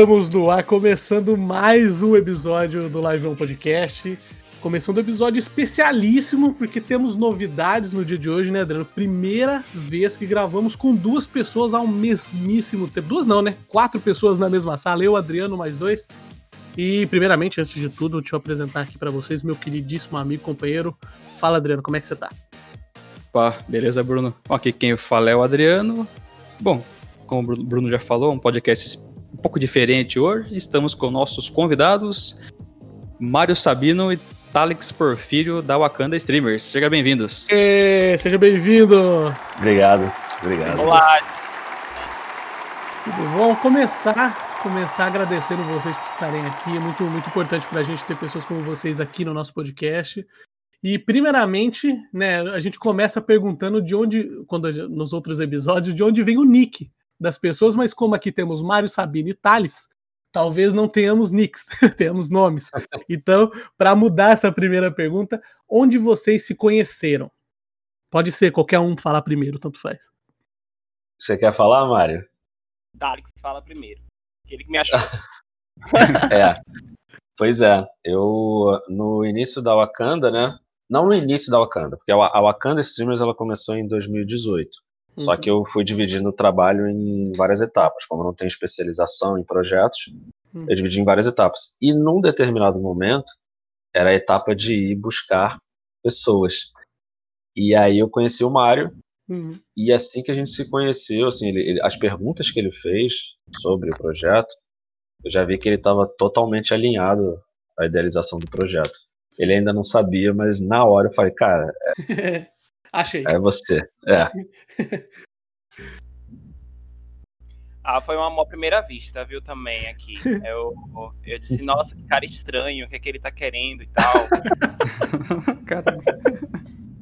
Estamos no ar, começando mais um episódio do Live On Podcast. Começando um episódio especialíssimo, porque temos novidades no dia de hoje, né, Adriano? Primeira vez que gravamos com duas pessoas ao mesmíssimo tempo. Duas não, né? Quatro pessoas na mesma sala, eu, Adriano, mais dois. E, primeiramente, antes de tudo, deixa eu apresentar aqui para vocês meu queridíssimo amigo, companheiro. Fala, Adriano, como é que você tá? Opa, beleza, Bruno? Aqui quem fala é o Adriano. Bom, como o Bruno já falou, um podcast um pouco diferente hoje. Estamos com nossos convidados, Mário Sabino e Talix Porfírio da Wakanda Streamers. Seja bem-vindos. Seja bem-vindo. Obrigado, obrigado. Olá. Tudo bom? Começar, começar agradecendo vocês por estarem aqui. É muito, muito importante para a gente ter pessoas como vocês aqui no nosso podcast. E primeiramente, né, a gente começa perguntando de onde, quando nos outros episódios, de onde vem o nick das pessoas, mas como aqui temos Mário, Sabino e Thales, talvez não tenhamos nicks, temos nomes. Então, para mudar essa primeira pergunta, onde vocês se conheceram? Pode ser qualquer um falar primeiro, tanto faz. Você quer falar, Mário? Thales fala primeiro. Ele que me achou. é. Pois é, eu no início da Wakanda, né? Não no início da Wakanda, porque a Wakanda Streamers ela começou em 2018. Uhum. Só que eu fui dividindo o trabalho em várias etapas. Como eu não tenho especialização em projetos, uhum. eu dividi em várias etapas. E num determinado momento, era a etapa de ir buscar pessoas. E aí eu conheci o Mário, uhum. e assim que a gente se conheceu, assim, ele, ele, as perguntas que ele fez sobre o projeto, eu já vi que ele estava totalmente alinhado à idealização do projeto. Ele ainda não sabia, mas na hora eu falei, cara. É, Achei. É você. É. ah, foi uma amor primeira vista, viu, também aqui. Eu, eu disse, nossa, que cara estranho, o que é que ele tá querendo e tal. Caramba.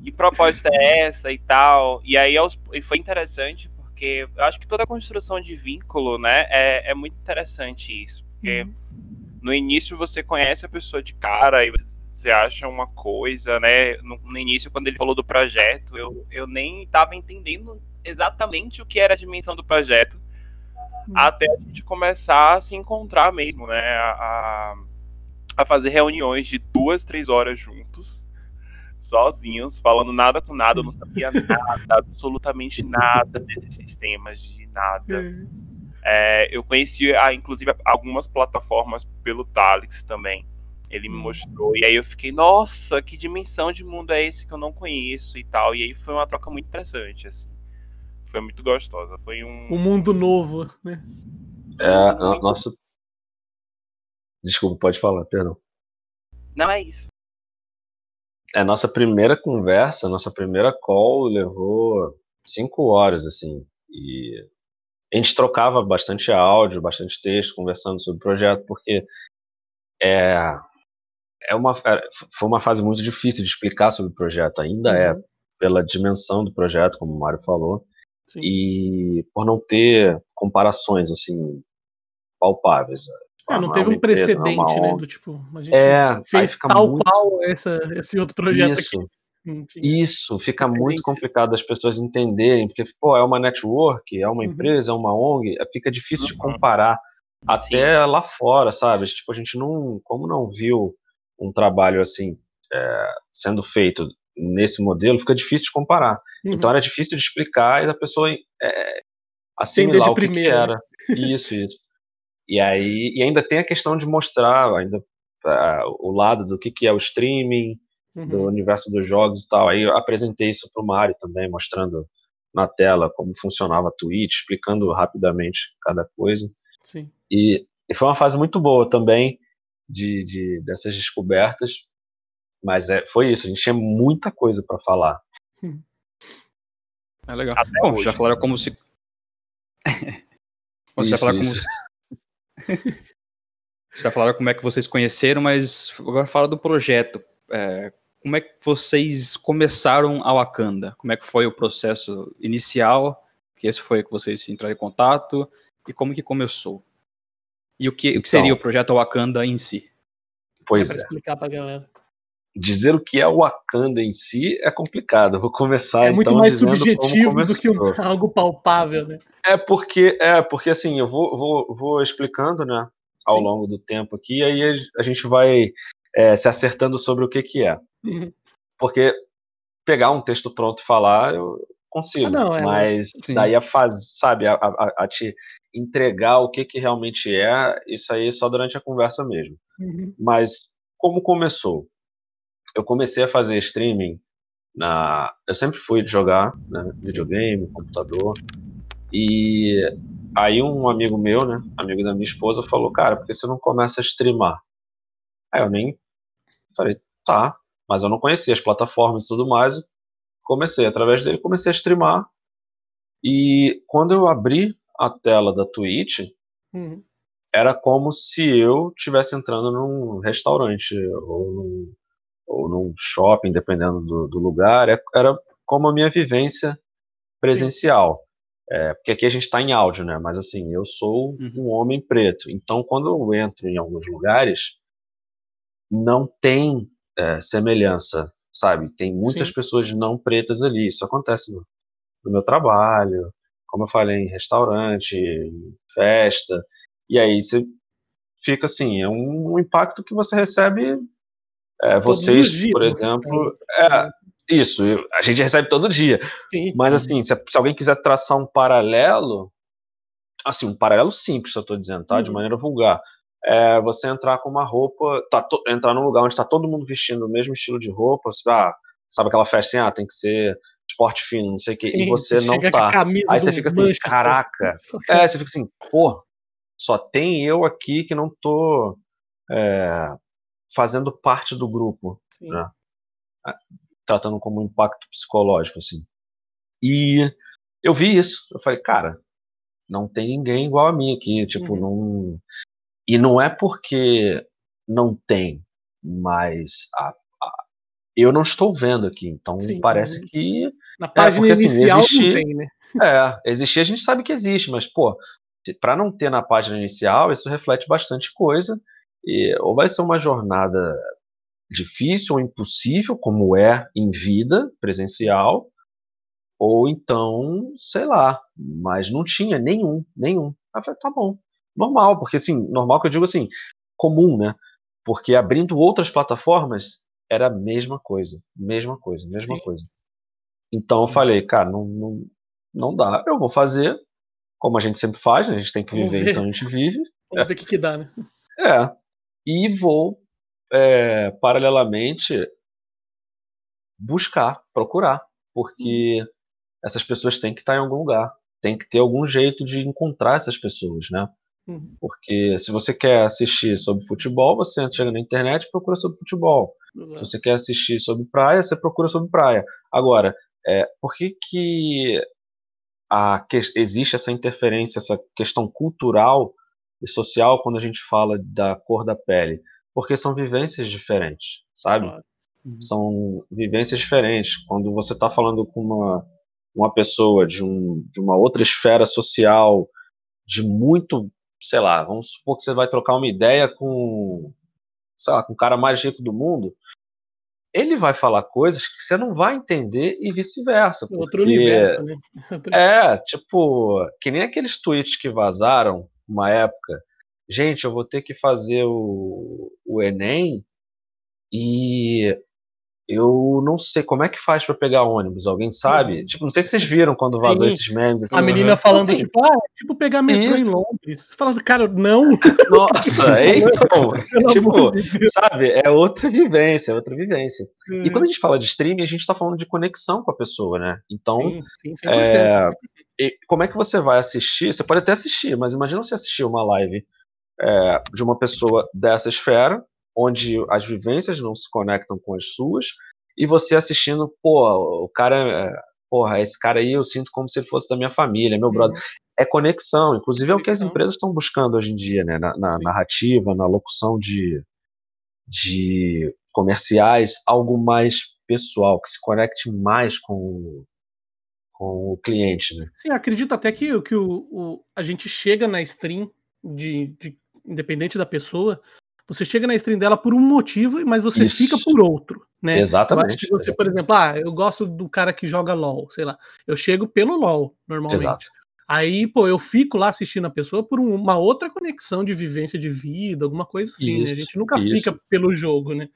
Que proposta é essa e tal? E aí e foi interessante porque eu acho que toda a construção de vínculo, né, é, é muito interessante isso. Porque. Uhum no início você conhece a pessoa de cara e você acha uma coisa, né? No, no início, quando ele falou do projeto, eu, eu nem estava entendendo exatamente o que era a dimensão do projeto, hum. até a gente começar a se encontrar mesmo, né? A, a fazer reuniões de duas, três horas juntos, sozinhos, falando nada com nada, eu não sabia nada, absolutamente nada desses sistemas, de nada. Hum. É, eu conheci, ah, inclusive, algumas plataformas pelo Talix também. Ele me hum. mostrou, e aí eu fiquei, nossa, que dimensão de mundo é esse que eu não conheço e tal. E aí foi uma troca muito interessante, assim. Foi muito gostosa. Foi um. Um mundo novo, né? É, muito... nossa. Desculpa, pode falar, perdão. Não é isso. É, nossa primeira conversa, nossa primeira call levou cinco horas, assim. E a gente trocava bastante áudio, bastante texto, conversando sobre o projeto, porque é, é uma, é, foi uma fase muito difícil de explicar sobre o projeto, ainda é, uhum. é, pela dimensão do projeto, como o Mário falou, Sim. e por não ter comparações assim palpáveis. É, não teve um precedente, né? Do tipo, a gente é, fez tal muito... qual essa, esse outro projeto Isso. aqui. Isso, fica muito complicado as pessoas entenderem, porque, pô, é uma network, é uma uhum. empresa, é uma ONG, é, fica difícil uhum. de comparar até Sim. lá fora, sabe? Tipo, a gente não, como não viu um trabalho assim é, sendo feito nesse modelo, fica difícil de comparar. Uhum. Então era difícil de explicar e da pessoa é, assimilar de o que, primeira, que era. Né? Isso, isso. E aí, e ainda tem a questão de mostrar ainda uh, o lado do que, que é o streaming, uhum. do universo dos jogos e tal. Aí eu apresentei isso para o Mário também, mostrando na tela como funcionava a Twitch, explicando rapidamente cada coisa. Sim. E, e foi uma fase muito boa também de, de dessas descobertas. Mas é, foi isso, a gente tinha muita coisa para falar. É legal. Até Bom, hoje. já falaram como se. Bom, isso, já falaram isso. como se. já falaram como é que vocês conheceram, mas agora fala do projeto. É, como é que vocês começaram a Wakanda? Como é que foi o processo inicial? Que esse foi que vocês entraram em contato e como que começou? E o que, então, o que seria então. o projeto Wakanda em si? Pois é. explicar pra galera. dizer o que é o Wakanda em si é complicado. Eu vou começar é muito então mais dizendo subjetivo do que um, algo palpável, né? É porque é porque assim eu vou, vou, vou explicando, né, ao Sim. longo do tempo aqui, aí a gente vai é, se acertando sobre o que que é. Uhum. Porque pegar um texto pronto e falar eu consigo, ah, não, é, mas sim. daí a fase, sabe, a, a, a, te entregar o que que realmente é, isso aí é só durante a conversa mesmo. Uhum. Mas como começou? eu comecei a fazer streaming na. Eu sempre fui jogar né, videogame, computador. E aí um amigo meu, né, amigo da minha esposa, falou, cara, por que você não começa a streamar? Aí eu nem falei, tá, mas eu não conhecia as plataformas e tudo mais. Comecei, através dele, comecei a streamar. E quando eu abri a tela da Twitch, uhum. era como se eu estivesse entrando num restaurante ou num, ou num shopping, dependendo do, do lugar, é, era como a minha vivência presencial. É, porque aqui a gente está em áudio, né? Mas assim, eu sou uhum. um homem preto. Então, quando eu entro em alguns lugares, não tem é, semelhança, sabe? Tem muitas Sim. pessoas não pretas ali. Isso acontece no, no, meu trabalho, como eu falei, em restaurante, em festa. E aí você fica assim, é um, um impacto que você recebe é, vocês, dias, por exemplo, é, isso, a gente recebe todo dia. Sim. Mas assim, se, se, alguém quiser traçar um paralelo, assim, um paralelo simples, eu estou dizendo, tá? Uhum. De maneira vulgar. É você entrar com uma roupa, tá to, entrar num lugar onde está todo mundo vestindo o mesmo estilo de roupa, você, ah, sabe aquela festa assim, ah, tem que ser esporte fino, não sei o que, e você não tá. Aí você fica assim, caraca. É, você fica assim, pô, só tem eu aqui que não tô é, fazendo parte do grupo, né? tratando como um impacto psicológico, assim. E eu vi isso, eu falei, cara, não tem ninguém igual a mim aqui, tipo, uhum. não... E não é porque não tem, mas a, a... eu não estou vendo aqui, então Sim, parece que... Na é, página é, porque, inicial assim, existe... não tem, né? É, existir a gente sabe que existe, mas, pô, para não ter na página inicial, isso reflete bastante coisa, e, ou vai ser uma jornada difícil ou impossível, como é em vida presencial, ou então, sei lá, mas não tinha nenhum, nenhum. Eu falei, tá bom, normal, porque assim, normal que eu digo assim, comum, né? Porque abrindo outras plataformas era a mesma coisa, mesma coisa, mesma Sim. coisa. Então eu falei, cara, não, não, não dá, eu vou fazer como a gente sempre faz, né? a gente tem que viver, então a gente vive. Vamos é. ver o que, que dá, né? É, e vou, é, paralelamente, buscar, procurar, porque essas pessoas têm que estar em algum lugar, tem que ter algum jeito de encontrar essas pessoas, né? Uhum. Porque se você quer assistir sobre futebol, você chega na internet e procura sobre futebol. Exato. Se você quer assistir sobre praia, você procura sobre praia. Agora, é, por que, que, a, que existe essa interferência, essa questão cultural e social quando a gente fala da cor da pele, porque são vivências diferentes, sabe? Claro. Uhum. São vivências diferentes. Quando você está falando com uma, uma pessoa de, um, de uma outra esfera social, de muito, sei lá, vamos supor que você vai trocar uma ideia com, sei lá, com o cara mais rico do mundo, ele vai falar coisas que você não vai entender e vice-versa. Outro universo, né? É, tipo, que nem aqueles tweets que vazaram uma época, gente, eu vou ter que fazer o, o Enem e eu não sei como é que faz para pegar ônibus. Alguém sabe? Sim. Tipo, não sei se vocês viram quando vazou Sim. esses memes. Assim, a menina falando, assim, tipo, ah, é tipo pegar metrô Isso. em Londres. Falando, cara, não. Nossa, então, tipo, de sabe? É outra vivência, é outra vivência. Hum. E quando a gente fala de streaming, a gente tá falando de conexão com a pessoa, né? Então, sim, sim, 100%. É, e como é que você vai assistir? Você pode até assistir, mas imagina você assistir uma live é, de uma pessoa dessa esfera, onde as vivências não se conectam com as suas, e você assistindo, pô, o cara, é, porra, esse cara aí eu sinto como se ele fosse da minha família, meu brother. Uhum. É conexão, inclusive é o que as empresas estão buscando hoje em dia, né? Na, na narrativa, na locução de, de comerciais, algo mais pessoal, que se conecte mais com, com o cliente, né? Sim, acredito até que, que o, o a gente chega na stream de, de, independente da pessoa, você chega na stream dela por um motivo, mas você Isso. fica por outro, né? Exatamente. Eu acho que você, por exemplo, ah, eu gosto do cara que joga LOL, sei lá. Eu chego pelo LOL, normalmente. Exato. Aí, pô, eu fico lá assistindo a pessoa por uma outra conexão de vivência de vida, alguma coisa assim, isso, né? A gente nunca isso. fica pelo jogo, né?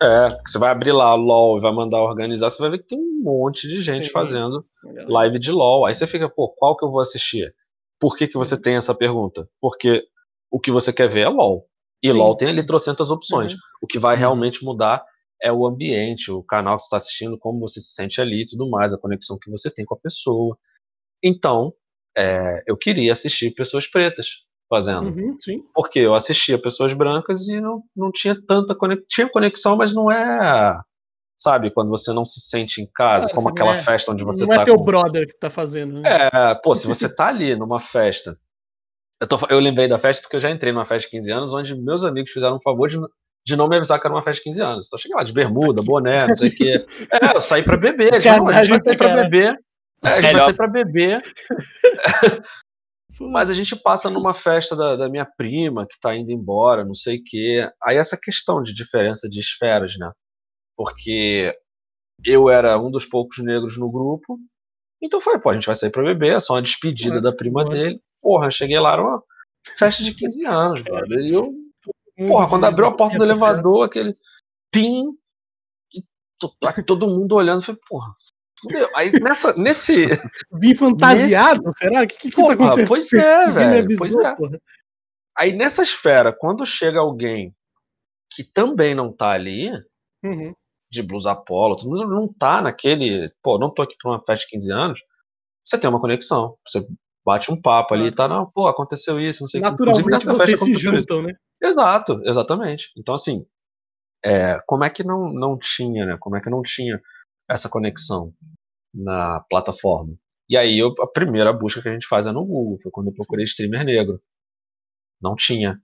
É, você vai abrir lá LOL e vai mandar organizar, você vai ver que tem um monte de gente Sim. fazendo live de LOL. Aí você fica, pô, qual que eu vou assistir? Por que, que você tem essa pergunta? Porque o que você quer ver é LOL. E Sim. LOL tem ali trocentas opções. Uhum. O que vai uhum. realmente mudar é o ambiente, o canal que você está assistindo, como você se sente ali e tudo mais, a conexão que você tem com a pessoa. Então, é, eu queria assistir pessoas pretas fazendo. Uhum, porque eu assistia pessoas brancas e não, não tinha tanta conexão. Tinha conexão, mas não é. Sabe, quando você não se sente em casa, como aquela é, festa onde você não é tá. Não é teu com... brother que tá fazendo. Né? É, pô, se você tá ali numa festa. Eu, tô, eu lembrei da festa porque eu já entrei numa festa de 15 anos onde meus amigos fizeram um favor de, de não me avisar que era uma festa de 15 anos. Então eu cheguei lá de bermuda, boné, não sei o quê. É, eu saí pra beber. De, não, a gente vai sair pra beber. É, a gente vai sair pra beber. Mas a gente passa numa festa da, da, minha prima que tá indo embora, não sei o quê. Aí essa questão de diferença de esferas, né? Porque eu era um dos poucos negros no grupo. Então foi, pô, a gente vai sair pra beber, é só uma despedida é, da prima dele. Porra, cheguei lá, era uma festa de 15 anos, brother. E eu, porra, quando abriu a porta do elevador, aquele pim, todo mundo olhando, falei, porra, Fudeu. Aí nessa, nesse. Vim fantasiado? Nesse... Será? O que, que, que tá acontecendo? Pois é, velho. Pois é. Aí nessa esfera, quando chega alguém que também não tá ali, uhum. de blues Apollo, todo mundo não tá naquele. Pô, não tô aqui pra uma festa de 15 anos. Você tem uma conexão. Você bate um papo ali tá, não, pô, aconteceu isso, não sei o que. Naturalmente vocês se juntam, isso. né? Exato, exatamente. Então, assim, é, como é que não, não tinha, né? Como é que não tinha essa conexão na plataforma. E aí eu, a primeira busca que a gente faz é no Google, foi quando eu procurei streamer negro. Não tinha.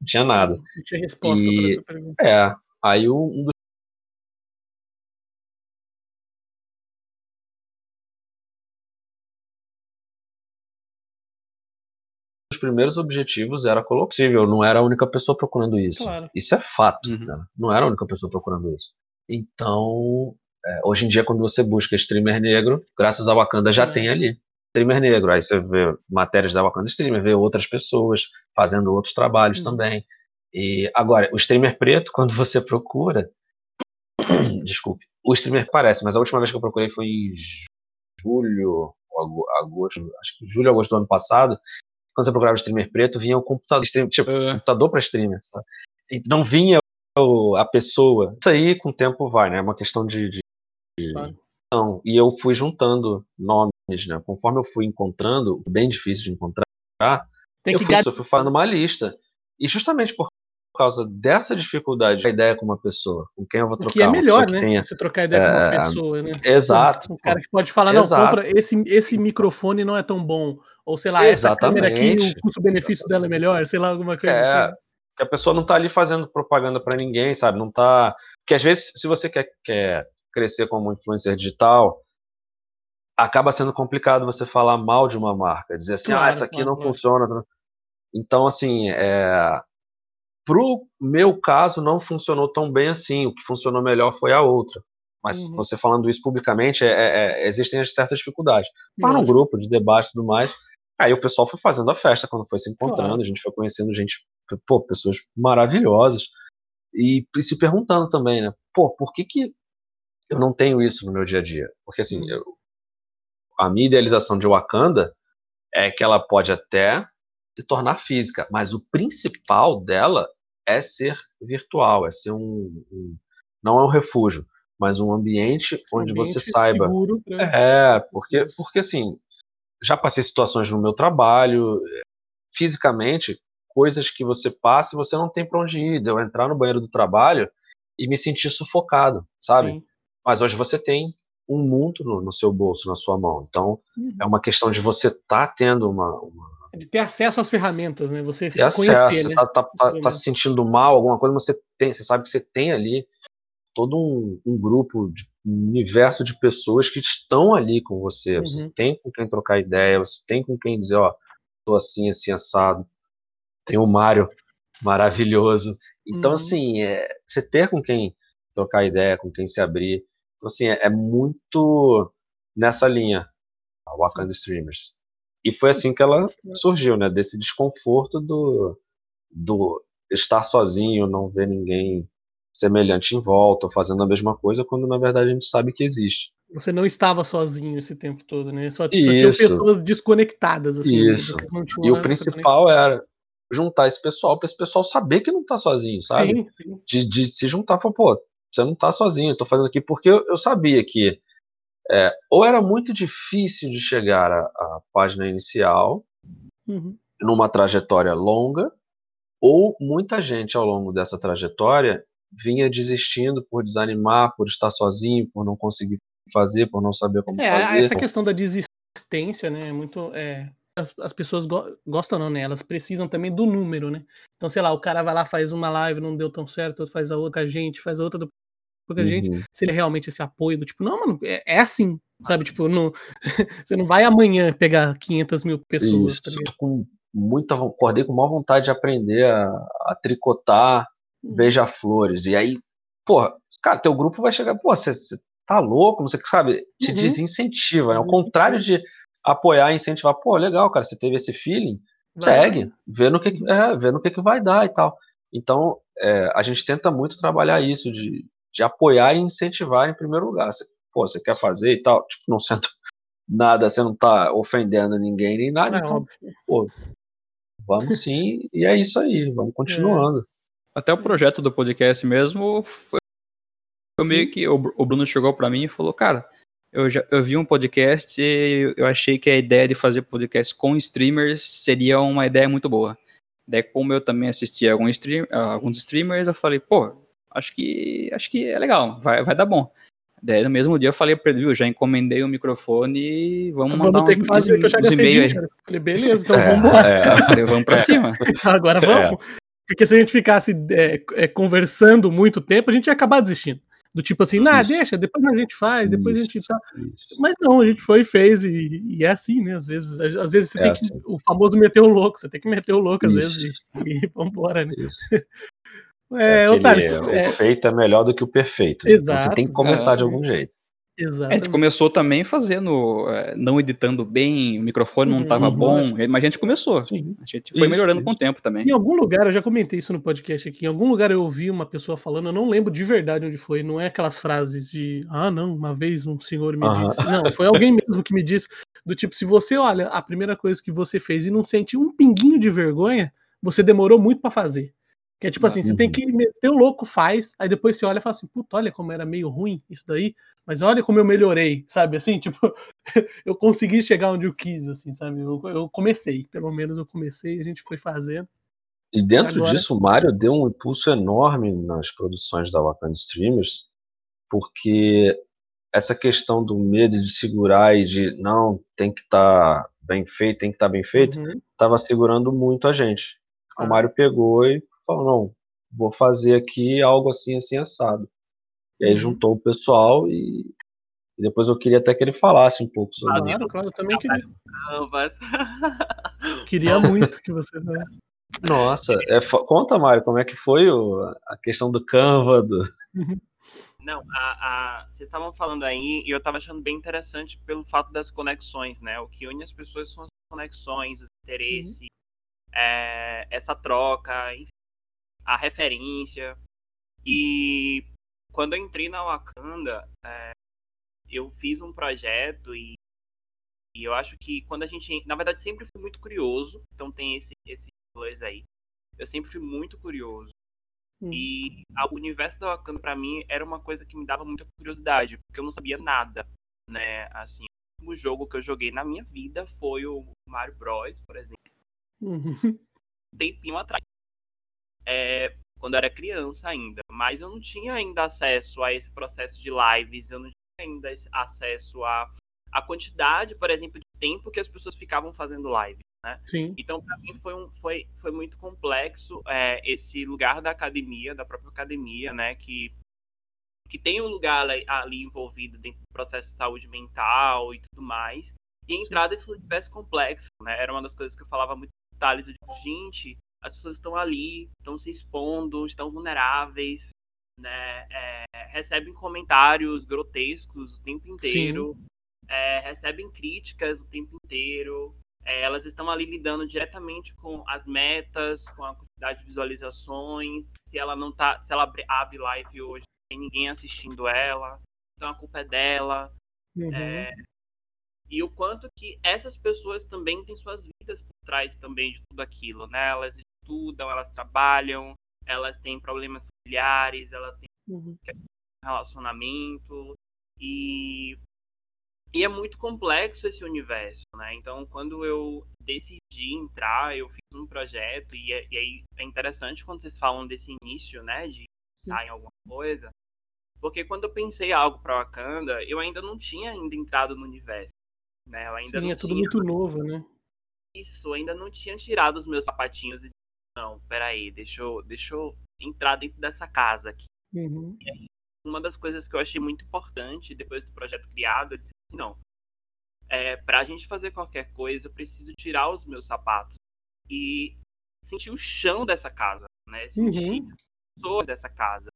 Não tinha nada. Não tinha resposta e, para essa pergunta. É. Aí um dos primeiros objetivos era. Eu não era a única pessoa procurando isso. Claro. Isso é fato. Uhum. Né? Não era a única pessoa procurando isso. Então, é, hoje em dia, quando você busca streamer negro, graças ao Wakanda já tem ali streamer negro. Aí você vê matérias da Wakanda Streamer, vê outras pessoas fazendo outros trabalhos hum. também. E agora, o streamer preto, quando você procura. Desculpe. O streamer parece, mas a última vez que eu procurei foi em julho, agosto, acho que julho, agosto do ano passado. Quando você procurava streamer preto, vinha o computador, stream, tipo, uh. computador para streamer. Sabe? Não vinha a pessoa. Isso aí com o tempo vai, né? É uma questão de, de então, e eu fui juntando nomes, né? Conforme eu fui encontrando, bem difícil de encontrar, Tem eu, fui, eu fui fazendo uma lista. E justamente por causa dessa dificuldade, a ideia com uma pessoa, com quem eu vou trocar. O que é melhor, né? Tenha, você trocar ideia é, com uma é, pessoa, né? Exato. Um, cara que pode falar, não, exato. compra, esse, esse microfone não é tão bom. Ou sei lá, Exatamente. essa câmera aqui, o custo-benefício dela é melhor, sei lá, alguma coisa é, assim. Que a pessoa não tá ali fazendo propaganda para ninguém, sabe? Não tá. Porque às vezes, se você quer, quer crescer como influencer digital, acaba sendo complicado você falar mal de uma marca, dizer assim, ah, claro, ah, essa aqui claro, não claro. funciona. Então, assim, é... pro meu caso não funcionou tão bem assim. O que funcionou melhor foi a outra. Mas uhum. você falando isso publicamente, é, é, é existem certas dificuldades. Para um grupo de debate e tudo mais, aí o pessoal foi fazendo a festa quando foi se encontrando, a gente foi conhecendo gente, pô, pessoas maravilhosas. E, e se perguntando também, né? Pô, por que que eu não tenho isso no meu dia a dia. Porque, assim, eu, a minha idealização de Wakanda é que ela pode até se tornar física, mas o principal dela é ser virtual, é ser um, um não é um refúgio, mas um ambiente onde ambiente você saiba. É, porque, porque assim, já passei situações no meu trabalho, fisicamente, coisas que você passa e você não tem para onde ir. De eu entrar no banheiro do trabalho e me sentir sufocado, sabe? Sim. Mas hoje você tem um mundo no, no seu bolso, na sua mão. Então, uhum. é uma questão de você estar tá tendo uma, uma, De ter acesso às ferramentas, né? Você se acesso, conhecer, né? Tá, tá, tá, tá, se sentindo mal, alguma coisa, você tem, você sabe que você tem ali todo um, um grupo, de, um universo de pessoas que estão ali com você. Uhum. Você tem com quem trocar ideia, você tem com quem dizer, ó, tô assim, assim, assado. Tem o Mário, maravilhoso. Então, uhum. assim, é, você ter com quem trocar ideia, com quem se abrir. Então, assim, é, é muito nessa linha, a Wakanda Streamers. E foi assim que ela surgiu, né? Desse desconforto do, do estar sozinho, não ver ninguém semelhante em volta, fazendo a mesma coisa, quando na verdade a gente sabe que existe. Você não estava sozinho esse tempo todo, né? Só, só tinham pessoas desconectadas. Assim, né? Isso. E o principal era juntar esse pessoal para esse pessoal saber que não está sozinho, sabe? Sim, sim. De, de, se juntar e falar, pô, você não está sozinho, eu tô fazendo aqui porque eu, eu sabia que é, ou era muito difícil de chegar à, à página inicial, uhum. numa trajetória longa, ou muita gente ao longo dessa trajetória vinha desistindo por desanimar, por estar sozinho, por não conseguir fazer, por não saber como é, fazer. Essa questão da desistência, né, é muito é, as, as, pessoas go gostam não, né? Elas precisam também do número, né? Então, sei lá, o cara vai lá, faz uma live, não deu tão certo, faz a outra, a gente faz a outra pouca uhum. gente, se ele é realmente esse apoio do tipo, não, mano, é, é assim, sabe? Tipo, não, você não vai amanhã pegar 500 mil pessoas. Isso, tá com muita, acordei com maior vontade de aprender a, a tricotar. Beija-flores. E aí, porra, cara, teu grupo vai chegar, pô, você, tá louco, você sabe, te uhum. desincentiva, né? Ao contrário de apoiar e incentivar, pô, legal, cara, você teve esse feeling, vai. segue, vê no que, é, vê no que, que vai dar e tal. Então, é, a gente tenta muito trabalhar isso, de, de apoiar e incentivar em primeiro lugar. Você, pô, você quer fazer e tal, tipo, não sendo nada, você não tá ofendendo ninguém nem nada, é, então, pô, vamos sim, e é isso aí, vamos continuando. É. Até o projeto do podcast mesmo foi, foi meio que o, Bruno chegou para mim e falou, cara, eu, já, eu vi um podcast e eu achei que a ideia de fazer podcast com streamers seria uma ideia muito boa. Daí, como eu também assisti a alguns, stream, alguns streamers, eu falei, pô, acho que acho que é legal, vai, vai dar bom. Daí no mesmo dia eu falei pra ele, viu, já encomendei o microfone e vamos, vamos mandar ter um, que fazer, uns, que eu já uns e-mails aí. Falei, beleza, então é, vamos embora. É, falei, vamos pra cima. Agora vamos. É. Porque se a gente ficasse é, é, conversando muito tempo, a gente ia acabar desistindo. Do tipo assim, nah, deixa, depois a gente faz, depois isso, a gente tá. Isso. Mas não, a gente foi e fez, e, é assim, né? Às vezes, às vezes você é tem assim. que. O famoso meter o louco, você tem que meter o louco às vezes e, e vambora, né? É, é Otário, o é perfeito é melhor do que o perfeito. Exato. Então você tem que começar é, de algum jeito. Exatamente. A gente começou também fazendo, é, não editando bem, o microfone não estava uhum, bom, mas a gente começou. Sim. A gente foi isso, melhorando isso. com o tempo também. Em algum lugar, eu já comentei isso no podcast aqui, em algum lugar eu ouvi uma pessoa falando, eu não lembro de verdade onde foi, não é aquelas frases de, ah, não, uma vez um senhor me uhum. disse. Não, foi alguém mesmo que me disse, do tipo, se você olha a primeira coisa que você fez e não sente um pinguinho de vergonha, você demorou muito para fazer. Que é tipo assim, você tem uhum. que meter o louco, faz, aí depois você olha e fala assim, puta, olha como era meio ruim isso daí, mas olha como eu melhorei, sabe? Assim, tipo, eu consegui chegar onde eu quis, assim, sabe? Eu, eu comecei, pelo menos eu comecei, a gente foi fazendo. E dentro Agora... disso, o Mario deu um impulso enorme nas produções da Wakanda Streamers, porque essa questão do medo de segurar e de não, tem que estar tá bem feito, tem que estar tá bem feito, estava uhum. segurando muito a gente. Ah. O Mário pegou e falou, não, vou fazer aqui algo assim, assim, assado. E aí uhum. juntou o pessoal e, e, depois eu queria até que ele falasse um pouco sobre claro, isso. Claro, eu também queria. queria muito que você... Nossa, é, conta, Mário, como é que foi o, a questão do Canva, do... Uhum. Não, a, a, vocês estavam falando aí e eu estava achando bem interessante pelo fato das conexões, né? O que une as pessoas são as conexões, os interesses, uhum. é, essa troca, enfim, a referência. E quando eu entrei na Wakanda, é, eu fiz um projeto e, e, eu acho que quando a gente. Na verdade, sempre fui muito curioso. Então tem esse, esse plus aí. Eu sempre fui muito curioso. Hum. E o universo da Wakanda, para mim, era uma coisa que me dava muita curiosidade, porque eu não sabia nada, né? Assim, o último jogo que eu joguei na minha vida foi o Mario Bros, por exemplo. Uhum. Um tempinho atrás é, quando eu era criança ainda. Mas eu não tinha ainda acesso a esse processo de lives, eu não tinha ainda acesso a, a quantidade, por exemplo, de tempo que as pessoas ficavam fazendo live. Né? Sim. Então, para mim, foi, um, foi, foi muito complexo é, esse lugar da academia, da própria academia, né? Que, que tem um lugar ali, envolvido dentro do processo de saúde mental e tudo mais. E entrar desse universo complexo, né? Era uma das coisas que eu falava muito com o Thales. Eu digo, gente, as pessoas estão ali, estão se expondo, estão vulneráveis, né? É, recebem comentários grotescos o tempo inteiro, é, recebem críticas o tempo inteiro. É, elas estão ali lidando diretamente com as metas, com a quantidade de visualizações. Se ela não tá, se ela abre live hoje, tem ninguém assistindo ela, então a culpa é dela. Uhum. É, e o quanto que essas pessoas também têm suas vidas por trás também de tudo aquilo, né? Elas estudam, elas trabalham, elas têm problemas familiares, elas têm uhum. relacionamento e e é muito complexo esse universo, né? Então, quando eu decidi entrar, eu fiz um projeto e, é, e aí é interessante quando vocês falam desse início, né, de pensar em alguma coisa, porque quando eu pensei algo para Wakanda, eu ainda não tinha ainda entrado no universo, né? Eu ainda Sim, não é tudo muito novo, né? Isso, ainda não tinha tirado os meus sapatinhos e não, peraí, deixa eu, deixa eu entrar dentro dessa casa aqui. Uhum. Aí, uma das coisas que eu achei muito importante depois do projeto criado, eu disse assim, não, é, para a gente fazer qualquer coisa, eu preciso tirar os meus sapatos e sentir o chão dessa casa, né? Sentir uhum. pessoas dessa casa,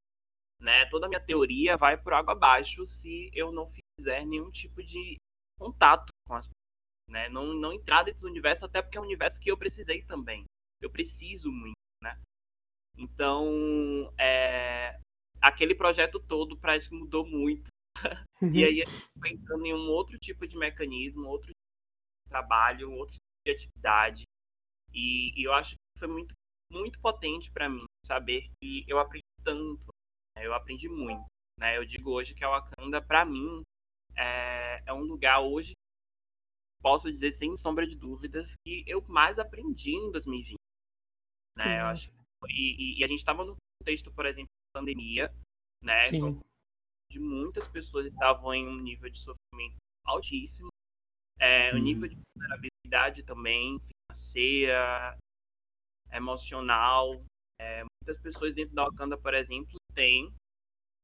né? Toda a minha teoria vai por água abaixo se eu não fizer nenhum tipo de contato com as pessoas, né? Não, não entrar dentro do universo, até porque é um universo que eu precisei também. Eu preciso muito, né? Então, é, aquele projeto todo parece que mudou muito. E aí a gente foi entrando em um outro tipo de mecanismo, outro tipo de trabalho, outro tipo de atividade. E, e eu acho que foi muito, muito potente para mim saber que eu aprendi tanto, né? eu aprendi muito. Né? Eu digo hoje que a Wakanda, para mim, é, é um lugar hoje, posso dizer sem sombra de dúvidas, que eu mais aprendi em 2020. Né? Eu acho, e, e, a gente estava no contexto, por exemplo, de pandemia, né? Sim. Então, de muitas pessoas estavam em um nível de sofrimento altíssimo, é, uhum. um nível de vulnerabilidade também, financeira, emocional. É, muitas pessoas dentro da Wakanda, por exemplo, têm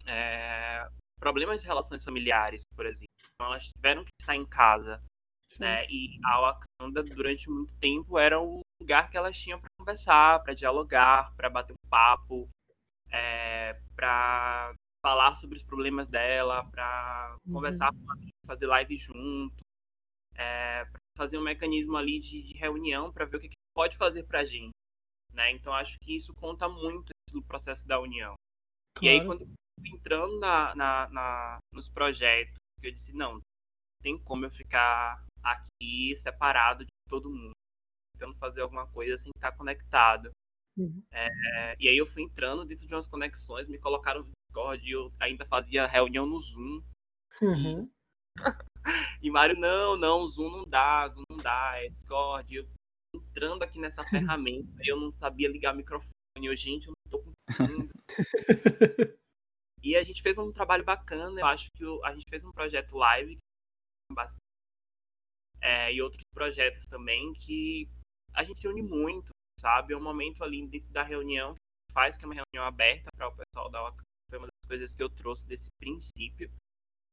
é, problemas de relações familiares, por exemplo. Então, elas tiveram que estar em casa. Né? E a Wakanda, durante muito tempo, era o lugar que elas tinham para conversar, para dialogar, para bater um papo, é, para falar sobre os problemas dela, para uhum. conversar com fazer live junto, é, fazer um mecanismo ali de, de reunião para ver o que, que pode fazer para a gente. Né? Então acho que isso conta muito no processo da união. Claro. E aí quando entrando na, na, na, nos projetos, eu disse não, tem como eu ficar aqui separado de todo mundo, tentando fazer alguma coisa sem estar conectado. Uhum. É, e aí eu fui entrando dentro de umas conexões, me colocaram no Discord, e eu ainda fazia reunião no Zoom. Uhum. E, Mário, não, não, Zoom não dá, Zoom não dá, é Discord. Eu entrando aqui nessa ferramenta, eu não sabia ligar o microfone. Eu, gente, eu não tô conseguindo. e a gente fez um trabalho bacana, eu acho que a gente fez um projeto live bastante, é, e outros projetos também que a gente se une muito, sabe? É um momento ali da reunião que faz que é uma reunião aberta para o pessoal da Wakanda. Foi uma das coisas que eu trouxe desse princípio,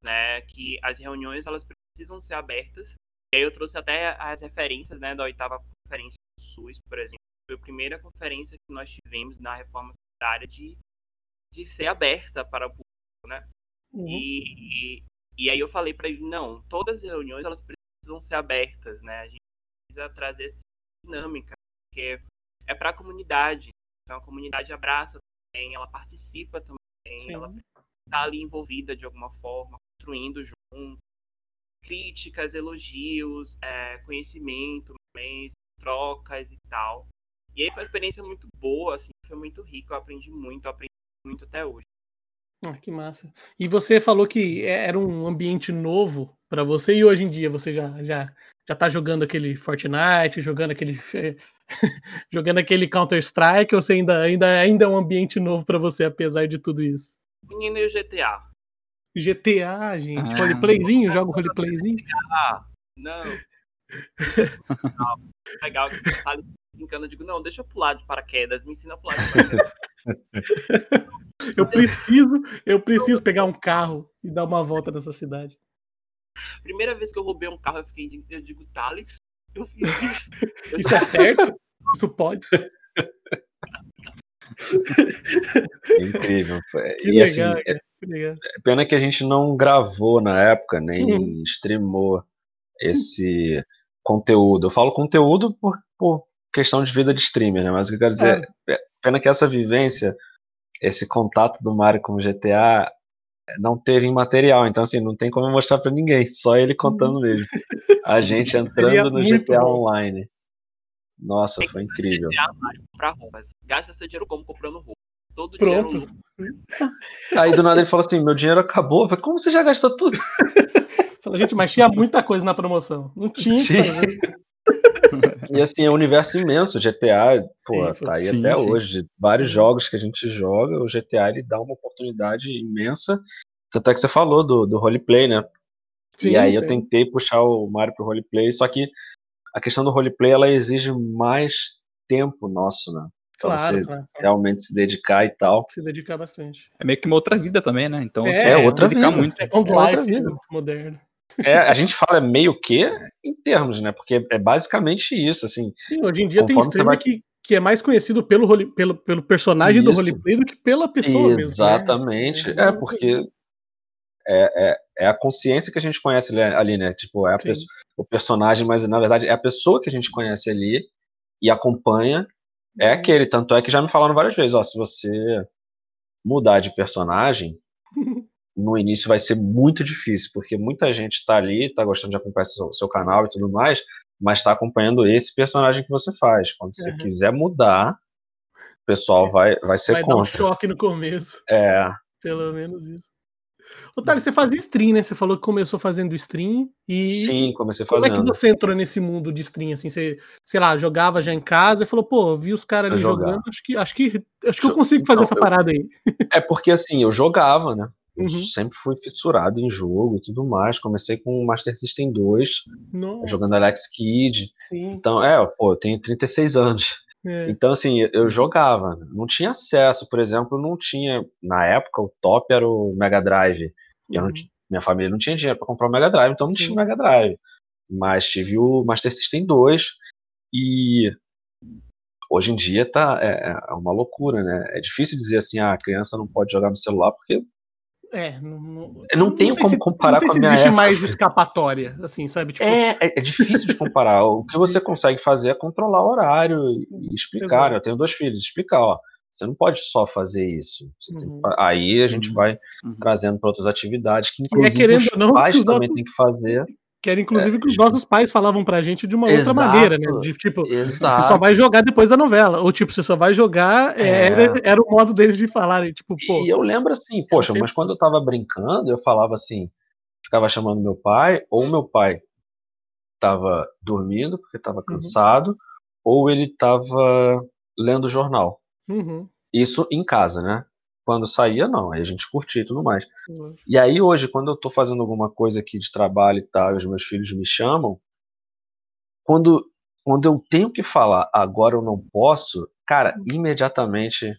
né? Que as reuniões elas precisam ser abertas. E aí eu trouxe até as referências, né, da oitava conferência do SUS, por exemplo. Foi a primeira conferência que nós tivemos na reforma sanitária de, de ser aberta para o público, né? Uhum. E, e, e aí eu falei para ele, não, todas as reuniões elas precisam ser abertas, né? A gente precisa trazer essa dinâmica, porque é para a comunidade. Então a comunidade abraça também, ela participa também, Sim. ela está ali envolvida de alguma forma, construindo junto. Críticas, elogios, é, conhecimento, trocas e tal. E aí foi uma experiência muito boa, assim, foi muito rica, eu aprendi muito, eu aprendi muito até hoje. Ah, que massa. E você falou que é, era um ambiente novo para você e hoje em dia você já já já tá jogando aquele Fortnite, jogando aquele jogando aquele Counter Strike ou você ainda ainda ainda é um ambiente novo para você apesar de tudo isso? Menino e o GTA. GTA, gente, ah. roleplayzinho, joga roleplayzinho? Ah, não. não. Legal que você tá brincando, eu digo, não, deixa eu pular de paraquedas, me ensina a pular de paraquedas. eu preciso, eu preciso pegar um carro e dar uma volta nessa cidade. Primeira vez que eu roubei um carro, eu fiquei, eu digo, Thales, eu fiz isso. isso é certo? Isso pode? Incrível. Que e assim, legal, assim, que legal. pena que a gente não gravou na época, nem uhum. streamou esse conteúdo. Eu falo conteúdo por, por questão de vida de streamer, né? Mas o que eu quero dizer é. é pena que essa vivência, esse contato do Mario com o GTA não teve em material, então assim, não tem como mostrar para ninguém, só ele contando mesmo. A gente entrando no GTA bom. Online. Nossa, foi incrível. GTA, Mario, comprar roupas. Gasta seu dinheiro como comprando roupas. Todo Pronto. Dinheiro... Aí do nada ele falou assim: meu dinheiro acabou. Falei, como você já gastou tudo? Fala, gente, mas tinha muita coisa na promoção. Não tinha. tinha. e assim, é um universo imenso. GTA, pô, sim, tá aí sim, até sim. hoje. Vários jogos que a gente joga, o GTA ele dá uma oportunidade imensa. Tanto é que você falou do, do roleplay, né? Sim, e aí eu tentei puxar o Mario pro roleplay, só que a questão do roleplay ela exige mais tempo nosso, né? Pra claro, você claro. realmente se dedicar e tal. Se dedicar bastante. É meio que uma outra vida também, né? Então é, é outra vida. Muito. É, é outra vida. moderno. É, a gente fala meio que em termos, né? Porque é basicamente isso, assim. Sim, hoje em dia tem streamer vai... que, que é mais conhecido pelo, role, pelo, pelo personagem isso. do roleplay do que pela pessoa Exatamente. mesmo. Exatamente. Né? É, porque é, é, é, a consciência que a gente conhece ali, né? Tipo, é pessoa, o personagem, mas na verdade é a pessoa que a gente conhece ali e acompanha. É uhum. aquele, tanto é que já me falaram várias vezes, ó, se você mudar de personagem, no início vai ser muito difícil, porque muita gente está ali, está gostando de acompanhar seu, seu canal e tudo mais, mas está acompanhando esse personagem que você faz. Quando você uhum. quiser mudar, o pessoal vai, vai ser vai contra. Vai dar um choque no começo. É. Pelo menos isso. Otário, você fazia stream, né? Você falou que começou fazendo stream e. Sim, comecei fazendo. Como é que você entrou nesse mundo de stream? Assim, você, sei lá, jogava já em casa e falou, pô, vi os caras ali jogando, acho que, acho que, acho que eu consigo fazer então, essa parada aí. É porque assim, eu jogava, né? Eu uhum. sempre fui fissurado em jogo e tudo mais. Comecei com o Master System 2, Nossa. jogando Alex Kidd. Sim. Então, é, pô, eu tenho 36 anos. É. Então, assim, eu jogava. Não tinha acesso, por exemplo, não tinha. Na época, o top era o Mega Drive. E uhum. minha família não tinha dinheiro para comprar o Mega Drive, então não Sim. tinha o Mega Drive. Mas tive o Master System 2 e hoje em dia tá é, é, uma loucura, né? É difícil dizer assim, ah, a criança não pode jogar no celular porque é, não, não, não, não tenho como se, comparar não com a minha existe época. mais escapatória, assim, sabe? Tipo... É, é, é, difícil de comparar. o que você consegue fazer é controlar o horário e explicar. Né? Eu tenho dois filhos, explicar, ó. Você não pode só fazer isso. Uhum. Que... aí a gente vai uhum. trazendo para outras atividades que, é inclusive, é, os não, pais também têm que fazer. Que era inclusive é, que os nossos pais falavam pra gente de uma exato, outra maneira, né? De tipo, exato. você só vai jogar depois da novela. Ou tipo, você só vai jogar. É. Era, era o modo deles de falarem. Tipo, pô. E eu lembro assim, poxa, mas quando eu tava brincando, eu falava assim, ficava chamando meu pai, ou meu pai tava dormindo, porque tava uhum. cansado, uhum. ou ele tava lendo jornal. Uhum. Isso em casa, né? Quando saía, não, aí a gente curtia e tudo mais. Uhum. E aí hoje, quando eu tô fazendo alguma coisa aqui de trabalho e tal, e os meus filhos me chamam, quando, quando eu tenho que falar agora eu não posso, cara, uhum. imediatamente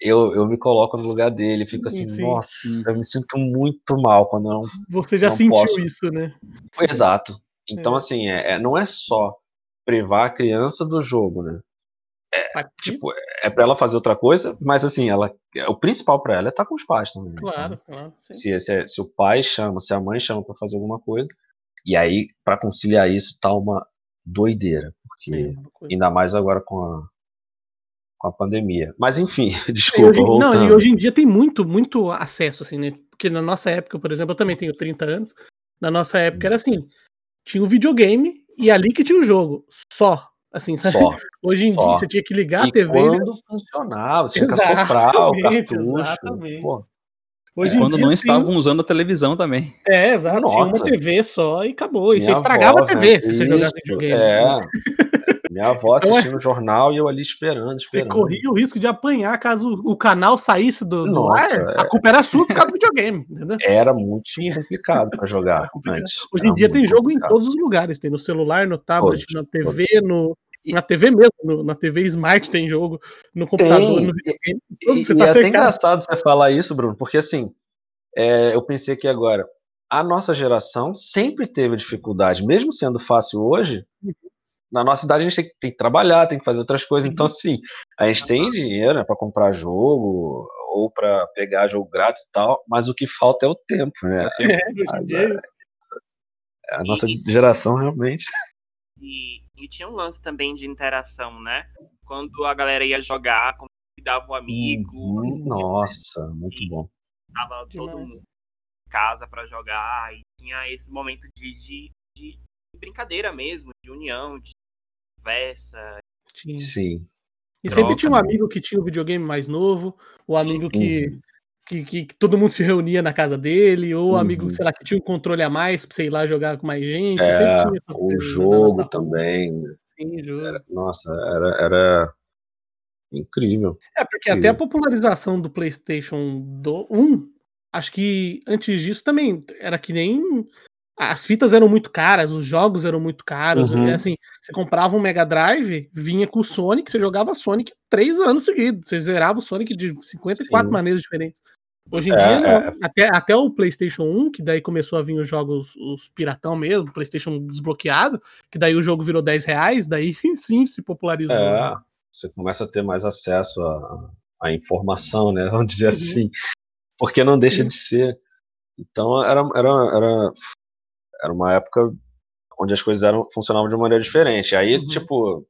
eu, eu me coloco no lugar dele, fico assim, sim. nossa, uhum. eu me sinto muito mal quando eu não. Você já não sentiu posso. isso, né? Exato. Então, é. assim, é, é, não é só privar a criança do jogo, né? É, tipo, é para ela fazer outra coisa, mas assim, ela, o principal para ela é estar tá com os pais também. Né? Claro, então, claro. Se, se, se, o pai chama, se a mãe chama para fazer alguma coisa, e aí para conciliar isso tá uma doideira, porque é, ainda mais agora com a com a pandemia. Mas enfim, desculpa. Hoje, não, e hoje em dia tem muito, muito acesso, assim, né? Porque na nossa época, por exemplo, eu também tenho 30 anos. Na nossa época era assim: tinha o videogame e ali que tinha o jogo. Só. Assim, sabe? Só, Hoje em só. dia você tinha que ligar e a TV. Quando né? funcionava, você tinha que soprar o cartucho. Exatamente. Pô. Hoje é, quando não estavam tem... usando a televisão também. É, exato. Nossa. Tinha uma TV só e acabou. E Minha você estragava avó, a TV né? se você jogasse videogame. É. Minha avó então, assistindo o jornal e eu ali esperando, esperando. Você corria o risco de apanhar caso o canal saísse do, do Nossa, ar. É... A culpa era sua por causa do videogame, entendeu? Era muito complicado para jogar. Hoje em dia tem jogo complicado. em todos os lugares. Tem no celular, no tablet, na TV, no, na TV mesmo, no, na TV Smart tem jogo, no computador, tem, no videogame. Você e, tá é até engraçado você falar isso, Bruno, porque assim, é, eu pensei aqui agora, a nossa geração sempre teve dificuldade, mesmo sendo fácil hoje, na nossa cidade a gente tem, tem, que trabalhar, tem que fazer outras coisas. Então, assim, a gente tem dinheiro né, para comprar jogo ou para pegar jogo grátis e tal, mas o que falta é o tempo, né? É, é, é, a nossa geração realmente. E, e, tinha um lance também de interação, né? Quando a galera ia jogar, convidava um amigo. Uhum, nossa, muito bom. Tava todo mundo em casa para jogar e tinha esse momento de, de, de brincadeira mesmo, de união, de conversa. Sim. Sim. E Troca, sempre tinha um amigo que tinha o um videogame mais novo, o amigo que, uhum. que, que, que, todo mundo se reunia na casa dele, ou uhum. amigo, sei lá, que tinha um controle a mais pra, sei lá, jogar com mais gente. É, o jogo também. Sim, jogo. Era, nossa, era, era incrível. É, porque incrível. até a popularização do PlayStation do 1, acho que antes disso também era que nem as fitas eram muito caras, os jogos eram muito caros. Uhum. E, assim, você comprava um Mega Drive, vinha com o Sonic, você jogava Sonic três anos seguidos. Você zerava o Sonic de 54 Sim. maneiras diferentes. Hoje em é, dia, não. É. Até, até o PlayStation 1, que daí começou a vir os jogos, os piratão mesmo, PlayStation desbloqueado, que daí o jogo virou 10 reais, daí sim se popularizou. É, né? você começa a ter mais acesso à, informação, né? Vamos dizer uhum. assim. Porque não deixa sim. de ser. Então era, era, era era uma época onde as coisas eram, funcionavam de uma maneira diferente. Aí, uhum. tipo,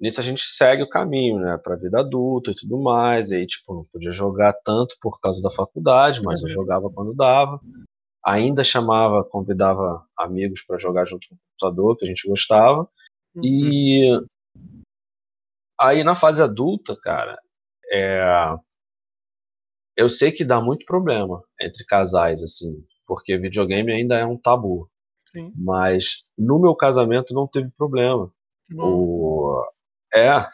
nisso a gente segue o caminho, né, pra vida adulta e tudo mais. E aí, tipo, não podia jogar tanto por causa da faculdade, mas uhum. eu jogava quando dava. Ainda chamava, convidava amigos para jogar junto no computador, que a gente gostava. Uhum. E aí na fase adulta, cara, é... eu sei que dá muito problema entre casais, assim, porque videogame ainda é um tabu. Sim. Mas no meu casamento não teve problema. O... É,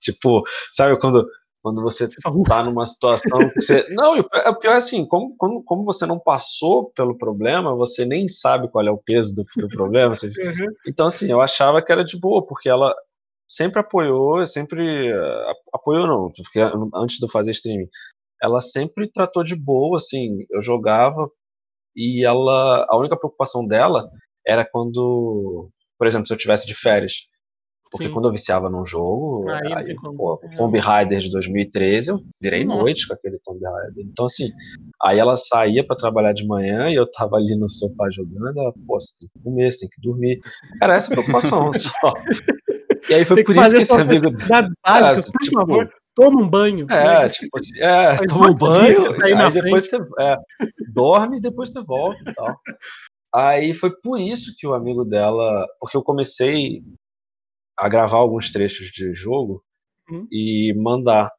tipo, sabe quando, quando você, você tá numa situação que você. Não, o pior é assim, como, como, como você não passou pelo problema, você nem sabe qual é o peso do, do problema. Você... Uhum. Então, assim, eu achava que era de boa, porque ela sempre apoiou, sempre. Apoiou não, porque antes de eu fazer streaming, ela sempre tratou de boa, assim, eu jogava e ela a única preocupação dela era quando, por exemplo, se eu tivesse de férias. Porque Sim. quando eu viciava num jogo, aí, aí pô, o Tomb Raider de 2013, eu virei Nossa. noite com aquele Tomb Raider. Então, assim, aí ela saía para trabalhar de manhã e eu tava ali no sofá jogando, ela, pô, você tem que comer, você tem que dormir. Era essa a preocupação só. E aí foi por isso que esse amigo. Básicas, por tipo, favor toma um banho. É, né? tipo assim, é, toma um banho, aí, aí depois você é, dorme e depois você volta e tal. Aí foi por isso que o amigo dela, porque eu comecei a gravar alguns trechos de jogo uhum. e mandar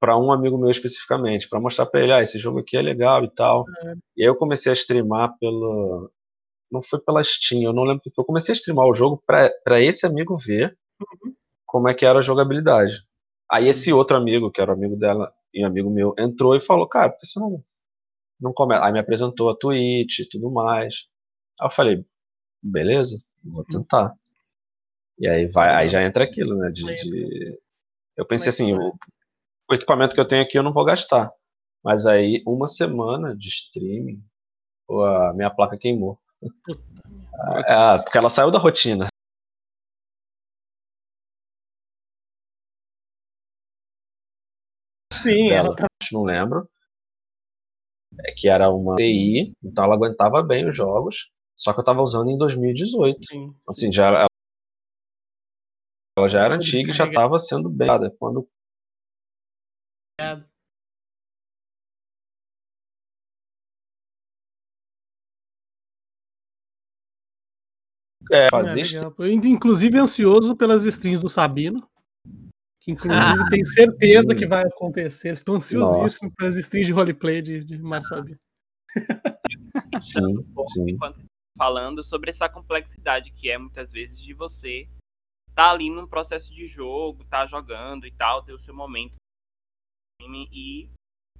para um amigo meu especificamente, para mostrar para ele, ah, esse jogo aqui é legal e tal. Uhum. E aí eu comecei a streamar pelo não foi pela Steam, eu não lembro que eu comecei a streamar o jogo para esse amigo ver uhum. como é que era a jogabilidade. Aí esse outro amigo, que era amigo dela e amigo meu, entrou e falou, cara, por que você não, não começa? Aí me apresentou a Twitch e tudo mais. Aí eu falei, beleza, vou tentar. E aí vai, aí já entra aquilo, né? De, de... Eu pensei assim, o, o equipamento que eu tenho aqui eu não vou gastar. Mas aí, uma semana de streaming, a minha placa queimou. É, porque ela saiu da rotina. Sim, dela, ela tá... não lembro. É que era uma TI, então ela aguentava bem os jogos. Só que eu tava usando em 2018. Sim, assim, sim. já ela já era antiga e já tava sendo bem quando É, fazer é, inclusive ansioso pelas streams do Sabino. Que inclusive ah, tenho certeza que vai acontecer. Estou ansiosíssimo pelas streams de roleplay de, de Sabino. Sim, sim. Enquanto falando sobre essa complexidade que é muitas vezes de você tá ali num processo de jogo, tá jogando e tal, ter o seu momento e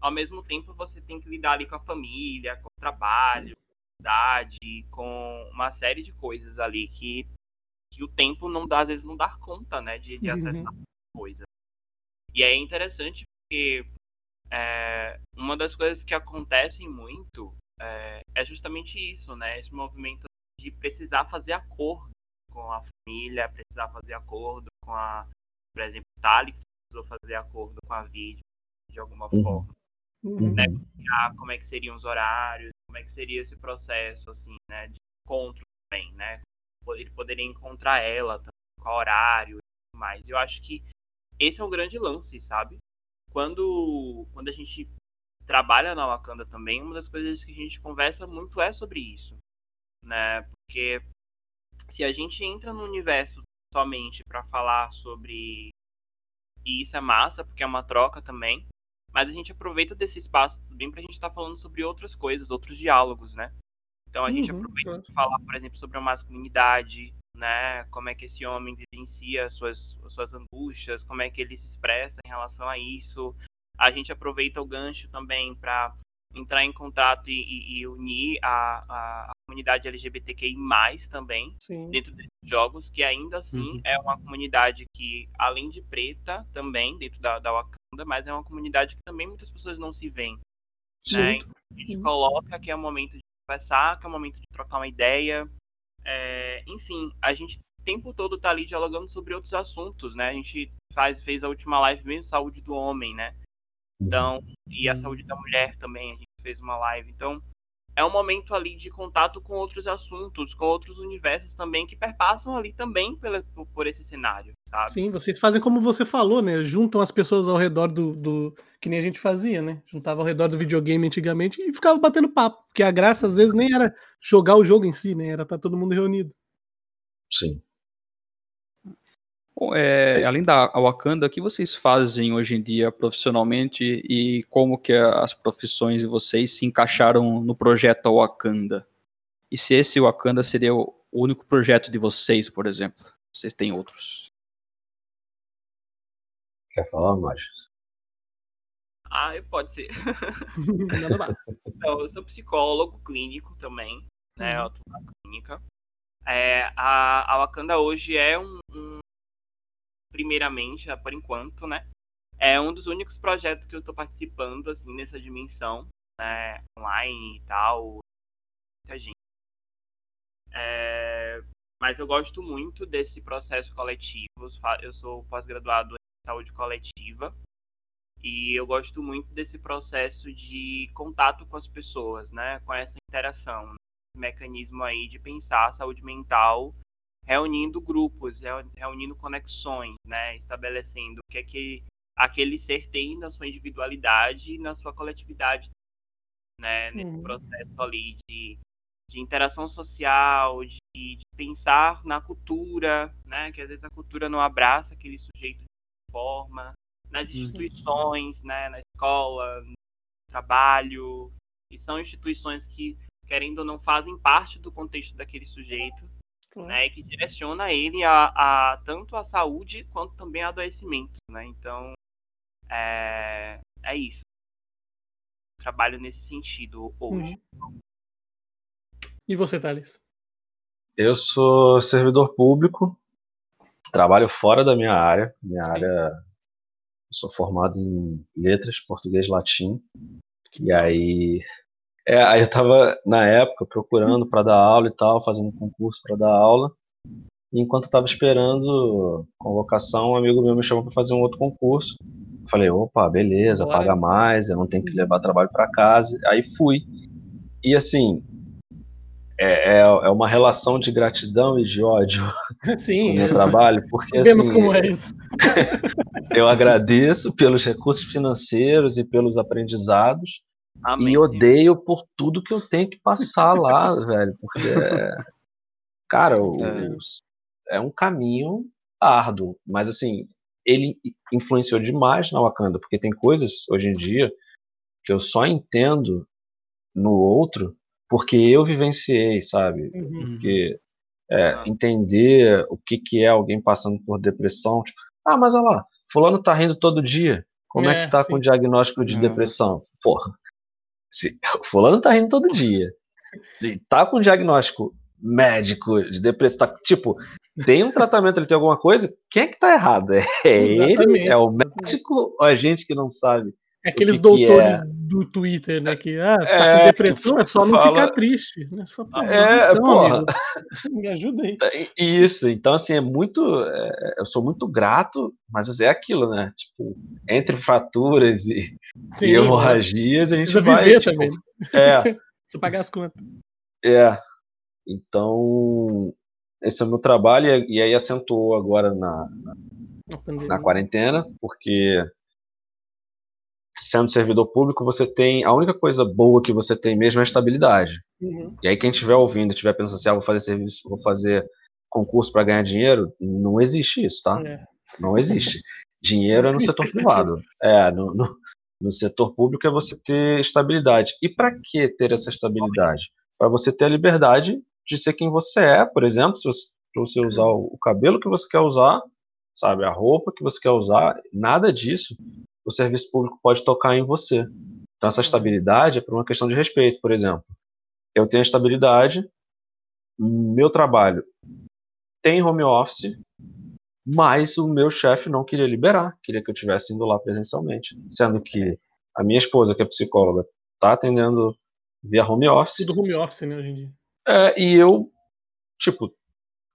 ao mesmo tempo você tem que lidar ali com a família, com o trabalho, idade, com uma série de coisas ali que, que o tempo não dá, às vezes não dá conta, né, de, de acessar uhum. Coisa. E é interessante porque é, uma das coisas que acontecem muito é, é justamente isso, né? Esse movimento de precisar fazer acordo com a família precisar fazer acordo com a, por exemplo, Talix precisou fazer acordo com a vídeo de alguma uhum. forma. Uhum. Né? Como é que seriam os horários, como é que seria esse processo, assim, né, de encontro também, né? Ele poderia encontrar ela, qual horário e tudo mais. Eu acho que esse é um grande lance, sabe? Quando, quando a gente trabalha na Wakanda também, uma das coisas que a gente conversa muito é sobre isso, né? Porque se a gente entra no universo somente para falar sobre e isso é massa, porque é uma troca também, mas a gente aproveita desse espaço também para a gente estar tá falando sobre outras coisas, outros diálogos, né? Então a gente uhum, aproveita para falar, por exemplo, sobre a masculinidade, né? Como é que esse homem vivencia suas, suas angústias, como é que ele se expressa em relação a isso. A gente aproveita o gancho também para entrar em contato e, e, unir a, a, a, comunidade LGBTQI+, também, Sim. dentro desses jogos, que ainda assim uhum. é uma comunidade que, além de preta, também, dentro da, da Wakanda, mas é uma comunidade que também muitas pessoas não se veem. Né? A gente coloca que é o momento de conversar, que é o momento de trocar uma ideia, é, enfim, a gente o tempo todo tá ali dialogando sobre outros assuntos, né? A gente faz, fez a última live mesmo, saúde do homem, né? Então, e a saúde da mulher também, a gente fez uma live. Então, é um momento ali de contato com outros assuntos, com outros universos também que perpassam ali também pela, por esse cenário, sabe? Sim, vocês fazem como você falou, né? Juntam as pessoas ao redor do, do. que nem a gente fazia, né? Juntava ao redor do videogame antigamente e ficava batendo papo. Porque a graça, às vezes, nem era jogar o jogo em si, né? Era estar tá todo mundo reunido. Sim. É, além da Wakanda, o que vocês fazem hoje em dia profissionalmente e como que as profissões de vocês se encaixaram no projeto Wakanda? E se esse Wakanda seria o único projeto de vocês, por exemplo? Vocês têm outros? Quer falar, Mário? Ah, pode ser. então, eu sou psicólogo clínico também, né? Uhum. Eu tô na clínica. É, a, a Wakanda hoje é um, um primeiramente, por enquanto, né? É um dos únicos projetos que eu estou participando, assim, nessa dimensão, né? Online e tal. Muita gente. É... Mas eu gosto muito desse processo coletivo. Eu sou pós-graduado em saúde coletiva. E eu gosto muito desse processo de contato com as pessoas, né? Com essa interação. Esse mecanismo aí de pensar a saúde mental reunindo grupos, reunindo conexões, né, estabelecendo o que é que aquele ser tem na sua individualidade e na sua coletividade, né, nesse processo ali de, de interação social, de, de, pensar na cultura, né, que às vezes a cultura não abraça aquele sujeito de forma, nas uhum. instituições, uhum. né, na escola, no trabalho, e são instituições que, querendo ou não, fazem parte do contexto daquele sujeito, né, que direciona ele a, a, tanto a saúde quanto também a adoecimento, né? Então é, é isso. Trabalho nesse sentido hoje. Uhum. E você, Thales? Eu sou servidor público, trabalho fora da minha área. Minha Sim. área, sou formado em letras, português, latim. Que e aí é, aí eu tava, na época, procurando para dar aula e tal, fazendo concurso para dar aula. E enquanto eu tava esperando convocação, um amigo meu me chamou para fazer um outro concurso. Falei, opa, beleza, paga mais, eu não tenho que levar trabalho para casa. Aí fui. E assim, é, é, é, uma relação de gratidão e de ódio Sim. no meu trabalho, porque Vemos assim, como é isso. eu agradeço pelos recursos financeiros e pelos aprendizados, Amém, e odeio sim. por tudo que eu tenho que passar lá, velho. Porque, cara, o, é. é um caminho árduo. Mas, assim, ele influenciou demais na Wakanda, porque tem coisas hoje em dia que eu só entendo no outro porque eu vivenciei, sabe? Uhum. Porque é, ah. entender o que, que é alguém passando por depressão. Tipo, ah, mas olha lá, fulano tá rindo todo dia. Como é, é que tá sim. com o diagnóstico de depressão? Porra, se, o fulano tá rindo todo dia. Se tá com diagnóstico médico de depressão, tá, tipo, tem um tratamento, ele tem alguma coisa, quem é que tá errado? É ele? É o médico ou a gente que não sabe? É aqueles que doutores que é? do Twitter, né? Que ah, tá é, com depressão, é só não fala... ficar triste. Né? Fala, é, então, porra. me ajuda aí. Isso, então assim, é muito. É, eu sou muito grato, mas é aquilo, né? Tipo, entre fraturas e, Sim, e hemorragias, a gente Precisa vai. Viver tipo, também. É. Você pagar as contas. É. Então, esse é o meu trabalho, e aí acentuou agora na, na, na quarentena, porque sendo servidor público, você tem. A única coisa boa que você tem mesmo é a estabilidade. Uhum. E aí, quem estiver ouvindo, estiver pensando assim, ah, vou fazer serviço, vou fazer concurso para ganhar dinheiro, não existe isso, tá? É. Não existe. Dinheiro é no setor privado. É, no, no, no, setor público é você ter estabilidade. E para que ter essa estabilidade? Para você ter a liberdade de ser quem você é, por exemplo, se você, você usar o cabelo que você quer usar, sabe, a roupa que você quer usar, nada disso o serviço público pode tocar em você. Então, essa estabilidade é por uma questão de respeito, por exemplo. Eu tenho estabilidade, meu trabalho tem home office, mas o meu chefe não queria liberar, queria que eu estivesse indo lá presencialmente. Sendo que a minha esposa, que é psicóloga, está atendendo via home office. Tudo home office, né, hoje em dia. É, e eu, tipo,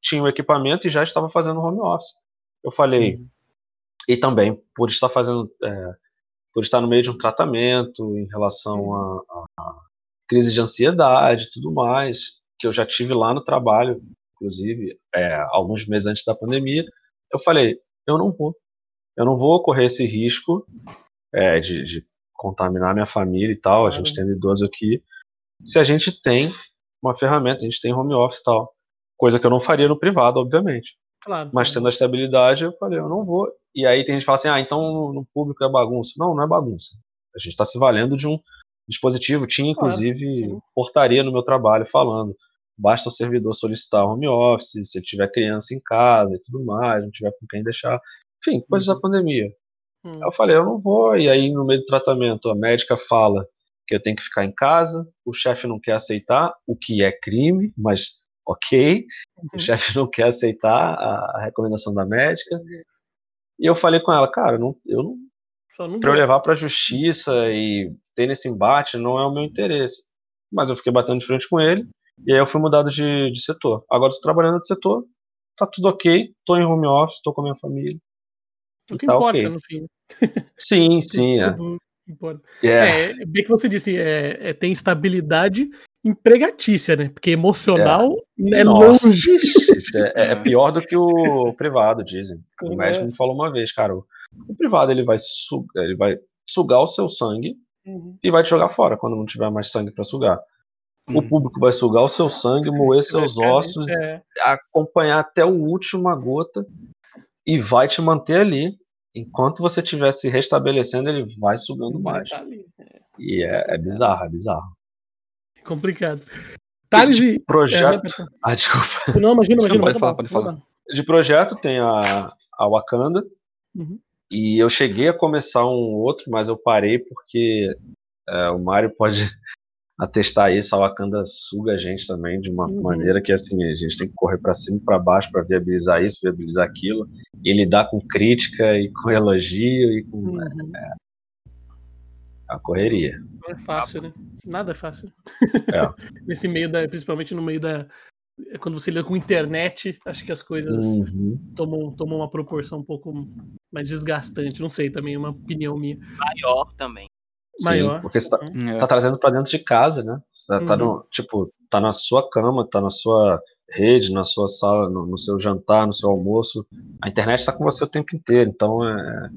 tinha o equipamento e já estava fazendo home office. Eu falei, uhum e também por estar fazendo, é, por estar no meio de um tratamento em relação a, a, crise de ansiedade e tudo mais, que eu já tive lá no trabalho, inclusive, é, alguns meses antes da pandemia, eu falei, eu não vou, eu não vou correr esse risco é, de, de, contaminar minha família e tal, a gente tem idoso aqui, se a gente tem uma ferramenta, a gente tem home office e tal, coisa que eu não faria no privado, obviamente. Claro. Mas tendo a estabilidade, eu falei, eu não vou. E aí tem gente que fala assim, ah, então no público é bagunça. Não, não é bagunça. A gente está se valendo de um dispositivo. Tinha, inclusive, claro, portaria no meu trabalho falando. Basta o servidor solicitar home office, se ele tiver criança em casa e tudo mais, não tiver com quem deixar. Enfim, coisas uhum. da pandemia. Uhum. Eu falei, eu não vou. E aí, no meio do tratamento, a médica fala que eu tenho que ficar em casa, o chefe não quer aceitar, o que é crime, mas ok. Uhum. O chefe não quer aceitar a recomendação da médica. E eu falei com ela, cara, não, eu não. não pra eu levar pra justiça e ter nesse embate não é o meu interesse. Mas eu fiquei batendo de frente com ele. E aí eu fui mudado de, de setor. Agora eu tô trabalhando de setor, tá tudo ok, tô em home office, tô com a minha família. O que tá importa okay. no fim. Sim, sim, é. Importa. Yeah. É, bem que você disse, é, é, tem estabilidade empregatícia, né? Porque emocional é, é longe. É, é, pior do que o privado, dizem. Como o médico é? me falou uma vez, cara. O, o, privado ele vai, sugar, ele vai sugar o seu sangue uhum. e vai te jogar fora quando não tiver mais sangue para sugar. Uhum. O público vai sugar o seu sangue, moer seus ossos, é. acompanhar até o último gota e vai te manter ali. Enquanto você estiver se restabelecendo, ele vai sugando mais. Tá é. E é, é bizarro, é bizarro. Complicado. Thales de projeto. É, ah, desculpa. Não, imagina, imagina. Pode falar, pode falar. De projeto tem a, a Wakanda. Uhum. E eu cheguei a começar um outro, mas eu parei porque é, o Mário pode atestar isso. A Wakanda suga a gente também de uma uhum. maneira que assim a gente tem que correr para cima e para baixo para viabilizar isso, viabilizar aquilo, e lidar com crítica e com elogio e com uhum. é, a correria. Não é fácil, né? Nada é fácil. É. Nesse meio da, principalmente no meio da quando você lida com internet, acho que as coisas uhum. tomam, tomam uma proporção um pouco mais desgastante. Não sei, também é uma opinião minha. Maior também. Sim, Maior. Porque você tá, uhum. tá trazendo para dentro de casa, né? Você tá, no, uhum. tipo, tá na sua cama, tá na sua rede, na sua sala, no, no seu jantar, no seu almoço. A internet está com você o tempo inteiro. Então é,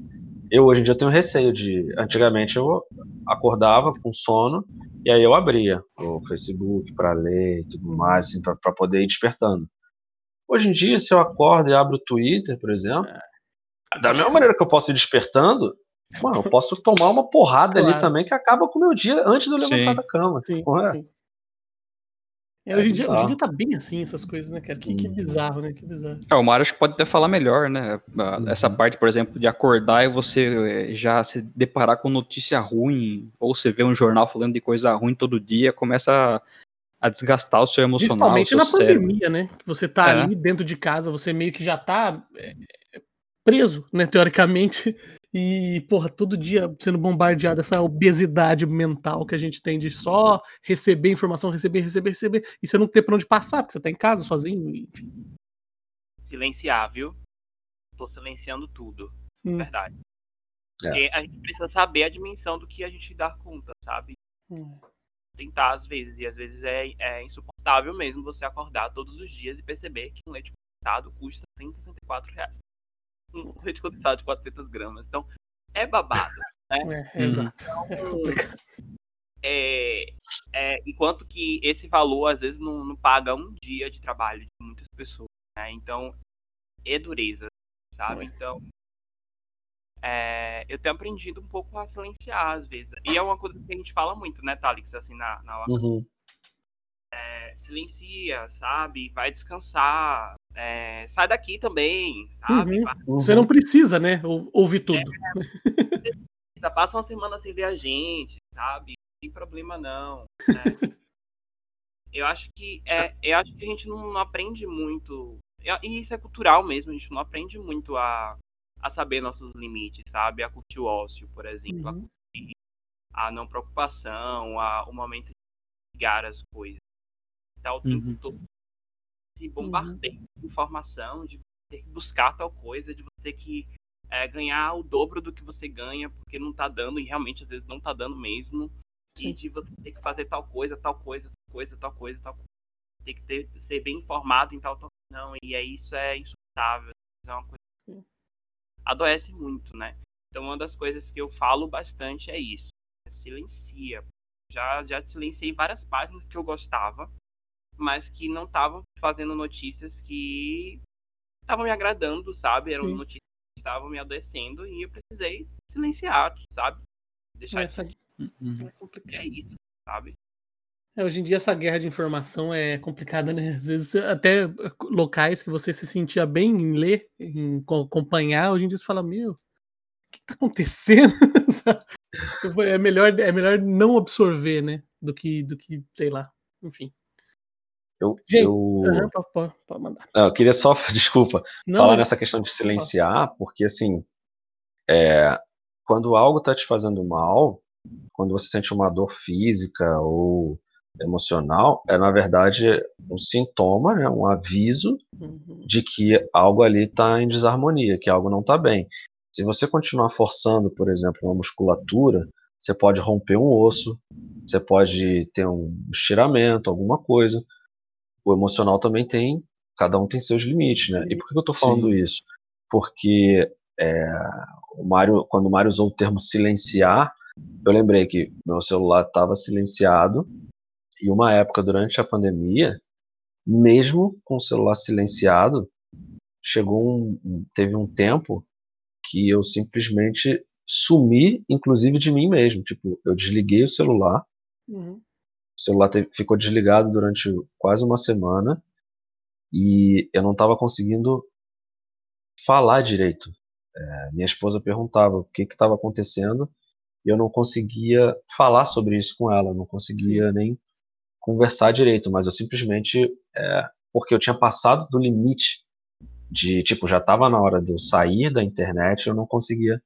eu hoje em dia tenho receio de. Antigamente eu acordava com sono e aí eu abria o Facebook para ler e tudo mais, assim, para poder ir despertando. Hoje em dia, se eu acordo e abro o Twitter, por exemplo, é. da mesma maneira que eu posso ir despertando, mano, eu posso tomar uma porrada claro. ali também que acaba com o meu dia antes de eu levantar sim. da cama. Sim, é? sim. É, hoje, em dia, hoje em dia tá bem assim essas coisas, né, cara? Que, que uhum. bizarro, né? Que bizarro. É, o Mário acho que pode até falar melhor, né? Uhum. Essa parte, por exemplo, de acordar e você eh, já se deparar com notícia ruim, ou você vê um jornal falando de coisa ruim todo dia, começa a, a desgastar o seu emocional. Principalmente na cérebro. pandemia, né? Que você tá é. ali dentro de casa, você meio que já tá é, preso, né, teoricamente. E, porra, todo dia sendo bombardeado essa obesidade mental que a gente tem de só receber informação, receber, receber, receber, e você não ter pra onde passar, porque você tá em casa sozinho, enfim. Silenciar, viu? Tô silenciando tudo. Hum. Verdade. É. Porque a gente precisa saber a dimensão do que a gente dá conta, sabe? Hum. Tentar às vezes, e às vezes é, é insuportável mesmo você acordar todos os dias e perceber que um leite condensado custa 164 reais um leite condensado de 400 gramas. Então, é babado. Né? É, exato. Então, é, é, enquanto que esse valor, às vezes, não, não, paga um dia de trabalho de muitas pessoas. Né? Então, é dureza, sabe? Então, é, eu tenho aprendido um pouco a silenciar, às vezes. E é uma coisa que a gente fala muito, né, Thalix, assim, na, na uhum. é, silencia, sabe? Vai descansar, é, sai daqui também, sabe? Uhum. Você não precisa, né? Ouvir tudo. É, passa uma semana sem ver a gente, sabe? Não tem problema não. Né? eu acho que é, eu acho que a gente não aprende muito. E isso é cultural mesmo, a gente não aprende muito a, a saber nossos limites, sabe? A curtir o ócio, por exemplo, uhum. a, curtir a não preocupação, a, o momento de ligar as coisas. Tá o tempo uhum. todo se bombardeia uhum. de informação, de ter que buscar tal coisa, de você ter que é, ganhar o dobro do que você ganha, porque não tá dando, e realmente às vezes não tá dando mesmo. Sim. E de você ter que fazer tal coisa, tal coisa, tal coisa, tal coisa, tal coisa. Tem que ter, ser bem informado em tal, tal. Não, e aí isso é insuportável. É uma coisa que adoece muito, né? Então uma das coisas que eu falo bastante é isso. É silencia. Já, já silenciei várias páginas que eu gostava, mas que não estavam fazendo notícias que estavam me agradando, sabe? Eram Sim. notícias que estavam me adoecendo e eu precisei silenciar, sabe? Deixar essa... de... Uhum. É, isso, sabe? É, hoje em dia essa guerra de informação é complicada, né? Às vezes até locais que você se sentia bem em ler, em acompanhar, hoje em dia você fala, meu, o que tá acontecendo? é melhor, é melhor não absorver, né? Do que, do que, sei lá, enfim. Eu, Gente, eu... Uhum, pode, pode mandar. Não, eu queria só, desculpa, Não, falar nessa questão de silenciar, porque assim, é, quando algo está te fazendo mal, quando você sente uma dor física ou emocional, é na verdade um sintoma, né, um aviso uhum. de que algo ali está em desarmonia, que algo não está bem. Se você continuar forçando, por exemplo, uma musculatura, você pode romper um osso, você pode ter um estiramento, alguma coisa o emocional também tem, cada um tem seus limites, né? E por que eu estou falando Sim. isso? Porque é, o Mário, quando o Mário usou o termo silenciar, eu lembrei que meu celular estava silenciado e uma época durante a pandemia, mesmo com o celular silenciado, chegou um, teve um tempo que eu simplesmente sumi, inclusive de mim mesmo. Tipo, eu desliguei o celular, uhum. O celular ficou desligado durante quase uma semana e eu não estava conseguindo falar direito. É, minha esposa perguntava o que estava acontecendo e eu não conseguia falar sobre isso com ela, não conseguia nem conversar direito, mas eu simplesmente, é, porque eu tinha passado do limite de tipo já estava na hora de eu sair da internet eu não conseguia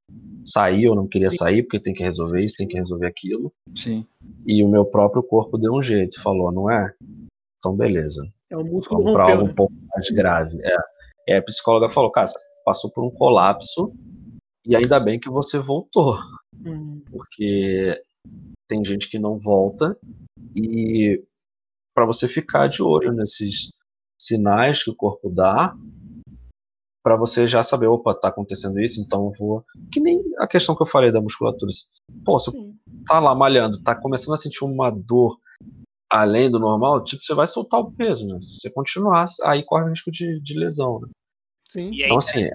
sair eu não queria Sim. sair porque tem que resolver isso tem que resolver aquilo Sim. e o meu próprio corpo deu um jeito falou não é então beleza é o músculo Vamos para algo um pouco mais grave é a psicóloga falou cara você passou por um colapso e ainda bem que você voltou hum. porque tem gente que não volta e para você ficar de olho nesses sinais que o corpo dá para você já saber, opa, tá acontecendo isso, então eu vou. Que nem a questão que eu falei da musculatura. Pô, você tá lá malhando, tá começando a sentir uma dor além do normal, tipo, você vai soltar o peso, né? Se você continuar, aí corre o risco de, de lesão, né? Sim. E então, assim.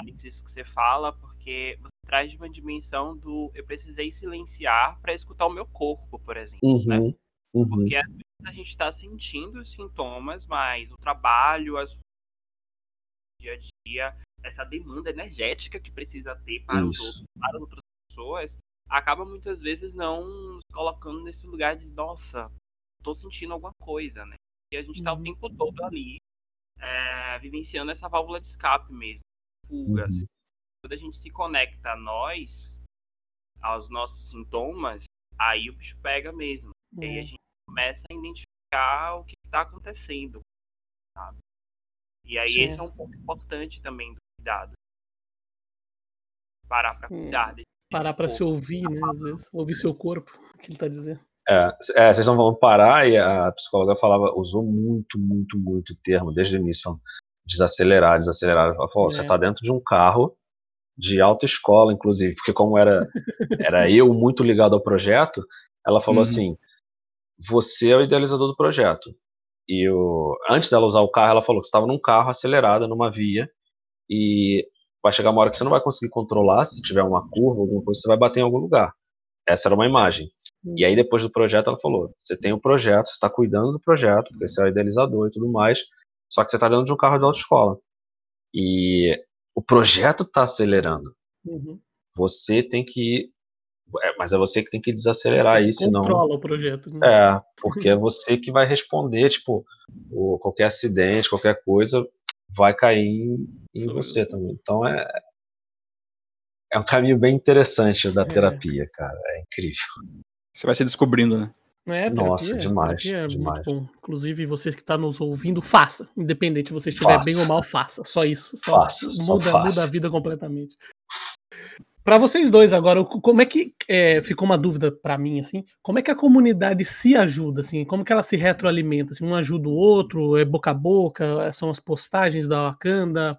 Alex, isso que você fala, porque você traz de uma dimensão do eu precisei silenciar para escutar o meu corpo, por exemplo, uhum, né? Uhum. Porque às vezes a gente está sentindo os sintomas, mas o trabalho, as dia a dia, essa demanda energética que precisa ter para, os outros, para outras pessoas, acaba muitas vezes não nos colocando nesse lugar de, nossa, tô sentindo alguma coisa, né? E a gente tá uhum. o tempo todo ali é, vivenciando essa válvula de escape mesmo, fugas. Uhum. quando a gente se conecta a nós, aos nossos sintomas, aí o bicho pega mesmo. E aí a gente começa a identificar o que está acontecendo, sabe? E aí Sim. esse é um ponto importante também do cuidado. Parar para cuidar. Hum. Parar para se ouvir, né? Às vezes, ouvir seu corpo, o que ele está dizendo. É, é, vocês não vão parar e a psicóloga falava, usou muito, muito, muito termo desde o início, falando, desacelerar, desacelerar. Ela falou, é. você está dentro de um carro de autoescola, inclusive, porque como era, era eu muito ligado ao projeto, ela falou uhum. assim, você é o idealizador do projeto. E o, antes dela usar o carro, ela falou que estava num carro acelerada, numa via, e vai chegar uma hora que você não vai conseguir controlar, se tiver uma curva, alguma coisa, você vai bater em algum lugar. Essa era uma imagem. E aí, depois do projeto, ela falou: você tem o um projeto, você está cuidando do projeto, porque você é o idealizador e tudo mais, só que você está dentro de um carro de autoescola. E o projeto está acelerando. Uhum. Você tem que. É, mas é você que tem que desacelerar você isso, senão. controla o projeto. Né? É, porque é você que vai responder, tipo, o, qualquer acidente, qualquer coisa, vai cair em, em você também. Então é, é um caminho bem interessante da é. terapia, cara. É incrível. Você vai se descobrindo, né? É, Nossa, demais. É demais. Inclusive, você que está nos ouvindo, faça. Independente se você estiver faça. bem ou mal, faça. Só isso. Só faça, muda, só muda a vida completamente. Para vocês dois agora, como é que é, ficou uma dúvida para mim assim? Como é que a comunidade se ajuda assim? Como que ela se retroalimenta? Assim, um ajuda o outro, é boca a boca, são as postagens da Wakanda,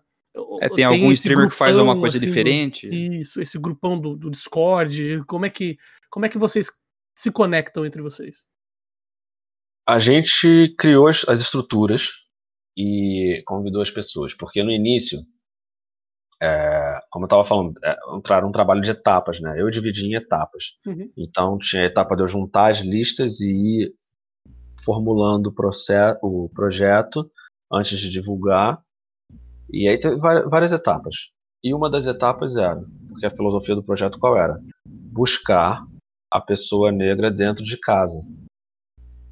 é, tem, tem, algum streamer grupão, que faz alguma coisa assim, diferente? Isso, esse grupão do, do, Discord. Como é que como é que vocês se conectam entre vocês? A gente criou as, as estruturas e convidou as pessoas, porque no início, é, como eu estava falando, é, era um trabalho de etapas, né? Eu dividi em etapas. Uhum. Então tinha a etapa de eu juntar as listas e ir formulando o, processo, o projeto antes de divulgar e aí teve várias etapas. E uma das etapas era, porque a filosofia do projeto qual era? Buscar a pessoa negra dentro de casa.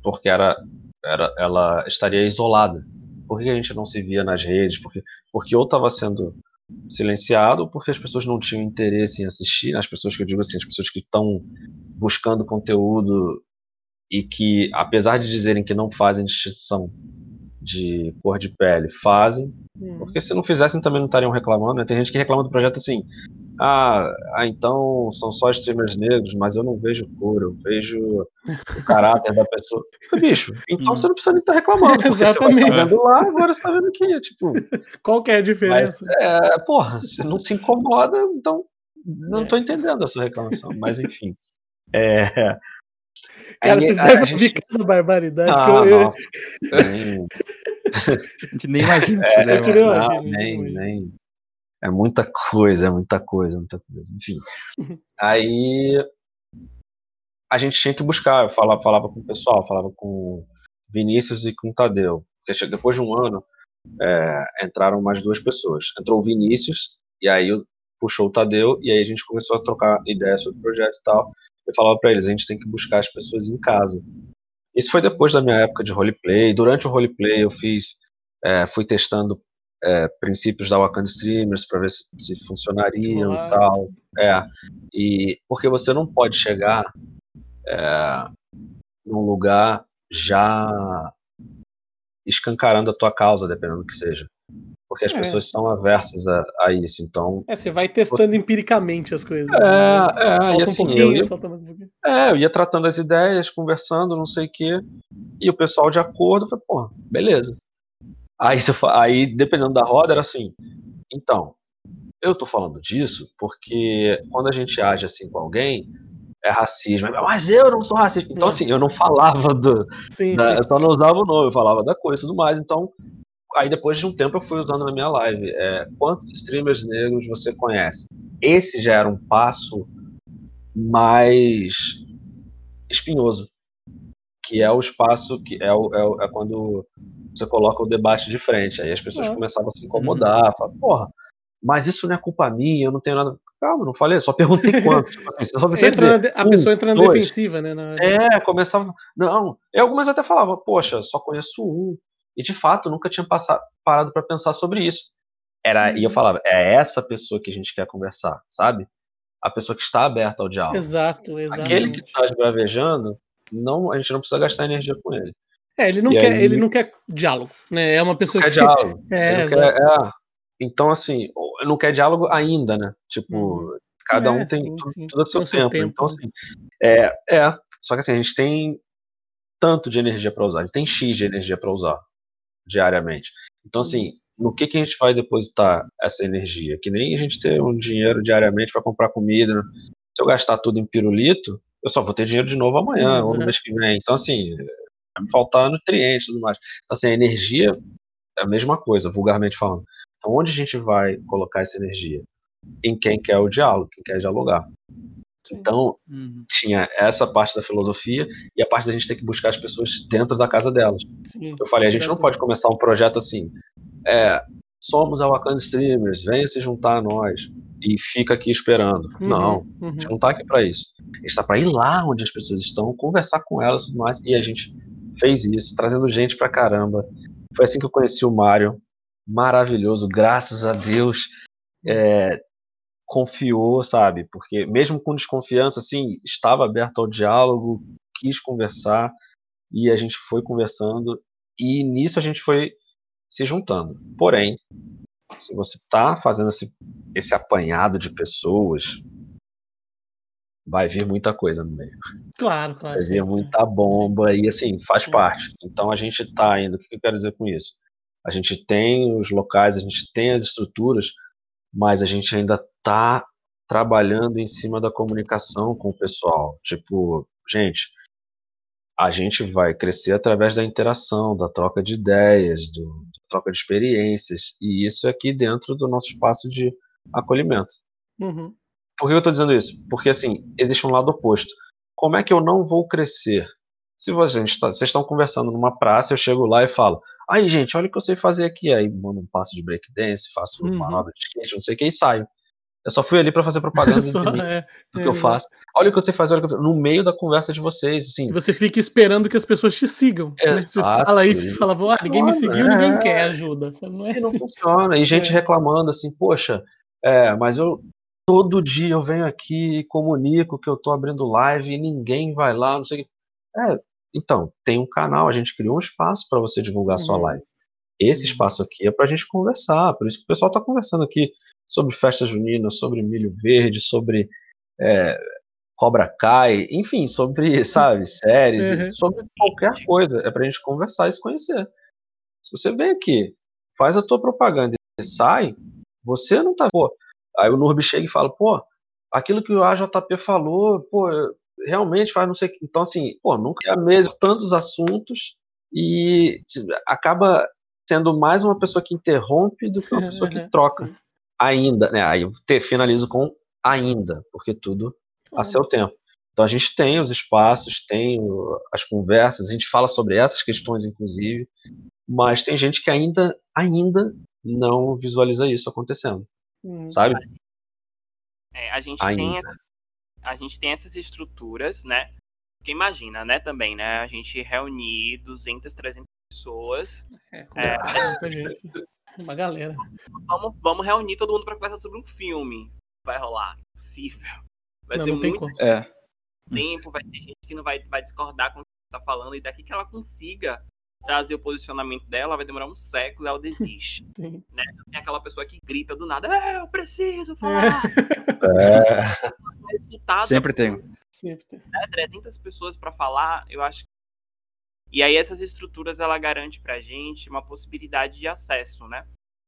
Porque era, era, ela estaria isolada. Por que a gente não se via nas redes? Porque, porque ou estava sendo silenciado, porque as pessoas não tinham interesse em assistir. As pessoas que eu digo assim, as pessoas que estão buscando conteúdo e que, apesar de dizerem que não fazem distinção de cor de pele fazem, hum. porque se não fizessem também não estariam reclamando. Né? Tem gente que reclama do projeto assim: ah, ah, então são só streamers negros, mas eu não vejo cor, eu vejo o caráter da pessoa. Bicho, então hum. você não precisa nem estar tá reclamando, porque Exatamente. você vai vendo lá, agora você está vendo aqui, tipo. Qual que é a diferença? Mas, é, porra, se não se incomoda, então não estou é. entendendo a sua reclamação, mas enfim. É, Cara, vocês devem gente... ouvir cada barbaridade ah, que eu. eu... a gente nem imagina. É, né, não, nem, nem. É muita coisa, é muita coisa, muita coisa. Enfim. Aí a gente tinha que buscar. Eu falava, falava com o pessoal, falava com Vinícius e com o Tadeu. Depois de um ano é, entraram mais duas pessoas. Entrou o Vinícius, e aí puxou o Tadeu, e aí a gente começou a trocar ideias sobre o projeto e tal eu falava para eles, a gente tem que buscar as pessoas em casa. Isso foi depois da minha época de roleplay. Durante o roleplay eu fiz, é, fui testando é, princípios da Wakanda Streamers para ver se, se funcionariam e tal. É, e porque você não pode chegar é, num lugar já escancarando a tua causa, dependendo do que seja porque as é. pessoas são aversas a, a, isso. Então. É, você vai testando você... empiricamente as coisas. É, né? é, solta e assim, um eu ia, solta mais um pouquinho. É, eu ia tratando as ideias, conversando, não sei o quê. E o pessoal de acordo, foi, pô, beleza. Aí, aí, dependendo da roda, era assim. Então, eu tô falando disso porque quando a gente age assim com alguém, é racismo. Mas eu não sou racista. Então, assim, eu não falava do. Sim, da, sim. Eu só não usava o nome, eu falava da coisa e tudo mais. Então, aí depois de um tempo eu fui usando na minha live. É, quantos streamers negros você conhece? Esse já era um passo mais espinhoso, que é o espaço que é, o, é, o, é quando você coloca o debate de frente. Aí as pessoas é. começavam a se incomodar, uhum. falar, porra, mas isso não é culpa minha, eu não tenho nada. Calma, não falei, só perguntei quanto. Tipo assim, só entra dizer, a um, pessoa entra na dois. defensiva, né? Na... É, começava. Não, e algumas até falavam, poxa, só conheço um. E de fato, nunca tinha passado, parado para pensar sobre isso. Era, E eu uhum. falava, é essa pessoa que a gente quer conversar, sabe? A pessoa que está aberta ao diálogo. Exato, exato. Aquele que está esbravejando, não, a gente não precisa gastar energia com ele. É, ele não, quer, aí... ele não quer diálogo, né? É uma pessoa não que. Quer diálogo. É, quer, é, então, assim, não quer diálogo ainda, né? Tipo, hum. cada um é, tem sim, tudo, sim. tudo a seu, tempo. tempo. Então, assim, é, é. Só que assim, a gente tem tanto de energia para usar, a gente tem X de energia para usar diariamente. Então, assim, no que, que a gente vai depositar essa energia? Que nem a gente ter um dinheiro diariamente para comprar comida. Né? Se eu gastar tudo em pirulito, eu só vou ter dinheiro de novo amanhã ou no mês que vem. Então, assim, vai me faltar nutrientes e tudo mais. Então, assim, a energia é a mesma coisa, vulgarmente falando. Então, onde a gente vai colocar essa energia? Em quem quer o diálogo, quem quer dialogar. Então, uhum. tinha essa parte da filosofia e a parte da gente ter que buscar as pessoas dentro da casa delas. Sim, eu falei, a gente não pode começar um projeto assim, é, somos a Wakanda Streamers, venha se juntar a nós e fica aqui esperando. Uhum, não, uhum. a gente não está aqui para isso. A gente está para ir lá onde as pessoas estão, conversar com elas e tudo mais, e a gente fez isso, trazendo gente pra caramba. Foi assim que eu conheci o Mário, maravilhoso, graças a Deus. É, confiou, sabe? Porque mesmo com desconfiança, assim, estava aberto ao diálogo, quis conversar e a gente foi conversando e nisso a gente foi se juntando. Porém, se você está fazendo esse, esse apanhado de pessoas, vai vir muita coisa no meio. Claro, claro. Vai vir muita bomba e assim, faz parte. Então a gente está indo. O que eu quero dizer com isso? A gente tem os locais, a gente tem as estruturas, mas a gente ainda está trabalhando em cima da comunicação com o pessoal. Tipo, gente, a gente vai crescer através da interação, da troca de ideias, do, da troca de experiências, e isso é aqui dentro do nosso espaço de acolhimento. Uhum. Por que eu estou dizendo isso? Porque, assim, existe um lado oposto. Como é que eu não vou crescer? Se vocês, tá, vocês estão conversando numa praça, eu chego lá e falo, aí, gente, olha o que eu sei fazer aqui. Aí mando um passo de breakdance, faço uhum. uma manobra de skate, não sei o que, e saio. Eu só fui ali para fazer propaganda só, mim, é, do é, que eu faço. Olha o que você faz, olha o que eu... no meio da conversa de vocês, assim. Você fica esperando que as pessoas te sigam. Né? Você fala isso e fala, ah, ninguém me seguiu, é, ninguém quer ajuda. Sabe? Não é assim. não funciona. E gente é. reclamando assim, poxa, é, mas eu todo dia eu venho aqui e comunico que eu tô abrindo live e ninguém vai lá, não sei o que. É, então, tem um canal, a gente criou um espaço para você divulgar uhum. sua live. Esse uhum. espaço aqui é para a gente conversar, por isso que o pessoal está conversando aqui sobre festa junina, sobre milho verde, sobre é, Cobra Kai, enfim, sobre, sabe, séries, uhum. sobre qualquer coisa. É pra gente conversar e se conhecer. Se você vem aqui, faz a tua propaganda e sai, você não tá. Pô, aí o Nurbi chega e fala, pô, aquilo que o AJP falou, pô, realmente faz não sei o que. Então, assim, pô, nunca é a mesma, tantos assuntos e acaba sendo mais uma pessoa que interrompe do que uma pessoa que troca ainda, né? Aí eu te, finalizo com ainda, porque tudo a seu tempo. Então a gente tem os espaços, tem as conversas, a gente fala sobre essas questões, inclusive, mas tem gente que ainda, ainda não visualiza isso acontecendo, hum. sabe? É, a gente tem a gente tem essas estruturas, né? Porque imagina, né, também, né? A gente reunir 200, 300 pessoas. É, é, muita gente. Uma galera. Vamos, vamos reunir todo mundo para conversar sobre um filme. Vai rolar. Impossível. Vai não, ser não muito como. É. tempo, vai ter gente que não vai, vai discordar com o que tá falando, e daqui que ela consiga trazer o posicionamento dela, vai demorar um século e ela desiste. Sim. Né? Tem aquela pessoa que grita do nada, é, eu preciso falar. É. Sempre tem. Sempre tem. Né? 300 pessoas para falar, eu acho e aí essas estruturas ela garante para a gente uma possibilidade de acesso, né?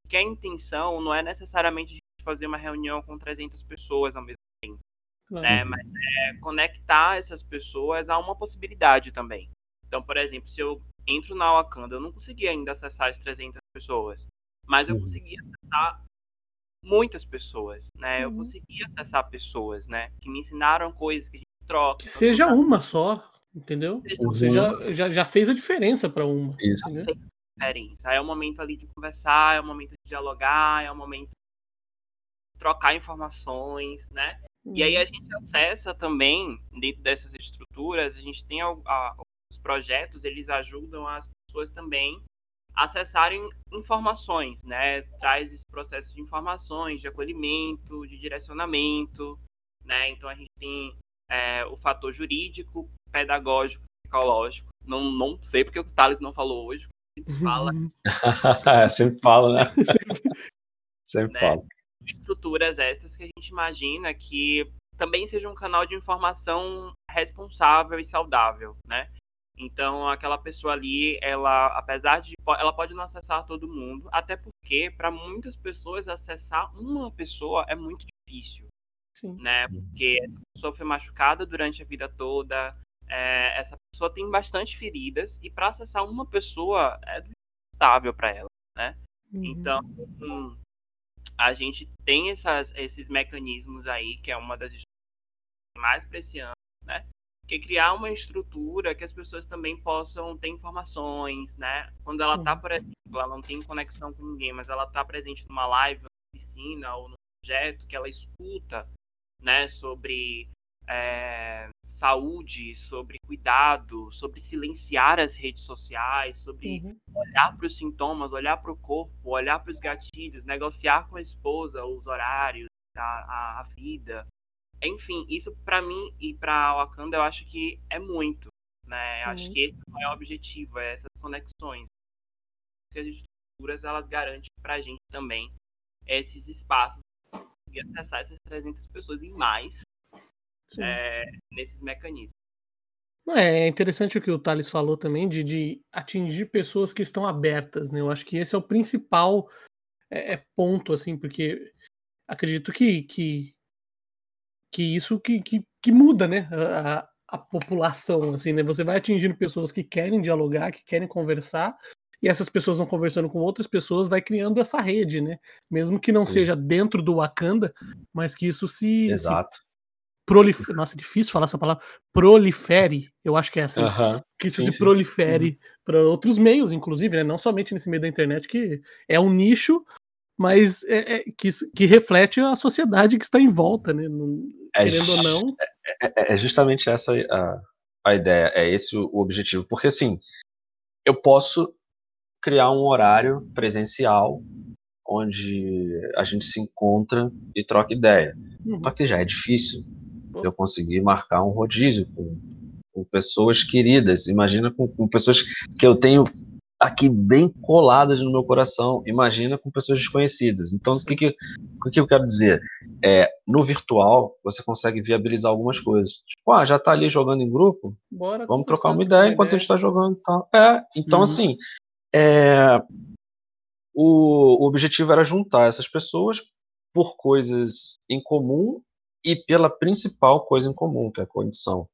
Que a intenção não é necessariamente de fazer uma reunião com 300 pessoas ao mesmo tempo, claro. né? Mas é conectar essas pessoas a uma possibilidade também. Então, por exemplo, se eu entro na Wakanda, eu não consegui ainda acessar as 300 pessoas, mas eu uhum. consegui acessar muitas pessoas, né? Eu uhum. consegui acessar pessoas, né? Que me ensinaram coisas que a gente troca. Que seja uma só, Entendeu? Você uhum. já, já, já fez a diferença para uma. Isso. Diferença. É o momento ali de conversar, é o momento de dialogar, é o momento de trocar informações, né? Uhum. E aí a uhum. gente acessa também, dentro dessas estruturas, a gente tem a, a, os projetos, eles ajudam as pessoas também acessarem informações, né? Traz esse processo de informações, de acolhimento, de direcionamento, né? Então a gente tem é, o fator jurídico, pedagógico, psicológico. Não, não sei porque o Thales não falou hoje. Fala. É, sempre fala, né? sempre né? fala. Estruturas estas que a gente imagina que também seja um canal de informação responsável e saudável, né? Então, aquela pessoa ali, ela, apesar de, ela pode não acessar todo mundo, até porque para muitas pessoas acessar uma pessoa é muito difícil, Sim. né? Porque essa pessoa foi machucada durante a vida toda, é, essa pessoa tem bastante feridas e para acessar uma pessoa é estável para ela, né? Uhum. Então, hum, a gente tem essas, esses mecanismos aí que é uma das mais preciosas, né? Que criar uma estrutura que as pessoas também possam ter informações, né? Quando ela está, por exemplo, ela não tem conexão com ninguém, mas ela está presente numa live, numa piscina ou no projeto que ela escuta, né? Sobre é, saúde, sobre cuidado, sobre silenciar as redes sociais, sobre uhum. olhar para os sintomas, olhar para o corpo, olhar para os gatilhos, negociar com a esposa os horários, a, a, a vida, enfim, isso para mim e para Wakanda eu acho que é muito, né? Eu acho que esse é o maior objetivo, é essas conexões. Que as estruturas elas garantem para a gente também esses espaços e acessar essas 300 pessoas e mais é, nesses mecanismos. É interessante o que o Thales falou também de, de atingir pessoas que estão abertas, né? Eu acho que esse é o principal é, é ponto, assim, porque acredito que, que que isso que, que, que muda, né? A, a, população, assim, né? Você vai atingindo pessoas que querem dialogar, que querem conversar, e essas pessoas vão conversando com outras pessoas, vai criando essa rede, né? Mesmo que não Sim. seja dentro do Wakanda, mas que isso se. Exato. Se prolifere. Nossa, é difícil falar essa palavra. Prolifere, eu acho que é essa. Uh -huh. Que isso sim, se prolifere uhum. para outros meios, inclusive, né? Não somente nesse meio da internet, que é um nicho, mas é, é, que, que reflete a sociedade que está em volta, né? Não, é, querendo ou não. É, é, é, justamente essa a, a ideia, é esse o, o objetivo. Porque assim, eu posso criar um horário presencial onde a gente se encontra e troca ideia. Uhum. Só que já é difícil eu conseguir marcar um rodízio com, com pessoas queridas. Imagina com, com, pessoas que eu tenho aqui bem coladas no meu coração. Imagina com pessoas desconhecidas. Então, o que, que, o que eu quero dizer? É, no virtual, você consegue viabilizar algumas coisas. Tipo, ah, já está ali jogando em grupo? Bora Vamos trocar uma ideia enquanto ideia. a gente está jogando. Tá? É, então, uhum. assim, é, o, o objetivo era juntar essas pessoas por coisas em comum e pela principal coisa em comum, que é a condição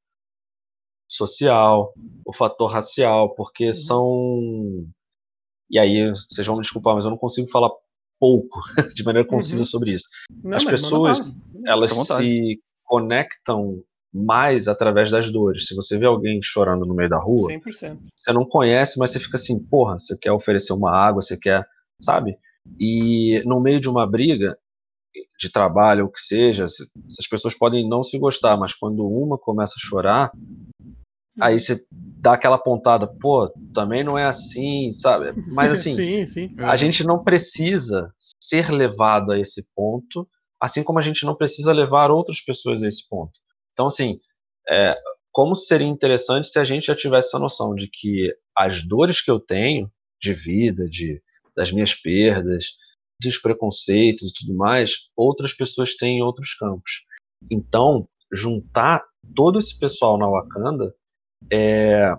social, o fator racial, porque uhum. são. E aí, vocês vão me desculpar, mas eu não consigo falar pouco, de maneira concisa uhum. sobre isso. Não, As pessoas, elas se conectam mais através das dores. Se você vê alguém chorando no meio da rua, 100%. você não conhece, mas você fica assim, porra, você quer oferecer uma água, você quer, sabe? E no meio de uma briga de trabalho, ou que seja, essas pessoas podem não se gostar, mas quando uma começa a chorar, Aí você dá aquela pontada, pô, também não é assim, sabe? Mas assim, sim, sim. a gente não precisa ser levado a esse ponto, assim como a gente não precisa levar outras pessoas a esse ponto. Então, assim, é, como seria interessante se a gente já tivesse essa noção de que as dores que eu tenho de vida, de das minhas perdas, dos preconceitos e tudo mais, outras pessoas têm em outros campos. Então, juntar todo esse pessoal na Wakanda é,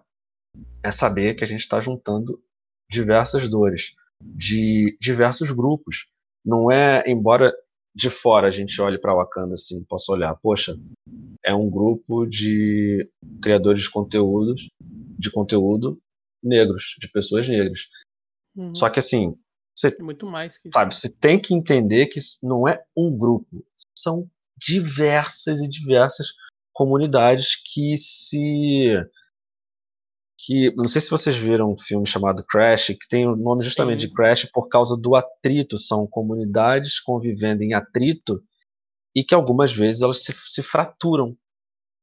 é saber que a gente está juntando diversas dores de diversos grupos. Não é, embora de fora a gente olhe para Wakanda assim, possa olhar, poxa, é um grupo de criadores de conteúdos, de conteúdo negros, de pessoas negras. Uhum. Só que assim, você, muito mais que sabe, você tem que entender que não é um grupo, são diversas e diversas comunidades que se que não sei se vocês viram um filme chamado Crash, que tem o nome justamente Sim. de Crash por causa do atrito, são comunidades convivendo em atrito e que algumas vezes elas se, se fraturam,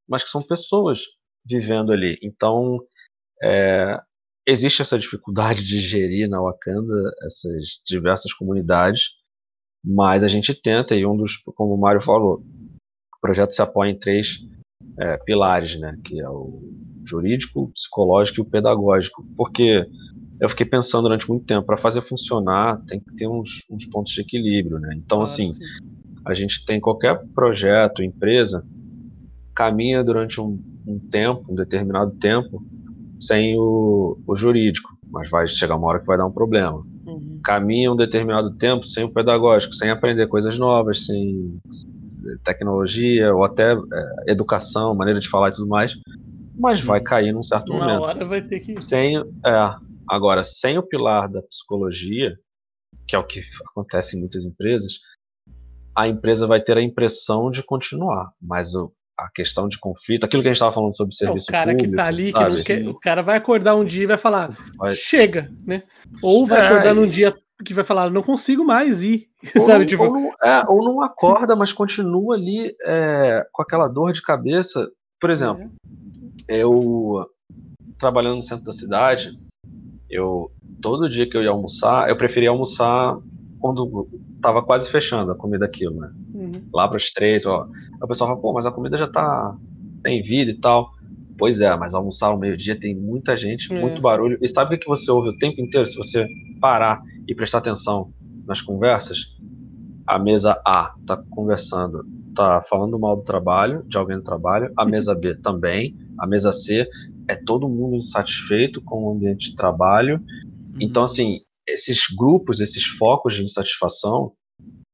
mas que são pessoas vivendo ali. Então, é, existe essa dificuldade de gerir na Wakanda essas diversas comunidades, mas a gente tenta, e um dos, como o Mário falou, o projeto se apoia em três é, pilares, né, que é o jurídico, o psicológico e o pedagógico, porque eu fiquei pensando durante muito tempo, para fazer funcionar tem que ter uns, uns pontos de equilíbrio, né, então ah, assim, sim. a gente tem qualquer projeto, empresa, caminha durante um, um tempo, um determinado tempo, sem o, o jurídico, mas vai chegar uma hora que vai dar um problema. Uhum. Caminha um determinado tempo sem o pedagógico, sem aprender coisas novas, sem tecnologia ou até é, educação, maneira de falar e tudo mais, mas vai uhum. cair num certo Uma momento. Uma hora vai ter que. Sem, é, agora, sem o pilar da psicologia, que é o que acontece em muitas empresas, a empresa vai ter a impressão de continuar, mas o, a questão de conflito, aquilo que a gente estava falando sobre serviço é, o cara público, que tá ali, que quer, o cara vai acordar um dia e vai falar, vai... chega, né? Ou vai é, acordar num dia que vai falar, não consigo mais ir, ou sabe? Não, tipo... ou, não, é, ou não acorda, mas continua ali é, com aquela dor de cabeça. Por exemplo, é. eu trabalhando no centro da cidade, eu todo dia que eu ia almoçar, eu preferia almoçar quando tava quase fechando a comida aquilo, né? Uhum. Lá para as três, ó. o pessoal fala, pô, mas a comida já tá tem vida e tal. Pois é, mas almoçar ao meio-dia tem muita gente, é. muito barulho. E sabe o que você ouve o tempo inteiro? Se você parar e prestar atenção nas conversas, a mesa A tá conversando, tá falando mal do trabalho, de alguém do trabalho, a mesa B também, a mesa C é todo mundo insatisfeito com o ambiente de trabalho. Uhum. Então, assim, esses grupos, esses focos de insatisfação,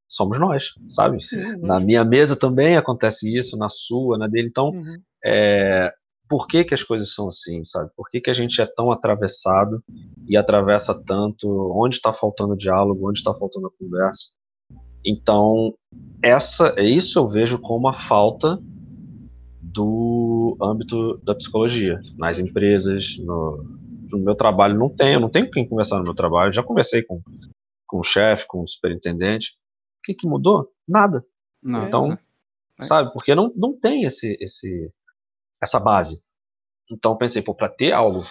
somos nós, sabe? Uhum. Na minha mesa também acontece isso, na sua, na dele. Então, uhum. é, por que, que as coisas são assim, sabe? Por que, que a gente é tão atravessado e atravessa tanto? Onde está faltando diálogo? Onde está faltando a conversa? Então, essa, isso eu vejo como a falta do âmbito da psicologia nas empresas, no, no meu trabalho não tenho, não tenho quem conversar no meu trabalho. Já conversei com, com o chefe, com o superintendente. O que, que mudou? Nada. Não, então, é. sabe, porque não, não tem esse, esse, essa base. Então pensei, pô, para ter algo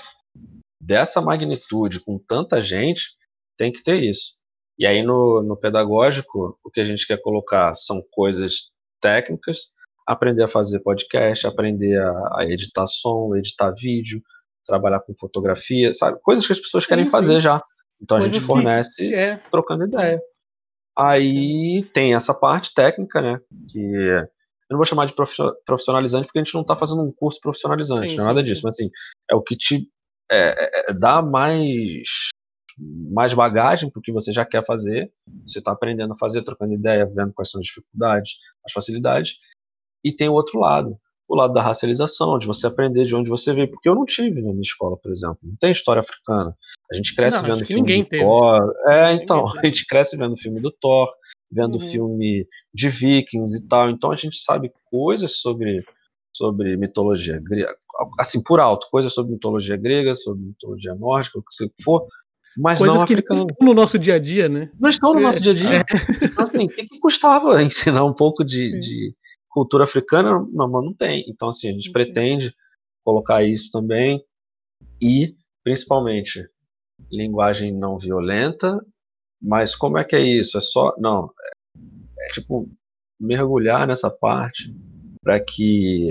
dessa magnitude, com tanta gente, tem que ter isso. E aí no, no pedagógico, o que a gente quer colocar são coisas técnicas, aprender a fazer podcast, aprender a, a editar som, editar vídeo, trabalhar com fotografia, sabe? Coisas que as pessoas querem sim, fazer já. Então Coisas a gente fornece que, é. trocando ideia. Aí tem essa parte técnica, né? Que eu não vou chamar de profissionalizante porque a gente não está fazendo um curso profissionalizante, sim, não é nada sim, disso. Mas assim, é o que te é, é, é dá mais mais bagagem para o que você já quer fazer. Você está aprendendo a fazer, trocando ideia, vendo quais são as dificuldades, as facilidades. E tem o outro lado, o lado da racialização, de você aprender de onde você veio, porque eu não tive na minha escola, por exemplo, não tem história africana. A gente cresce não, vendo filme ninguém do teve. Thor. É, então, a gente cresce vendo filme do Thor, vendo uhum. filme de vikings e tal, então a gente sabe coisas sobre sobre mitologia grega, assim por alto, coisas sobre mitologia grega, sobre mitologia nórdica, o que for, mas coisas não que africano. não estão no nosso dia a dia, né? Não estão no nosso dia a dia. É. Então, assim, o que, que custava ensinar um pouco de, de cultura africana, não, não tem. Então, assim, a gente pretende colocar isso também e, principalmente, linguagem não violenta. Mas como é que é isso? É só. Não. É, é tipo mergulhar nessa parte para que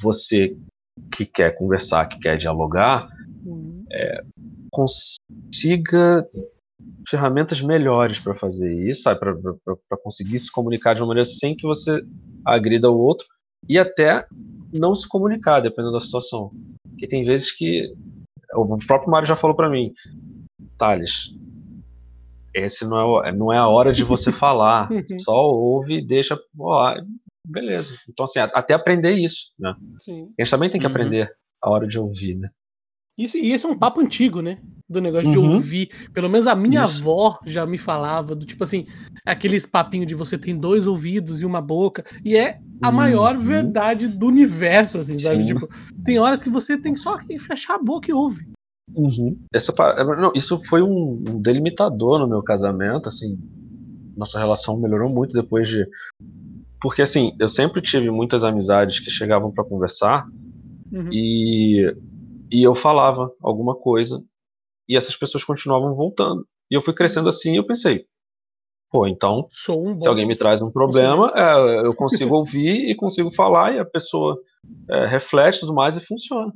você que quer conversar, que quer dialogar, uhum. é, consiga ferramentas melhores para fazer isso, para conseguir se comunicar de uma maneira sem que você agrida o outro e até não se comunicar, dependendo da situação. Porque tem vezes que o próprio Mário já falou para mim, Thales, esse não é, não é a hora de você falar, só ouve e deixa, ó, beleza. Então assim, até aprender isso, né? Sim. A gente também tem que uhum. aprender a hora de ouvir, né? Isso, e esse é um papo antigo, né? Do negócio uhum. de ouvir. Pelo menos a minha Isso. avó já me falava do tipo assim, aqueles papinhos de você tem dois ouvidos e uma boca. E é a uhum. maior verdade do universo, assim, sabe? Tipo, tem horas que você tem só que fechar a boca e ouve. Uhum. Essa, não, isso foi um, um delimitador no meu casamento, assim. Nossa relação melhorou muito depois de. Porque, assim, eu sempre tive muitas amizades que chegavam para conversar uhum. e e eu falava alguma coisa e essas pessoas continuavam voltando. E eu fui crescendo assim e eu pensei, pô, então, um se alguém me traz um problema, é, eu consigo ouvir e consigo falar e a pessoa é, reflete tudo mais e funciona.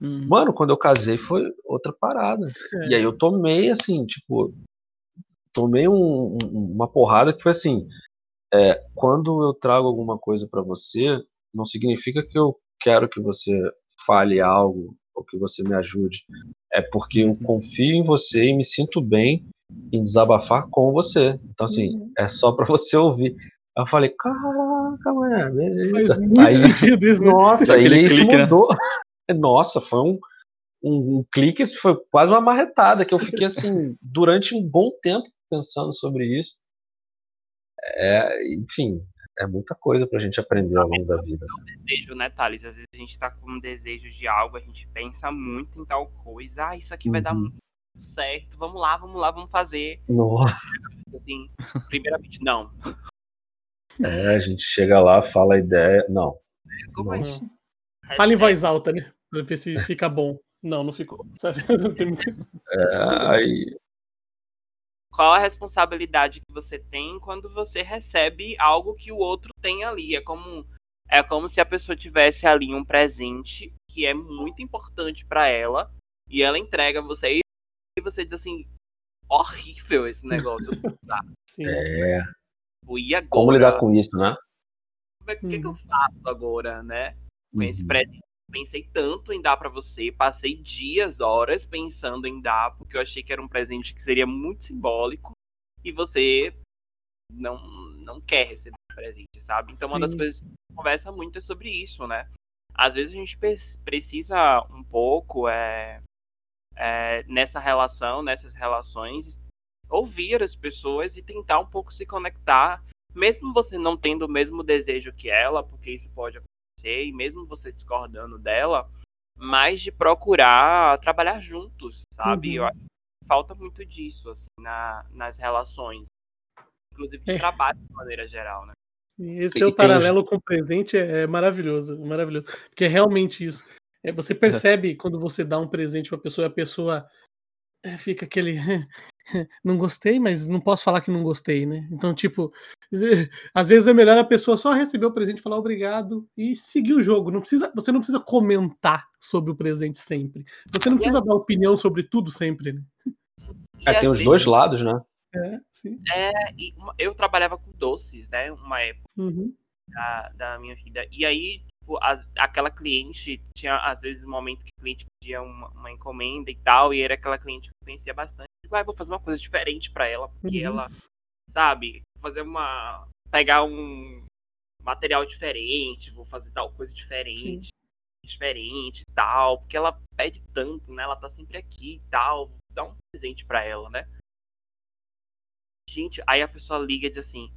Hum. Mano, quando eu casei foi outra parada. É. E aí eu tomei, assim, tipo, tomei um, uma porrada que foi assim, é, quando eu trago alguma coisa para você, não significa que eu quero que você fale algo ou que você me ajude. É porque eu confio em você e me sinto bem em desabafar com você. Então, assim, uhum. é só para você ouvir. Eu falei, caraca, mano, beleza. Faz muito aí, sentido isso, né? Nossa, aí isso né? mudou. Né? Nossa, foi um, um, um clique, foi quase uma marretada, que eu fiquei assim, durante um bom tempo pensando sobre isso. É, enfim, é muita coisa pra gente aprender ao longo da vida. É um desejo, né, Thales? Às vezes a gente tá com um desejo de algo, a gente pensa muito em tal coisa, ah, isso aqui uhum. vai dar uhum. muito certo, vamos lá, vamos lá, vamos fazer. Nossa. Assim, primeiramente, não. É, a gente chega lá, fala a ideia. Não. Como é? Fala em voz alta, né? Pra ver se fica bom. Não, não ficou. Sabe? É, aí qual a responsabilidade que você tem quando você recebe algo que o outro tem ali. É como, é como se a pessoa tivesse ali um presente que é muito importante para ela e ela entrega você e você diz assim: horrível esse negócio. Sim. É. E agora? Como lidar com isso, né? O que, que eu uhum. faço agora, né? Com esse uhum. presente pensei tanto em dar para você, passei dias, horas pensando em dar, porque eu achei que era um presente que seria muito simbólico e você não não quer receber um presente, sabe? Então Sim. uma das coisas que a gente conversa muito é sobre isso, né? Às vezes a gente precisa um pouco é, é, nessa relação, nessas relações, ouvir as pessoas e tentar um pouco se conectar, mesmo você não tendo o mesmo desejo que ela, porque isso pode e mesmo você discordando dela, mas de procurar trabalhar juntos, sabe? Uhum. Eu acho que falta muito disso, assim, na, nas relações, inclusive de é. trabalho de maneira geral, né? Esse seu paralelo com o presente é, é maravilhoso, maravilhoso. Porque é realmente isso. É, você percebe quando você dá um presente para a pessoa e a pessoa é, fica aquele. não gostei, mas não posso falar que não gostei, né? Então, tipo, às vezes é melhor a pessoa só receber o presente, falar obrigado e seguir o jogo. Não precisa, você não precisa comentar sobre o presente sempre. Você não precisa dar opinião sobre tudo sempre, né? É, tem os dois lados, né? É, sim. É, eu trabalhava com doces, né? Uma época uhum. da, da minha vida. E aí, tipo, as, aquela cliente tinha às vezes um momento que o cliente pedia uma, uma, encomenda e tal, e era aquela cliente que eu conhecia bastante. Tipo, ah, vou fazer uma coisa diferente para ela, porque uhum. ela, sabe, fazer uma. pegar um material diferente, vou fazer tal coisa diferente. Sim. Diferente e tal, porque ela pede tanto, né? Ela tá sempre aqui e tal. Dá um presente para ela, né? Gente, aí a pessoa liga e diz assim: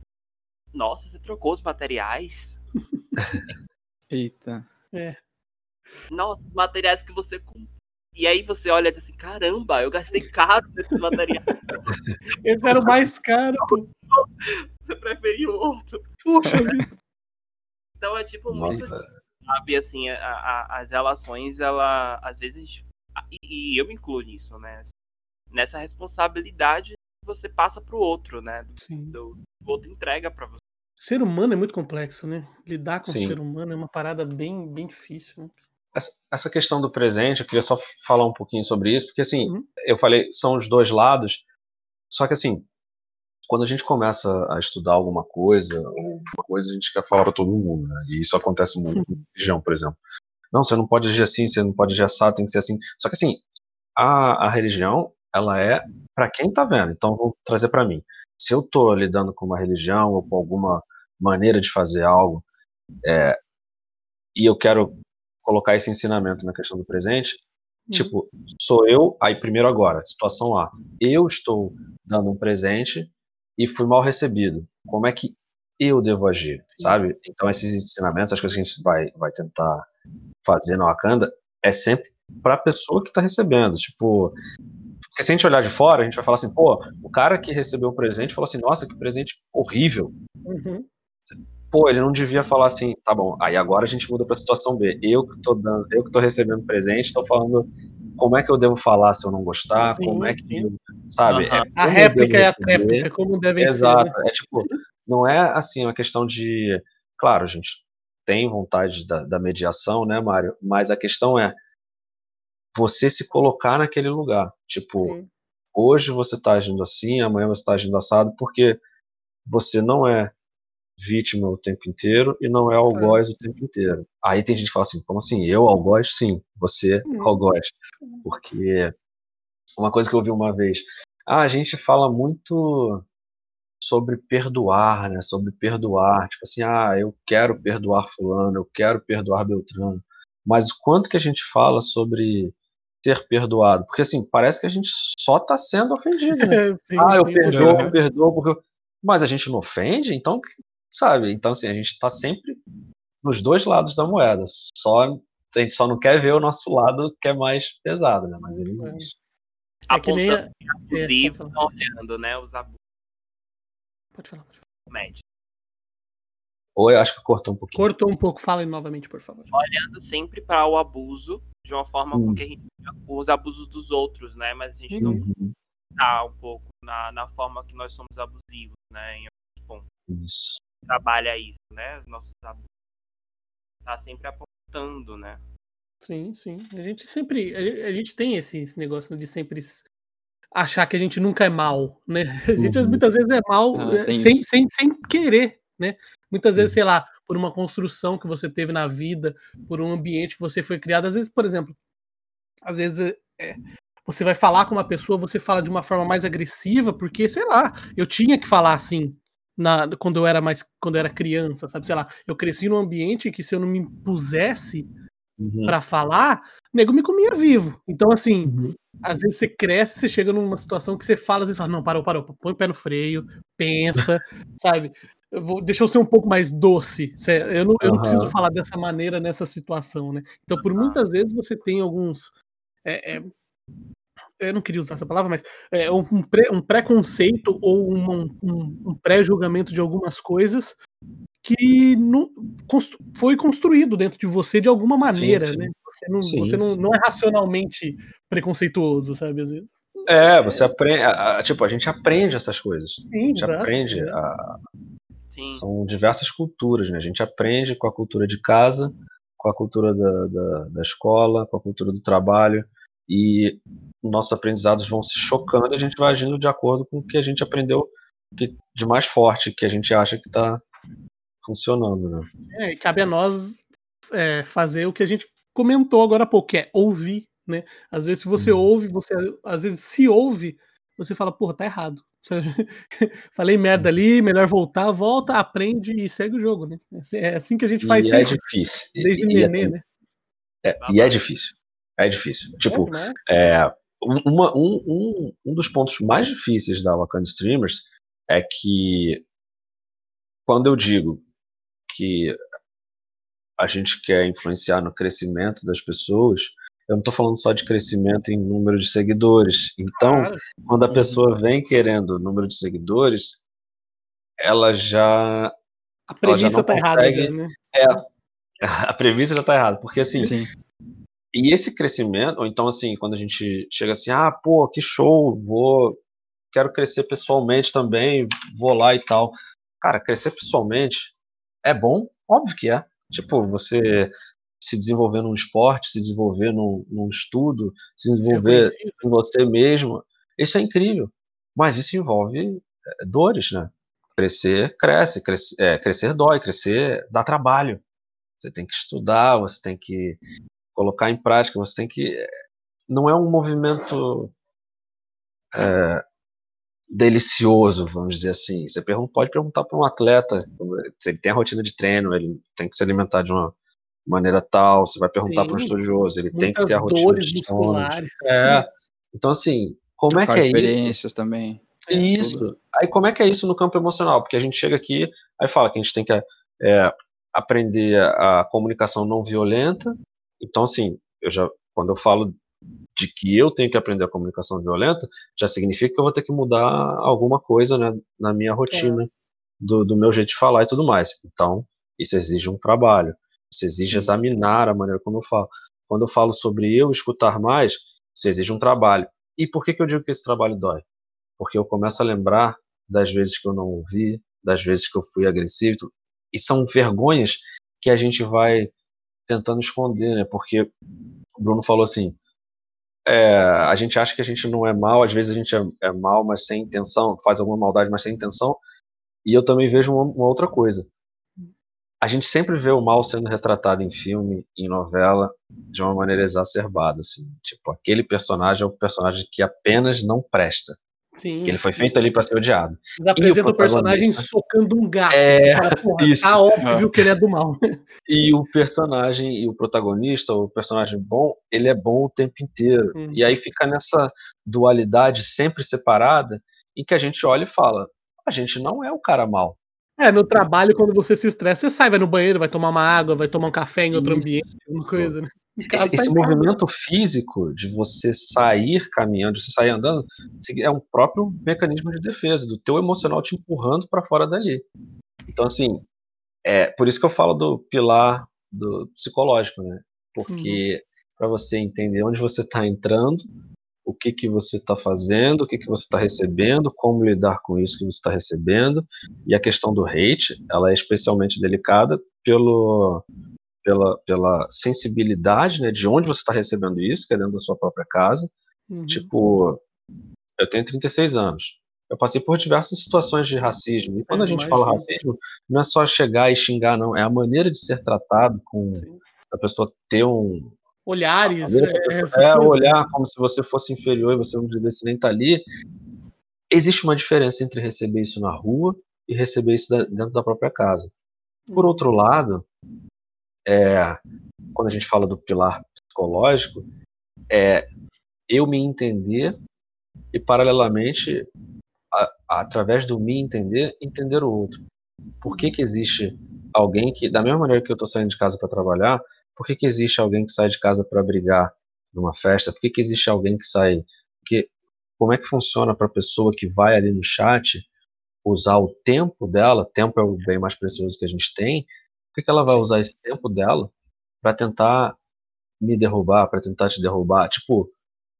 Nossa, você trocou os materiais? Eita. É. Nossa, os materiais que você comprou. E aí você olha e diz assim, caramba, eu gastei caro nesse material. Esse era o mais caro. Você preferiu outro. Puxa vida. Então é tipo muito, sabe, assim, a, a, as relações, ela, às vezes, gente, e, e, eu me incluo nisso, né? Nessa responsabilidade você passa pro outro, né? Sim. Do, do outro entrega para você. Ser humano é muito complexo, né? Lidar com o ser humano é uma parada bem, bem difícil. Né? Essa questão do presente, eu queria só falar um pouquinho sobre isso, porque assim, uhum. eu falei, são os dois lados, só que assim, quando a gente começa a estudar alguma coisa, ou uma coisa a gente quer falar para todo mundo, né? E isso acontece muito uhum. com religião, por exemplo. Não, você não pode agir assim, você não pode agir assado, tem que ser assim. Só que assim, a, a religião, ela é para quem tá vendo. Então, vou trazer para mim. Se eu tô lidando com uma religião ou com alguma maneira de fazer algo, é, e eu quero colocar esse ensinamento na questão do presente, uhum. tipo, sou eu, aí primeiro agora, situação A, eu estou dando um presente e fui mal recebido, como é que eu devo agir, Sim. sabe? Então esses ensinamentos, as coisas que a gente vai, vai tentar fazer na Wakanda, é sempre para a pessoa que está recebendo, tipo, porque se a gente olhar de fora, a gente vai falar assim, pô, o cara que recebeu o presente falou assim, nossa, que presente horrível. Uhum pô, ele não devia falar assim, tá bom, aí agora a gente muda pra situação B. Eu que tô dando, eu que tô recebendo presente, tô falando como é que eu devo falar se eu não gostar, sim, como é que, sim. sabe? Uhum. É a réplica e a tréplica, como devem Exato. ser. Exato, né? é tipo, não é assim uma questão de, claro, gente tem vontade da, da mediação, né, Mário? Mas a questão é você se colocar naquele lugar, tipo, sim. hoje você está agindo assim, amanhã você está agindo assado, porque você não é vítima o tempo inteiro e não é algoz o tempo inteiro. Aí tem gente que fala assim, como assim? Eu algoz? Sim, você algoz. Porque uma coisa que eu ouvi uma vez, ah, a gente fala muito sobre perdoar, né? Sobre perdoar, tipo assim, ah, eu quero perdoar fulano, eu quero perdoar Beltrano. Mas quanto que a gente fala sobre ser perdoado? Porque assim, parece que a gente só está sendo ofendido, né? sim, ah, eu sim, perdoo, eu perdoo porque mas a gente não ofende, então sabe? Então, assim, a gente está sempre nos dois lados da moeda. Só a gente só não quer ver o nosso lado que é mais pesado, né? Mas ele existe. É. É que nem abusivo, é, olhando, né? Os abusos. Pode falar, pode falar. Médio. Ou eu acho que cortou um pouquinho. Cortou um pouco, fala novamente, por favor. Olhando sempre para o abuso de uma forma hum. com que a gente os abusos dos outros, né? Mas a gente uhum. não tá um pouco na, na forma que nós somos abusivos, né? Em alguns pontos. Isso trabalha isso, né? Nossos tá sempre apontando, né? Sim, sim. A gente sempre, a gente tem esse, esse negócio de sempre achar que a gente nunca é mal, né? A gente uhum. muitas vezes é mal ah, é, sem, sem, sem querer, né? Muitas vezes, sei lá, por uma construção que você teve na vida, por um ambiente que você foi criado. Às vezes, por exemplo, às vezes é, você vai falar com uma pessoa, você fala de uma forma mais agressiva, porque, sei lá, eu tinha que falar assim, na, quando eu era mais quando eu era criança, sabe? Sei lá, eu cresci num ambiente que se eu não me impusesse uhum. para falar, nego me comia vivo. Então, assim, uhum. às vezes você cresce, você chega numa situação que você fala, você fala, não, parou, parou, põe o pé no freio, pensa, sabe? Eu vou, deixa eu ser um pouco mais doce. Eu não, eu não preciso falar dessa maneira nessa situação, né? Então, por muitas vezes você tem alguns é, é, eu não queria usar essa palavra, mas é, um, pré, um preconceito ou um, um, um pré-julgamento de algumas coisas que não, constru, foi construído dentro de você de alguma maneira, sim, sim. né? Você, não, sim, você não, não, é racionalmente preconceituoso, sabe, às vezes. É, você aprende, tipo, a gente aprende essas coisas. Sim, a gente exato, aprende a... São diversas culturas, né? A gente aprende com a cultura de casa, com a cultura da, da, da escola, com a cultura do trabalho, e nossos aprendizados vão se chocando e a gente vai agindo de acordo com o que a gente aprendeu de mais forte, que a gente acha que está funcionando. Né? É, e cabe a nós é, fazer o que a gente comentou agora há pouco, que é ouvir. Né? Às vezes, se você hum. ouve, você às vezes se ouve, você fala, porra, tá errado. Falei merda ali, melhor voltar, volta, aprende e segue o jogo, né? É assim que a gente faz e é sempre. É difícil. Desde e, nenê, é, né? É, e é difícil. É difícil. Tipo, é, uma, um, um, um dos pontos mais difíceis da Wakanda Streamers é que quando eu digo que a gente quer influenciar no crescimento das pessoas, eu não estou falando só de crescimento em número de seguidores. Então, claro. quando a uhum. pessoa vem querendo número de seguidores, ela já. A premissa está errada, né? É, a premissa já está errada, porque assim, Sim. E esse crescimento, ou então assim, quando a gente chega assim, ah, pô, que show, vou, quero crescer pessoalmente também, vou lá e tal. Cara, crescer pessoalmente é bom? Óbvio que é. Tipo, você se desenvolver num esporte, se desenvolver num, num estudo, se desenvolver em você mesmo, isso é incrível. Mas isso envolve é, dores, né? Crescer, cresce, cresce, é, crescer dói, crescer dá trabalho. Você tem que estudar, você tem que colocar em prática, você tem que. Não é um movimento é, delicioso, vamos dizer assim. Você pode perguntar para um atleta se ele tem a rotina de treino, ele tem que se alimentar de uma maneira tal. Você vai perguntar para um estudioso, ele tem que ter a rotina de musculares. É. Então, assim, como é que é experiências isso? também. Isso. Aí, como é que é isso no campo emocional? Porque a gente chega aqui, aí fala que a gente tem que é, aprender a comunicação não violenta, então, assim, eu já, quando eu falo de que eu tenho que aprender a comunicação violenta, já significa que eu vou ter que mudar alguma coisa né, na minha rotina, é. do, do, meu jeito de falar e tudo mais. Então, isso exige um trabalho, isso exige Sim. examinar a maneira como eu falo. Quando eu falo sobre eu escutar mais, Você exige um trabalho. E por que, que eu digo que esse trabalho dói? Porque eu começo a lembrar das vezes que eu não ouvi, das vezes que eu fui agressivo. E são vergonhas que a gente vai tentando esconder, né? Porque o Bruno falou assim: é, a gente acha que a gente não é mal, às vezes a gente é, é mal, mas sem intenção, faz alguma maldade, mas sem intenção. E eu também vejo uma, uma outra coisa a gente sempre vê o mal sendo retratado em filme, em novela, de uma maneira exacerbada, assim. Tipo, aquele personagem é o personagem que apenas não presta. Sim. Que ele foi feito ali para ser odiado. Eles apresentam o, o personagem socando um gato. É, fala, isso. Tá óbvio ah. que ele é do mal. E o personagem, e o protagonista, o personagem bom, ele é bom o tempo inteiro. Hum. E aí fica nessa dualidade sempre separada, em que a gente olha e fala: a gente não é o cara mal. É, no trabalho, quando você se estressa, você sai, vai no banheiro, vai tomar uma água, vai tomar um café em outro ambiente, alguma coisa, né? Esse, esse movimento físico de você sair caminhando, de você sair andando, é um próprio mecanismo de defesa, do teu emocional te empurrando para fora dali. Então, assim, é por isso que eu falo do pilar do psicológico, né? Porque uhum. para você entender onde você está entrando, o que, que você está fazendo, o que, que você está recebendo, como lidar com isso que você está recebendo. E a questão do hate, ela é especialmente delicada pelo, pela, pela sensibilidade né, de onde você está recebendo isso, que é dentro da sua própria casa. Uhum. Tipo, eu tenho 36 anos. Eu passei por diversas situações de racismo. E quando é, a gente fala racismo, não é só chegar e xingar, não. É a maneira de ser tratado com Sim. a pessoa ter um, olhares. É, é olhar como se você fosse inferior e você não devesse nem estar tá ali. Existe uma diferença entre receber isso na rua e receber isso dentro da própria casa. Por uhum. outro lado, é, quando a gente fala do pilar psicológico, é eu me entender e, paralelamente, a, através do me entender, entender o outro. Por que, que existe alguém que, da mesma maneira que eu estou saindo de casa para trabalhar, por que, que existe alguém que sai de casa para brigar numa festa? Por que, que existe alguém que sai. Porque, como é que funciona para a pessoa que vai ali no chat usar o tempo dela? Tempo é o bem mais precioso que a gente tem. Que, que ela vai Sim. usar esse tempo dela para tentar me derrubar, para tentar te derrubar? Tipo,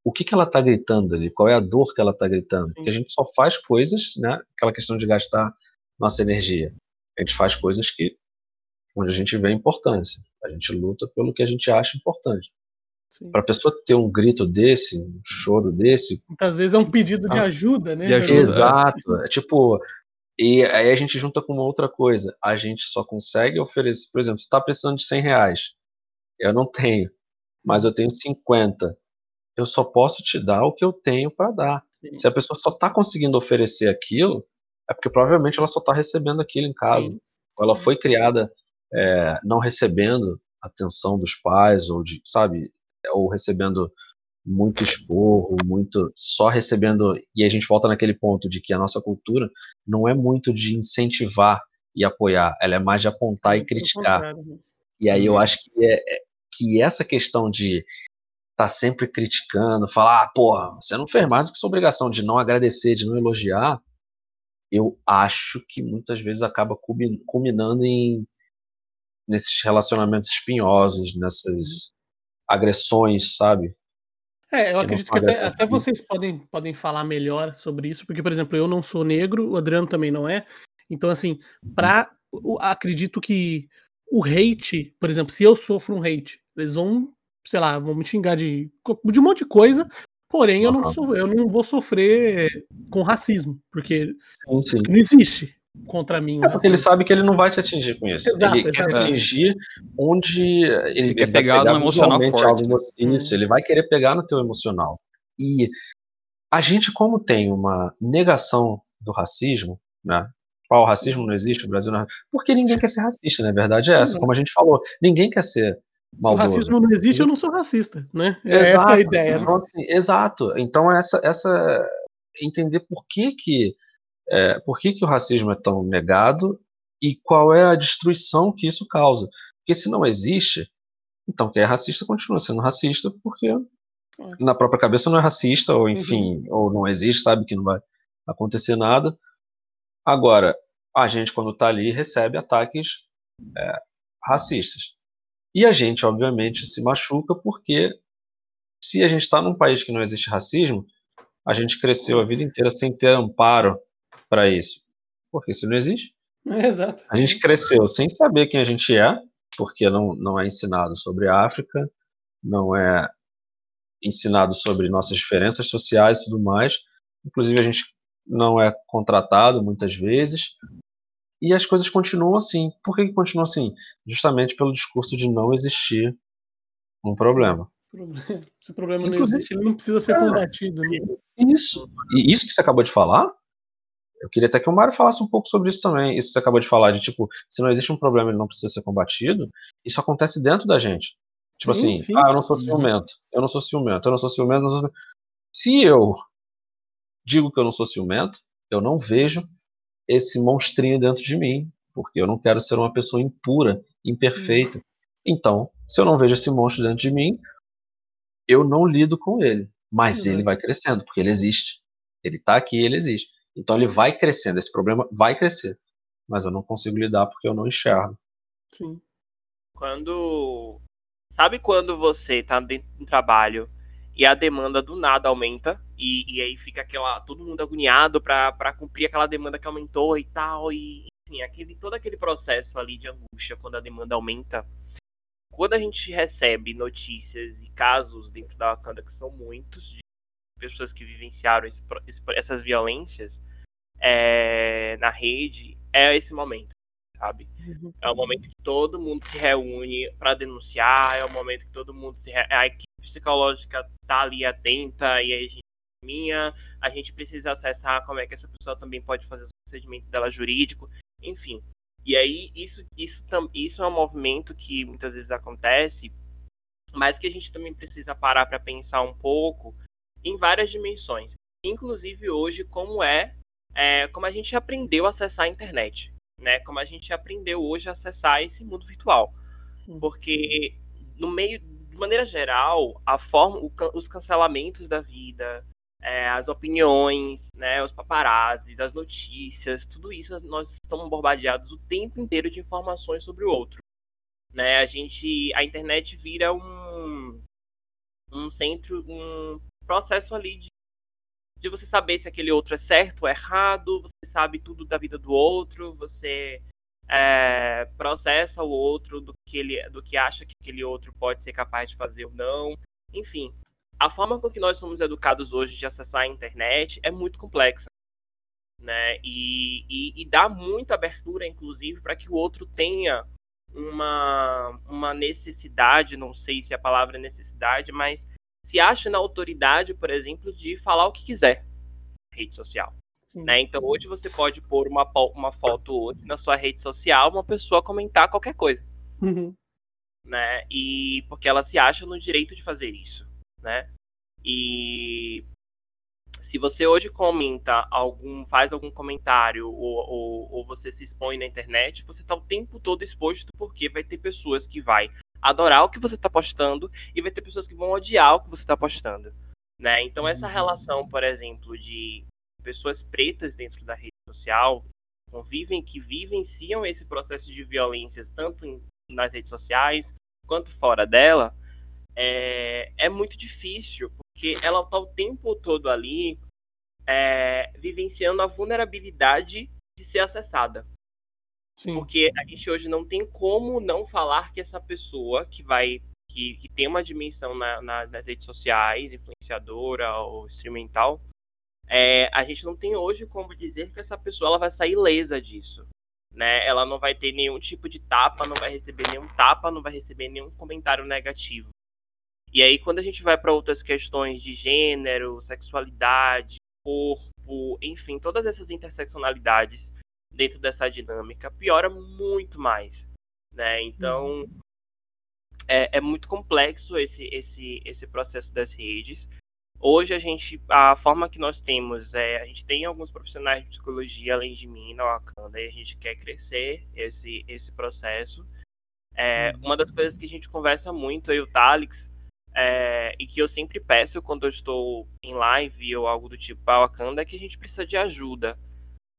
o que, que ela está gritando ali? Qual é a dor que ela está gritando? Sim. Porque a gente só faz coisas, né? Aquela questão de gastar nossa energia. A gente faz coisas que onde a gente vê a importância. A gente luta pelo que a gente acha importante. Para a pessoa ter um grito desse, um choro desse. Muitas vezes é um pedido de ah, ajuda, né? De ajuda, Exato. É. é tipo. E aí a gente junta com uma outra coisa. A gente só consegue oferecer, por exemplo, você está precisando de 100 reais. Eu não tenho, mas eu tenho 50. Eu só posso te dar o que eu tenho para dar. Sim. Se a pessoa só está conseguindo oferecer aquilo, é porque provavelmente ela só está recebendo aquilo em casa. Sim. Ou ela foi criada é, não recebendo atenção dos pais ou de, sabe, ou recebendo muito esporro, muito só recebendo e a gente volta naquele ponto de que a nossa cultura não é muito de incentivar e apoiar, ela é mais de apontar e criticar. Né? E aí eu uhum. acho que é, é que essa questão de estar tá sempre criticando, falar, ah, porra, você não fez mais do que sua obrigação de não agradecer, de não elogiar, eu acho que muitas vezes acaba culminando em nesses relacionamentos espinhosos, nessas agressões, sabe? É, eu acredito que até, até, vocês podem, podem falar melhor sobre isso, porque, por exemplo, eu não sou negro, o Adriano também não é. Então, assim, pra, acredito que o hate, por exemplo, se eu sofro um hate, eles vão, sei lá, vão me xingar de, de um monte de coisa, porém eu, não sou, eu não vou sofrer com racismo, porque sim, sim. não existe contra mim. É porque ele sabe que ele não vai te atingir com isso. Exato, ele quer atingir onde ele, ele quer pegar, pegar no emocional forte. Né? Isso, ele vai querer pegar no teu emocional. E a gente, como tem uma negação do racismo, né? Qual racismo não existe, o Brasil não. Porque ninguém quer ser racista, na né? verdade é essa. Como a gente falou, ninguém quer ser Maldoso. Se o racismo não existe, eu não sou racista, né? É exato, essa a ideia. Então, assim, exato. Então essa, essa entender por que que é, por que, que o racismo é tão negado e qual é a destruição que isso causa. Porque se não existe, então quem é racista continua sendo racista porque é. na própria cabeça não é racista, ou enfim, uhum. ou não existe, sabe que não vai acontecer nada. Agora, a gente, quando está ali, recebe ataques é, racistas. E a gente, obviamente, se machuca porque se a gente está num país que não existe racismo, a gente cresceu a vida inteira sem ter amparo para isso. Porque isso não existe. É, exato. A gente cresceu sem saber quem a gente é, porque não, não é ensinado sobre a África, não é ensinado sobre nossas diferenças sociais e tudo mais. Inclusive, a gente não é contratado muitas vezes. E as coisas continuam assim. Por que, que continuam assim? Justamente pelo discurso de não existir um problema. Se o problema Inclusive, não existe, ele não precisa ser é, combatido. Né? Isso. E isso que você acabou de falar, eu queria até que o Mário falasse um pouco sobre isso também. Isso que você acabou de falar, de tipo, se não existe um problema ele não precisa ser combatido, isso acontece dentro da gente. Tipo sim, assim, sim, ah, eu não sou sim. ciumento, eu não sou ciumento, eu não sou ciumento, não sou... Se eu digo que eu não sou ciumento, eu não vejo esse monstrinho dentro de mim, porque eu não quero ser uma pessoa impura, imperfeita. Hum. Então, se eu não vejo esse monstro dentro de mim, eu não lido com ele. Mas ele vai crescendo, porque ele existe. Ele está aqui, ele existe. Então ele vai crescendo, esse problema vai crescer. Mas eu não consigo lidar porque eu não enxergo. Sim. Quando. Sabe quando você está dentro de um trabalho e a demanda do nada aumenta e, e aí fica aquela todo mundo agoniado para cumprir aquela demanda que aumentou e tal e enfim aquele todo aquele processo ali de angústia quando a demanda aumenta quando a gente recebe notícias e casos dentro da Wakanda que são muitos de pessoas que vivenciaram esse, essas violências é, na rede é esse momento, sabe? Uhum. É o momento que todo mundo se reúne para denunciar, é o momento que todo mundo se a equipe psicológica tá ali atenta e a gente minha, a gente precisa acessar como é que essa pessoa também pode fazer o procedimento dela jurídico, enfim. E aí isso isso isso é um movimento que muitas vezes acontece, mas que a gente também precisa parar para pensar um pouco em várias dimensões. Inclusive hoje, como é, é, como a gente aprendeu a acessar a internet, né? Como a gente aprendeu hoje a acessar esse mundo virtual. Porque no meio, de maneira geral, a forma, o, os cancelamentos da vida, é, as opiniões, né, os paparazzis, as notícias, tudo isso nós estamos bombardeados o tempo inteiro de informações sobre o outro. Né? A gente, a internet vira um, um centro, um processo ali de, de você saber se aquele outro é certo ou errado, você sabe tudo da vida do outro, você é, processa o outro do que ele do que acha que aquele outro pode ser capaz de fazer ou não. Enfim, a forma com que nós somos educados hoje de acessar a internet é muito complexa. Né? E, e, e dá muita abertura, inclusive, para que o outro tenha uma, uma necessidade, não sei se a palavra é necessidade, mas se acha na autoridade, por exemplo, de falar o que quiser na rede social. Né? Então hoje você pode pôr uma, uma foto hoje na sua rede social, uma pessoa comentar qualquer coisa. Uhum. Né? E porque ela se acha no direito de fazer isso. Né? E se você hoje comenta algum, faz algum comentário ou, ou, ou você se expõe na internet, você está o tempo todo exposto porque vai ter pessoas que vai adorar o que você está postando e vai ter pessoas que vão odiar o que você está postando. Né? Então, essa uhum. relação, por exemplo, de pessoas pretas dentro da rede social convivem, que vivenciam esse processo de violências tanto em, nas redes sociais quanto fora dela, é, é muito difícil, porque ela está o tempo todo ali é, vivenciando a vulnerabilidade de ser acessada. Sim. Porque a gente hoje não tem como não falar que essa pessoa que vai. que, que tem uma dimensão na, na, nas redes sociais, influenciadora ou instrumental, é, a gente não tem hoje como dizer que essa pessoa ela vai sair lesa disso. Né? Ela não vai ter nenhum tipo de tapa, não vai receber nenhum tapa, não vai receber nenhum comentário negativo. E aí, quando a gente vai para outras questões de gênero, sexualidade, corpo, enfim, todas essas interseccionalidades dentro dessa dinâmica piora muito mais, né? Então uhum. é, é, muito complexo esse, esse, esse processo das redes. Hoje a gente, a forma que nós temos é, a gente tem alguns profissionais de psicologia além de mim na Wakanda e a gente quer crescer esse, esse processo. É, uhum. uma das coisas que a gente conversa muito, eu e o Talix, é, e que eu sempre peço quando eu estou em live ou algo do tipo para Wakanda, é que a gente precisa de ajuda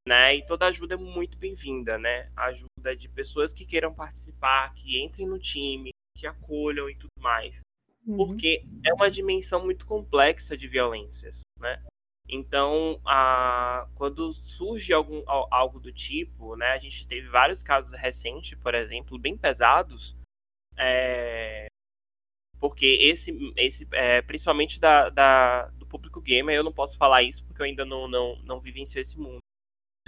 né? E toda ajuda é muito bem-vinda, né? Ajuda de pessoas que queiram participar, que entrem no time, que acolham e tudo mais. uhum. porque é uma dimensão muito complexa de violências, né? Então, a, quando surge algum, algo do tipo, né, a gente teve vários casos recentes, por exemplo, bem pesados, é, porque esse, esse é, principalmente da, da, do público gamer, eu não posso falar isso porque eu ainda não, não, não vivencio esse mundo,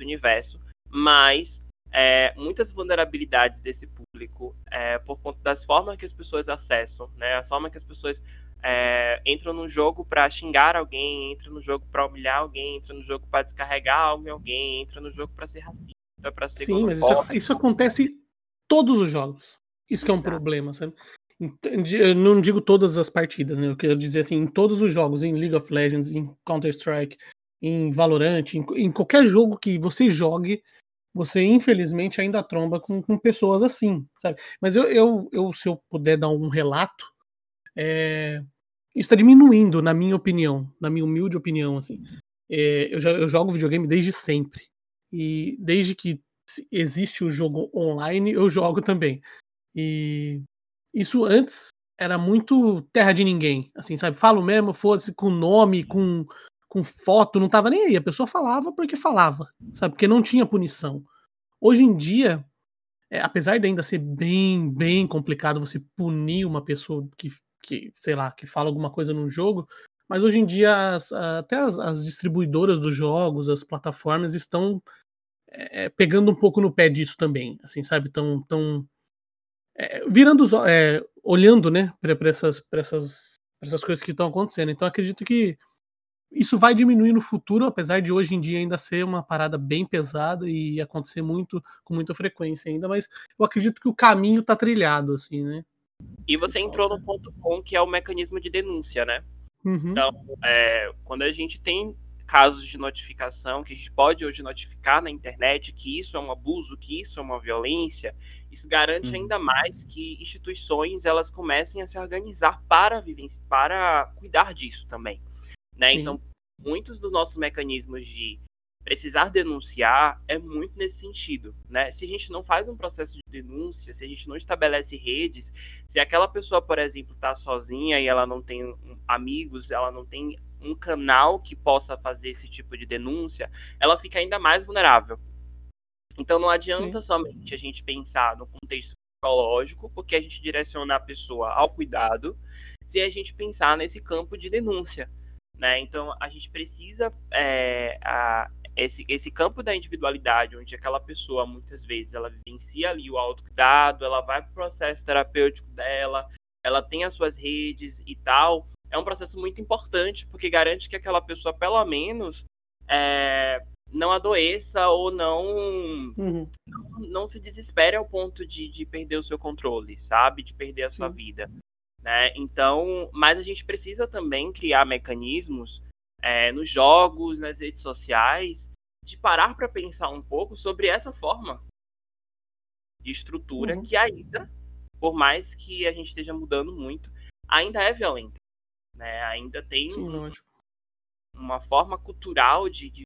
universo, mas é, muitas vulnerabilidades desse público é, por conta das formas que as pessoas acessam, né, a forma que as pessoas é, entram no jogo para xingar alguém, entra no jogo para humilhar alguém, entra no jogo para descarregar algo em alguém, entra no jogo para ser racista, para ser Sim, mas isso, isso, acontece em todos os jogos. Isso que é um problema, sabe? Eu não digo todas as partidas, né? Eu quero dizer assim, em todos os jogos, em League of Legends, em Counter-Strike, em Valorant, em, em, qualquer jogo que você jogue, você infelizmente ainda tromba com, com pessoas assim, sabe? Mas eu, eu, eu, se eu puder dar um relato, é, está diminuindo, na minha opinião, na minha humilde opinião, assim. É, eu, já, eu jogo videogame desde sempre. E desde que existe o jogo online, eu jogo também. E isso antes era muito terra de ninguém, assim, sabe? Falo mesmo, foda-se, com nome, com, com foto, não tava nem aí. A pessoa falava porque falava, sabe? Porque não tinha punição. Hoje em dia, é, apesar de ainda ser bem, bem complicado você punir uma pessoa que, que, sei lá, que fala alguma coisa num jogo, mas hoje em dia as, até as, as, distribuidoras dos jogos, as plataformas estão é, pegando um pouco no pé disso também, assim, sabe? Estão tão, é, virando é, olhando, né, para essas, essas, essas coisas que estão acontecendo. Então acredito que isso vai diminuir no futuro, apesar de hoje em dia ainda ser uma parada bem pesada e acontecer muito com muita frequência ainda, mas eu acredito que o caminho está trilhado, assim, né? E você entrou no ponto bom que é o mecanismo de denúncia, né? Uhum. Então, é, quando a gente tem casos de notificação que a gente pode hoje notificar na internet que isso é um abuso, que isso é uma violência, isso garante uhum. ainda mais que instituições elas comecem a se organizar para para cuidar disso também, né? Então, muitos dos nossos mecanismos de precisar denunciar é muito nesse sentido, né? Se a gente não faz um processo de denúncia, se a gente não estabelece redes, se aquela pessoa, por exemplo, está sozinha e ela não tem amigos, ela não tem um canal que possa fazer esse tipo de denúncia, ela fica ainda mais vulnerável. Então não adianta Sim. somente a gente pensar no contexto psicológico, porque a gente direciona a pessoa ao cuidado, se a gente pensar nesse campo de denúncia. Né? Então a gente precisa é, a, esse, esse campo da individualidade, onde aquela pessoa muitas vezes ela vivencia ali o autocuidado, ela vai para o processo terapêutico dela, ela tem as suas redes e tal, é um processo muito importante, porque garante que aquela pessoa, pelo menos, é, não adoeça ou não, uhum. não, não, se desespere ao ponto de, de perder o seu controle, sabe? De perder a sua Sim. vida. Né? Então, mas a gente precisa também criar mecanismos é, nos jogos, nas redes sociais, de parar para pensar um pouco sobre essa forma de estrutura uhum. que ainda, por mais que a gente esteja mudando muito, ainda é violenta né? Ainda tem Sim, um, uma forma cultural de, de,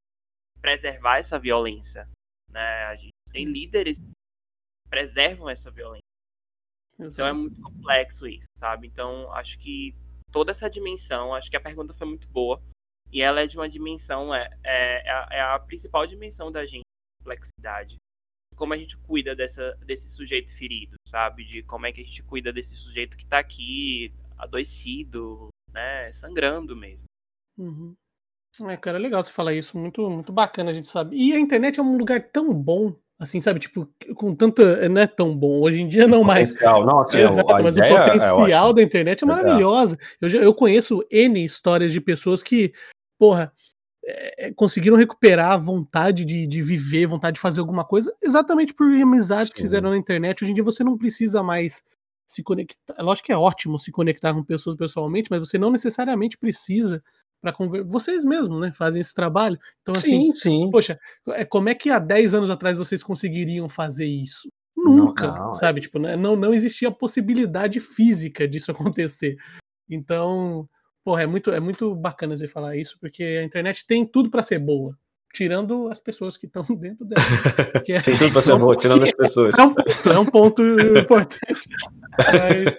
preservar essa violência, né? A gente tem líderes que preservam essa violência. Exato. Então é muito complexo isso, sabe? Então acho que toda essa dimensão, acho que a pergunta foi muito boa e ela é de uma dimensão é, é, é, a, é a principal dimensão da gente, complexidade como a gente cuida dessa, desse sujeito ferido, sabe? De como é que a gente cuida desse sujeito que tá aqui adoecido, né? Sangrando mesmo. Uhum. É, cara, é legal você falar isso, muito, muito bacana, a gente sabe. E a internet é um lugar tão bom, assim, sabe, tipo, com tanta. Não é tão bom, hoje em dia não mais. Potencial, não, assim, Exato, mas o é potencial é da internet é maravilhosa. Eu, eu conheço N histórias de pessoas que, porra, é, conseguiram recuperar a vontade de, de viver, vontade de fazer alguma coisa, exatamente por amizades Sim. que fizeram na internet. Hoje em dia você não precisa mais se conectar. É lógico que é ótimo se conectar com pessoas pessoalmente, mas você não necessariamente precisa para conversar. Vocês mesmos, né, fazem esse trabalho. Então, assim, sim, sim. poxa, é, como é que há 10 anos atrás vocês conseguiriam fazer isso? Nunca, não, não, sabe? É... Tipo, né, não, não existia possibilidade física disso acontecer. Então, porra, é muito, é muito bacana você falar isso, porque a internet tem tudo para ser boa tirando as pessoas que estão dentro dela. É, Tem tudo para ser bom, tirando as pessoas. É um, é um ponto importante. Mas,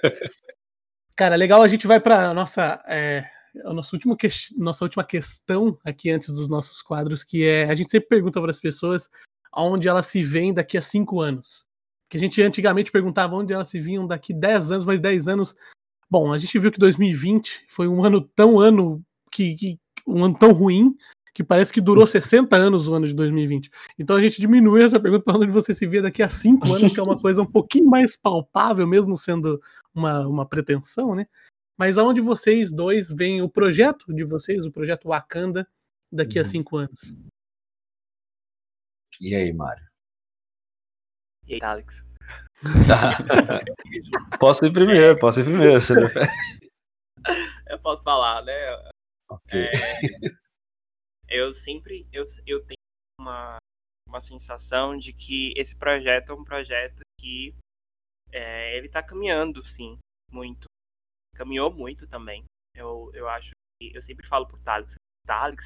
Cara, legal, a gente vai para nossa é, a nossa última, que... nossa última questão aqui antes dos nossos quadros, que é a gente sempre pergunta para as pessoas aonde elas se veem daqui a cinco anos. Que a gente antigamente perguntava onde elas se viam daqui 10 anos, mas 10 anos. Bom, a gente viu que 2020 foi um ano tão ano que, que um ano tão ruim que parece que durou 60 anos o ano de 2020. Então a gente diminui essa pergunta para onde você se vê daqui a cinco anos, que é uma coisa um pouquinho mais palpável, mesmo sendo uma, uma pretensão, né? Mas aonde vocês dois veem o projeto de vocês, o projeto Wakanda, daqui uhum. a cinco anos? E aí, Mário? E aí, Alex? posso ir primeiro, posso ir primeiro. Você Eu posso falar, né? Ok. É, eu sempre eu, eu tenho uma, uma sensação de que esse projeto é um projeto que é, ele está caminhando, sim, muito caminhou muito também. Eu, eu acho que eu sempre falo pro Talix, Talix,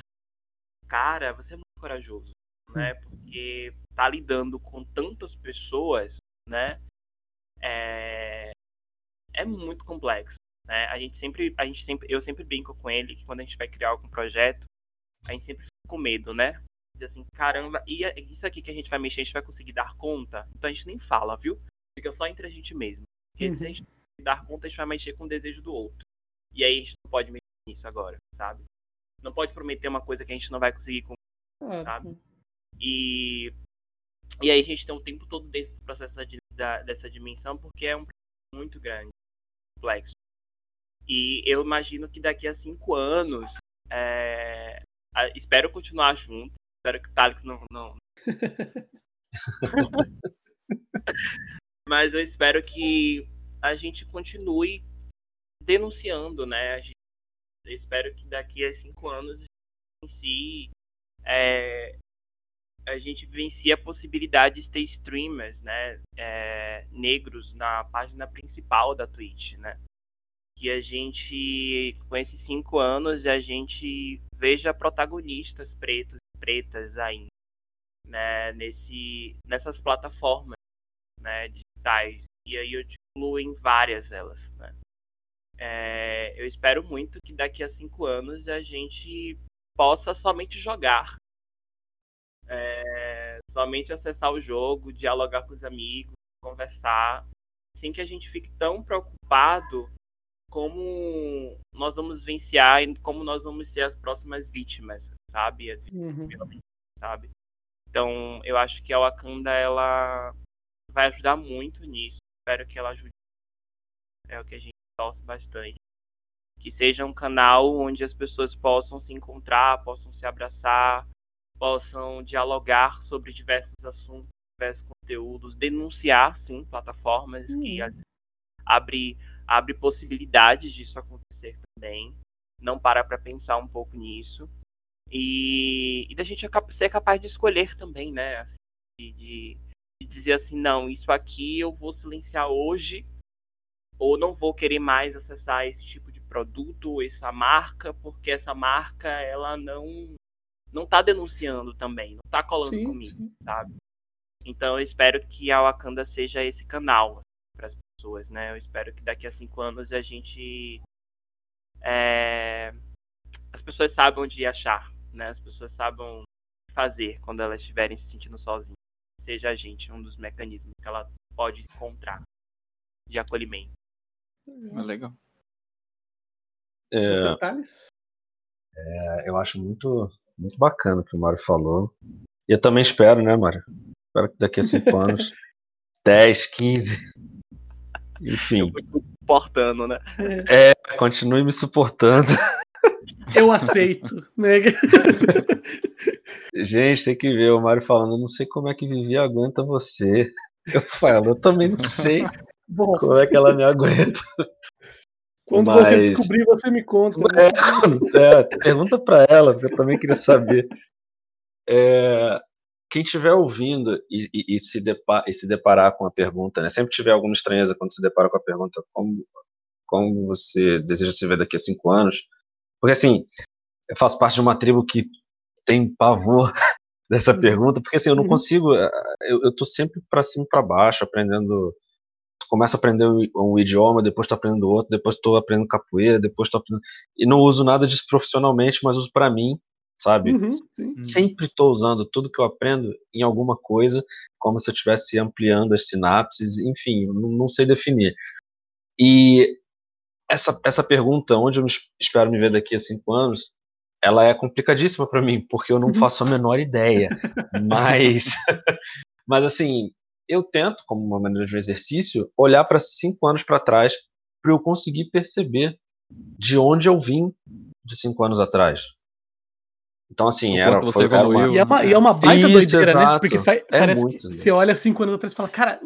cara, você é muito corajoso, né? Hum. Porque tá lidando com tantas pessoas, né? É, é muito complexo, né? A gente sempre, a gente sempre, eu sempre brinco com ele que quando a gente vai criar algum projeto, a gente sempre fica com medo, né? Diz assim, caramba, e é, isso aqui que a gente vai mexer, a gente vai conseguir dar conta? Então a gente nem fala, viu? Fica só entre a gente mesmo. Porque uhum. se a uhum. gente dar conta, a gente vai mexer com o desejo do outro. E aí a gente não pode mexer nisso agora, sabe? Não pode prometer uma coisa que a gente não vai conseguir cumprir, é. sabe? E, e aí a gente tem um tempo todo desse processo da, dessa dimensão, porque é um muito grande, complexo. E eu imagino que daqui a cinco anos, é, espero continuar junto, espero que o Talix não... não... Mas eu espero que a gente continue denunciando, né? Gente, eu espero que daqui a cinco anos em é, a gente vivencie a possibilidade de ter streamers, né, é, negros na página principal da Twitch, né? Que a gente, com esses cinco anos, a gente veja protagonistas pretos e pretas ainda, né, nesse, nessas plataformas, né, digitais. E aí eu te incluo em várias elas, né? É, eu espero muito que daqui a cinco anos a gente possa somente jogar, é, somente acessar o jogo, dialogar com os amigos, conversar, sem que a gente fique tão preocupado como nós vamos vencer e como nós vamos ser as próximas vítimas, sabe? As vítimas, uhum. sabe? Então, eu acho que a Wakanda ela vai ajudar muito nisso. Espero que ela ajude. É o que a gente torce bastante. Que seja um canal onde as pessoas possam se encontrar, possam se abraçar, possam dialogar sobre diversos assuntos, diversos conteúdos, denunciar, sim, plataformas uhum. que abre, abre possibilidades disso acontecer também. Não para para pensar um pouco nisso. E, e da gente ser capaz de escolher também, né? Assim, de, de dizer assim, não, isso aqui eu vou silenciar hoje, ou não vou querer mais acessar esse tipo de produto, essa marca, porque essa marca ela não não tá denunciando também, não tá colando sim, comigo, sim. sabe? Então eu espero que a Wakanda seja esse canal para as pessoas, né? Eu espero que daqui a cinco anos a gente é, as pessoas saibam onde achar, né? As pessoas saibam fazer quando elas estiverem se sentindo sozinhas seja a gente um dos mecanismos que ela pode encontrar de acolhimento. É legal. É, é, eu acho muito, muito bacana o que o Mário falou. E eu também espero, né, Mário? Espero que daqui a cinco anos, 10, 15, enfim. Suportando, né? É, continue me suportando. Eu aceito. Né? Gente, tem que ver o Mário falando, eu não sei como é que Vivi aguenta você. Eu falo, eu também não sei Bom, como é que ela me aguenta. Quando Mas... você descobrir, você me conta. Né? É, é, pergunta para ela, porque eu também queria saber. É, quem estiver ouvindo e, e, e, se depar, e se deparar com a pergunta, né? Sempre tiver alguma estranheza quando se depara com a pergunta, como, como você deseja se ver daqui a cinco anos? Porque assim, eu faço parte de uma tribo que tem pavor dessa pergunta, porque assim, eu não uhum. consigo, eh, eu, eu tô sempre para cima para baixo, aprendendo começa a aprender um idioma, depois estou aprendendo outro, depois estou aprendendo capoeira, depois estou aprendendo. E não uso nada disso profissionalmente, mas uso para mim, sabe? Uhum. Sempre estou usando tudo que eu aprendo em alguma coisa, como se eu estivesse ampliando as sinapses, enfim, não sei definir. E essa, essa pergunta, onde eu espero me ver daqui a cinco anos, ela é complicadíssima para mim, porque eu não uhum. faço a menor ideia. mas, mas assim, eu tento, como uma maneira de um exercício, olhar para cinco anos para trás para eu conseguir perceber de onde eu vim de cinco anos atrás. Então, assim, era, você foi, evoluiu. Era uma... E, é uma, e é uma baita Isso, doideira, né? exato. né? Porque é parece muito, que você olha cinco anos atrás e fala, cara,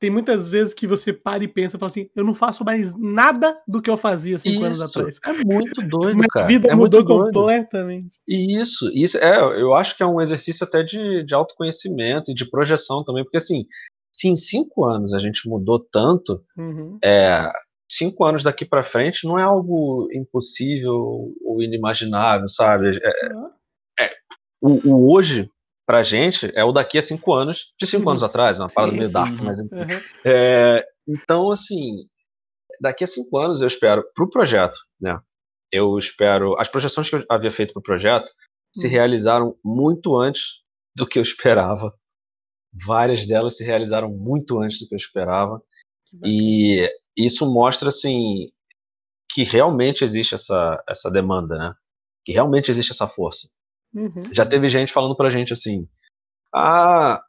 tem muitas vezes que você para e pensa e fala assim: eu não faço mais nada do que eu fazia cinco isso, anos atrás. É muito doido, Minha cara. Vida é mudou completamente. Isso, isso é, eu acho que é um exercício até de, de autoconhecimento e de projeção também, porque assim, se em cinco anos a gente mudou tanto, uhum. é, cinco anos daqui para frente não é algo impossível ou inimaginável, sabe? É, uhum. é, o, o hoje pra gente é o daqui a cinco anos, de cinco uhum. anos atrás, uma parada meio dark, mas uhum. é, então, assim, daqui a cinco anos eu espero pro projeto, né? Eu espero. As projeções que eu havia feito pro projeto se uhum. realizaram muito antes do que eu esperava. Várias delas se realizaram muito antes do que eu esperava. E isso mostra, assim, que realmente existe essa, essa demanda, né? Que realmente existe essa força. Uhum. Já teve gente falando pra gente assim: Ah,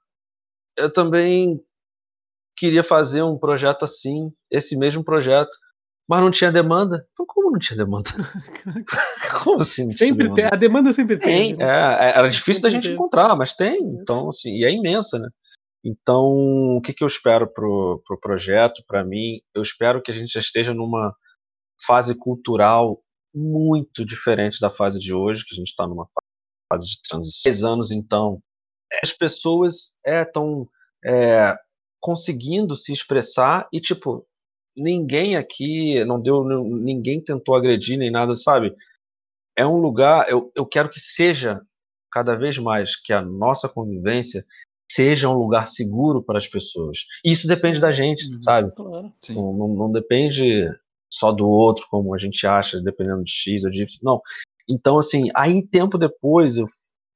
eu também queria fazer um projeto assim, esse mesmo projeto, mas não tinha demanda. Então, como não tinha demanda? como assim? sempre demanda? tem, a demanda sempre tem. tem né? é, é era difícil da gente encontrar, mas tem. Então, assim, e é imensa, né? Então, o que, que eu espero pro, pro projeto, para mim? Eu espero que a gente já esteja numa fase cultural muito diferente da fase de hoje, que a gente está numa fase de transição. Seis anos, então, as pessoas estão é, é, conseguindo se expressar e, tipo, ninguém aqui não deu, ninguém tentou agredir nem nada, sabe? É um lugar, eu, eu quero que seja cada vez mais que a nossa convivência seja um lugar seguro para as pessoas. E isso depende da gente, uhum, sabe? Claro. Não, não, não, depende só do outro, como a gente acha, dependendo de X ou de Y. Não. Então, assim, aí tempo depois eu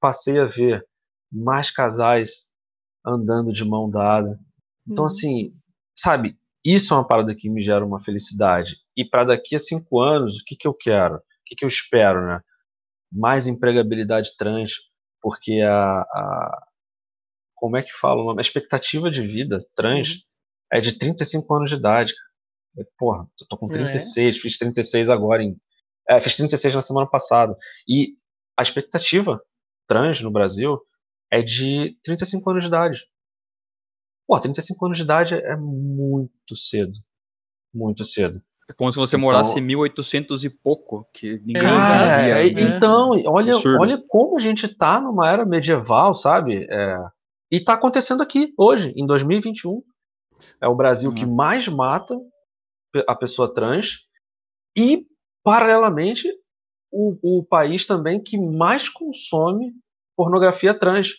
passei a ver mais casais andando de mão dada. Então, uhum. assim, sabe, isso é uma parada que me gera uma felicidade. E para daqui a cinco anos, o que, que eu quero? O que, que eu espero, né? Mais empregabilidade trans, porque a, a como é que fala? A expectativa de vida trans uhum. é de 35 anos de idade. Porra, eu tô com 36, é? fiz 36 agora em é, fiz 36 na semana passada. E a expectativa trans no Brasil é de 35 anos de idade. Pô, 35 anos de idade é muito cedo. Muito cedo. É como se você então, morasse em 1800 e pouco, que ninguém é, via. É, então, olha, olha como a gente tá numa era medieval, sabe? É, e tá acontecendo aqui, hoje, em 2021. É o Brasil que uhum. mais mata a pessoa trans e paralelamente, o, o país também que mais consome pornografia trans.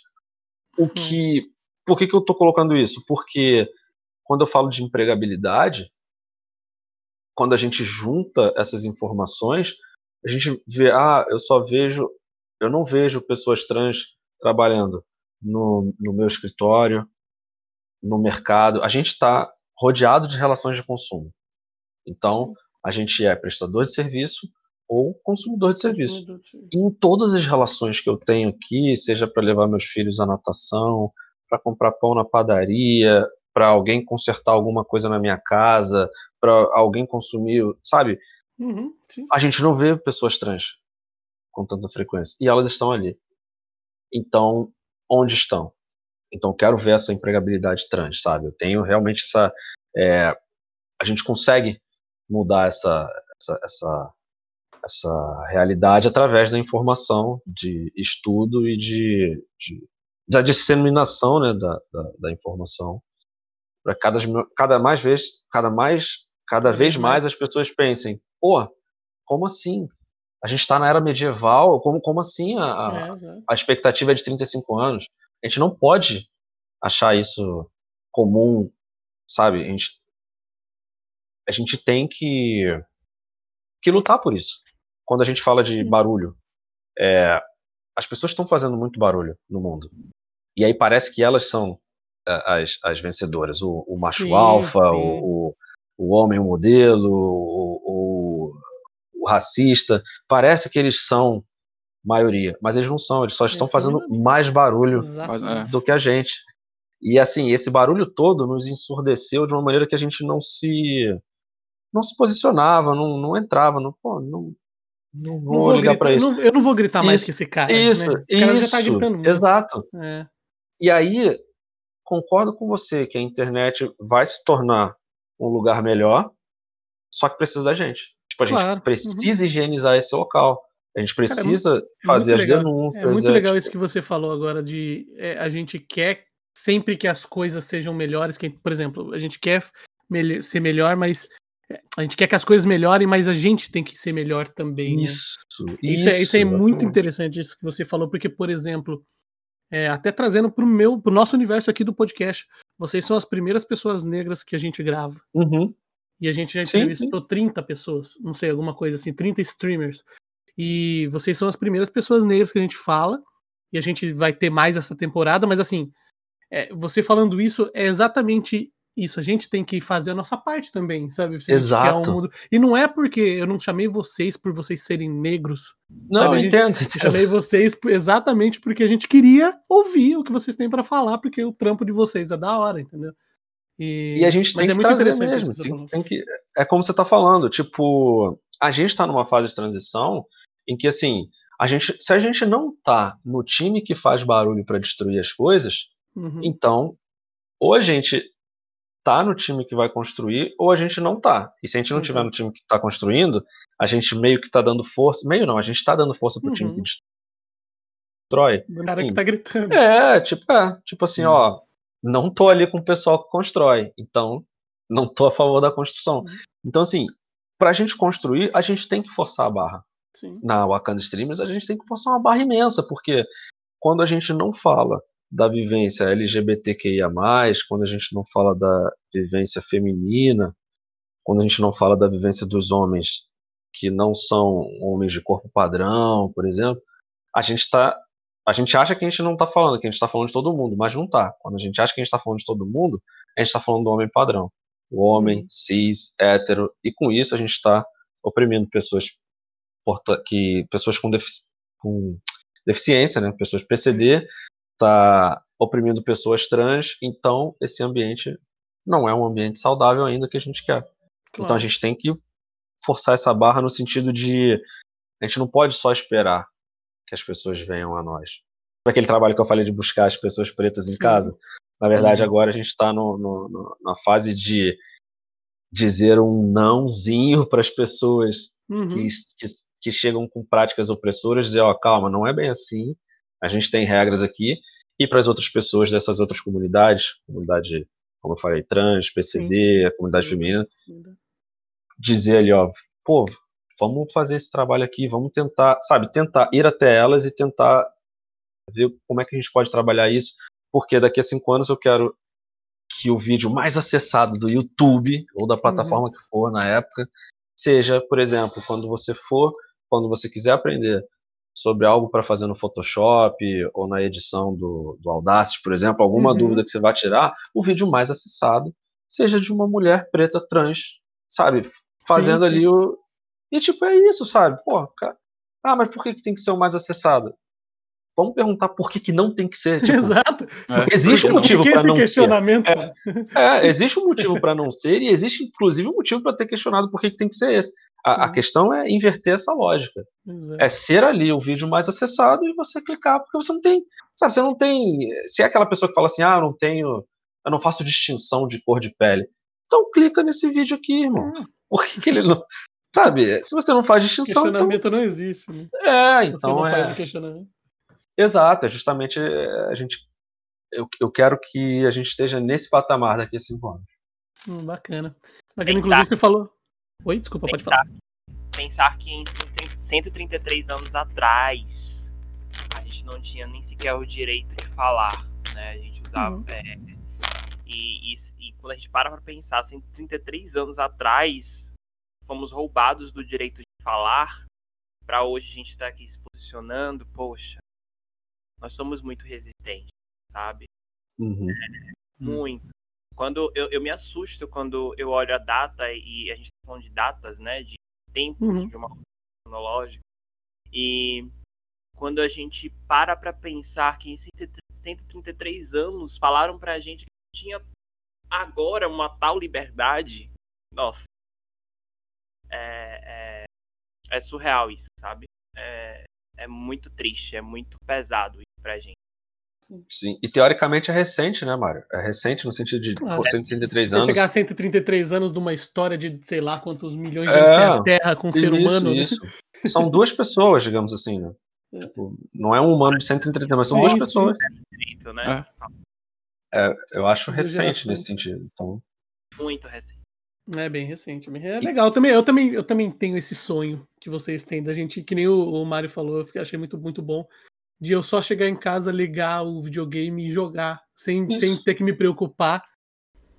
O hum. que. Por que, que eu estou colocando isso? Porque quando eu falo de empregabilidade, quando a gente junta essas informações, a gente vê, ah, eu só vejo, eu não vejo pessoas trans trabalhando no, no meu escritório, no mercado. A gente está rodeado de relações de consumo. Então, a gente é prestador de serviço ou consumidor de serviço. Consumidor de serviço. Em todas as relações que eu tenho aqui, seja para levar meus filhos à natação, para comprar pão na padaria, para alguém consertar alguma coisa na minha casa, para alguém consumir, sabe? Uhum, a gente não vê pessoas trans com tanta frequência e elas estão ali. Então, onde estão? Então, quero ver essa empregabilidade trans, sabe? Eu tenho realmente essa. É, a gente consegue mudar essa, essa, essa, essa realidade através da informação, de estudo e de, de da disseminação né, da, da, da informação. Para cada, cada mais vez cada mais cada vez mais as pessoas pensem pô como assim? A gente está na era medieval como como assim a, a, é, a expectativa é de 35 anos? A gente não pode achar isso comum sabe? A gente a gente tem que, que lutar por isso. Quando a gente fala de barulho, é, as pessoas estão fazendo muito barulho no mundo. E aí parece que elas são as, as vencedoras. O, o macho sim, alfa, sim. O, o homem o modelo, o, o, o, racista. Parece que eles são maioria, mas eles não são, eles só estão fazendo mais barulho é. do que a gente. E assim, esse barulho todo nos ensurdeceu de uma maneira que a gente não se não se posicionava, não, não entrava, não, pô, não, não, não vou, ligar para isso. Não, eu não vou gritar mais que esse cara. Isso, né? o cara isso, já tá gritando muito. exato. É. E aí, concordo com você que a internet vai se tornar um lugar melhor, só que precisa da gente. Tipo, a claro. gente precisa uhum. higienizar esse local. A gente precisa Cara, é, é fazer as legal. denúncias. É muito é, legal tipo... isso que você falou agora de é, a gente quer sempre que as coisas sejam melhores, que, por exemplo, a gente quer ser melhor, mas a gente quer que as coisas melhorem, mas a gente tem que ser melhor também. Isso, né? isso, isso, é, isso é muito interessante isso que você falou, porque, por exemplo, é, até trazendo para o meu, pro nosso universo aqui do podcast, vocês são as primeiras pessoas negras que a gente grava. Uhum. E a gente já entrevistou sim, sim. 30 pessoas, não sei, alguma coisa assim, 30 streamers. E vocês são as primeiras pessoas negras que a gente fala. E a gente vai ter mais essa temporada, mas assim, é, você falando isso é exatamente isso. A gente tem que fazer a nossa parte também, sabe? Se Exato. Um mundo... E não é porque eu não chamei vocês por vocês serem negros. Não, sabe? Gente, entendo, Eu chamei vocês exatamente porque a gente queria ouvir o que vocês têm para falar, porque o trampo de vocês é da hora, entendeu? E, e a gente tem Mas que é muito trazer mesmo. Tem, tem, que, é como você tá falando, tipo, a gente tá numa fase de transição em que, assim, a gente, se a gente não tá no time que faz barulho para destruir as coisas, uhum. então, ou a gente tá no time que vai construir, ou a gente não tá. E se a gente não uhum. tiver no time que tá construindo, a gente meio que tá dando força. Meio não, a gente tá dando força pro uhum. time que destrói. O cara assim, que tá gritando. É, tipo, é, tipo assim, uhum. ó, não tô ali com o pessoal que constrói, então não tô a favor da construção. Uhum. Então, assim, pra gente construir, a gente tem que forçar a barra. Sim. Na Wakanda Streamers, a gente tem que forçar uma barra imensa, porque quando a gente não fala da vivência LGBTQIA, quando a gente não fala da vivência feminina, quando a gente não fala da vivência dos homens que não são homens de corpo padrão, por exemplo, a gente tá a gente acha que a gente não está falando, que a gente está falando de todo mundo, mas não está. Quando a gente acha que a gente está falando de todo mundo, a gente está falando do homem padrão. O homem, uhum. cis, hétero, e com isso a gente está oprimindo pessoas que pessoas com, defici com, deficiência, né, pessoas PCD, está oprimindo pessoas trans, então esse ambiente não é um ambiente saudável ainda que a gente quer. Claro. Então a gente tem que forçar essa barra no sentido de a gente não pode só esperar que as pessoas venham a nós. Aquele trabalho que eu falei de buscar as pessoas pretas em Sim. casa, na verdade uhum. agora a gente está na fase de dizer um nãozinho para as pessoas uhum. que, que, que, chegam com práticas opressoras, dizer, ó, calma, não é bem assim, a gente tem regras aqui, e para as outras pessoas dessas outras comunidades, comunidade, como eu falei, trans, PCD, Sim. a comunidade feminina, dizer ali, ó, pô, vamos fazer esse trabalho aqui, vamos tentar, sabe, tentar ir até elas e tentar ver como é que a gente pode trabalhar isso, porque daqui a cinco anos eu quero que o vídeo mais acessado do YouTube ou da plataforma uhum. que for na época seja, por exemplo, quando você for, quando você quiser aprender sobre algo para fazer no Photoshop ou na edição do, do Audacity, por exemplo, alguma uhum. dúvida que você vai tirar, o vídeo mais acessado seja de uma mulher preta trans, sabe? Fazendo sim, sim. ali o. E tipo, é isso, sabe? Pô, cara. Ah, mas por que, que tem que ser o mais acessado? Vamos perguntar por que, que não tem que ser. Tipo, Exato. É, existe um motivo para não questionamento? ser. É, é, existe um motivo para não ser e existe inclusive um motivo para ter questionado por que, que tem que ser esse. A, a, questão é inverter essa lógica. Exato. É ser ali o vídeo mais acessado e você clicar, porque você não tem. Sabe, você não tem. Se é aquela pessoa que fala assim, ah, eu não tenho. Eu não faço distinção de cor de pele. Então clica nesse vídeo aqui, irmão. Hum. Por que, que ele não. Sabe, se você não faz distinção. Então questionamento então... não existe, né? É, então. Você não é... faz o questionamento. Exato, é justamente a gente. Eu, eu quero que a gente esteja nesse patamar daqui a cinco anos. Hum, bacana. Bacana, inclusive, você falou. Oi, desculpa, pensar, pode falar. Pensar que em 133 anos atrás a gente não tinha nem sequer o direito de falar, né? A gente usava. Uhum. É, E, e, e quando a gente para para pensar, 133 assim, anos atrás, fomos roubados do direito de falar, para hoje a gente estar tá aqui se posicionando, poxa, nós somos muito resistentes, sabe? Uhum. É, muito. Quando eu, eu me assusto quando eu olho a data e a gente está falando de datas, né? De tempos uhum. de uma cronológica. E quando a gente para para pensar que em 133 anos falaram para a gente que tinha agora uma tal liberdade, nossa, é, é, é surreal isso, sabe? É, é muito triste, é muito pesado isso pra gente. Sim, e teoricamente é recente, né, Mário? É recente no sentido de claro, 133 é, anos. pegar 133 anos de uma história de sei lá quantos milhões de anos é, tem a Terra com o ser humano. Né? Isso. Né? São duas pessoas, digamos assim, né? É. Tipo, não é um humano de 133 anos, mas são sim, duas sim. pessoas. É, né? é. eu acho recente nesse sentido. Então... Muito recente. É bem recente. É legal. Também, eu, também, eu também tenho esse sonho que vocês têm da gente, que nem o, o Mário falou, eu achei muito, muito bom de eu só chegar em casa, ligar o videogame e jogar, sem, sem ter que me preocupar.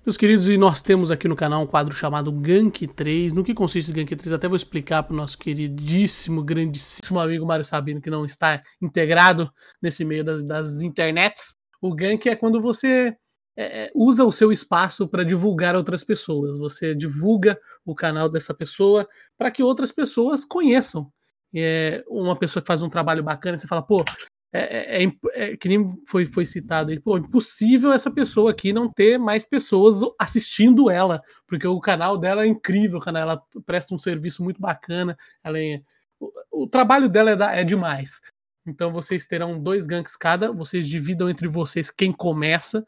Meus queridos, e nós temos aqui no canal um quadro chamado Gank 3. No que consiste Gank 3? Até vou explicar para o nosso queridíssimo, grandíssimo amigo Mário Sabino, que não está integrado nesse meio das, das internets. O Gank é quando você é, é usa o seu espaço para divulgar outras pessoas. Você divulga o canal dessa pessoa para que outras pessoas conheçam é, uma pessoa que faz um trabalho bacana, você fala, pô, é, é, é, é, que nem foi, foi citado aí, pô, impossível essa pessoa aqui não ter mais pessoas assistindo ela, porque o canal dela é incrível, canal, ela presta um serviço muito bacana, ela é, o, o, trabalho dela é, da, é demais. Então vocês terão dois ganks cada, vocês dividam entre vocês quem começa,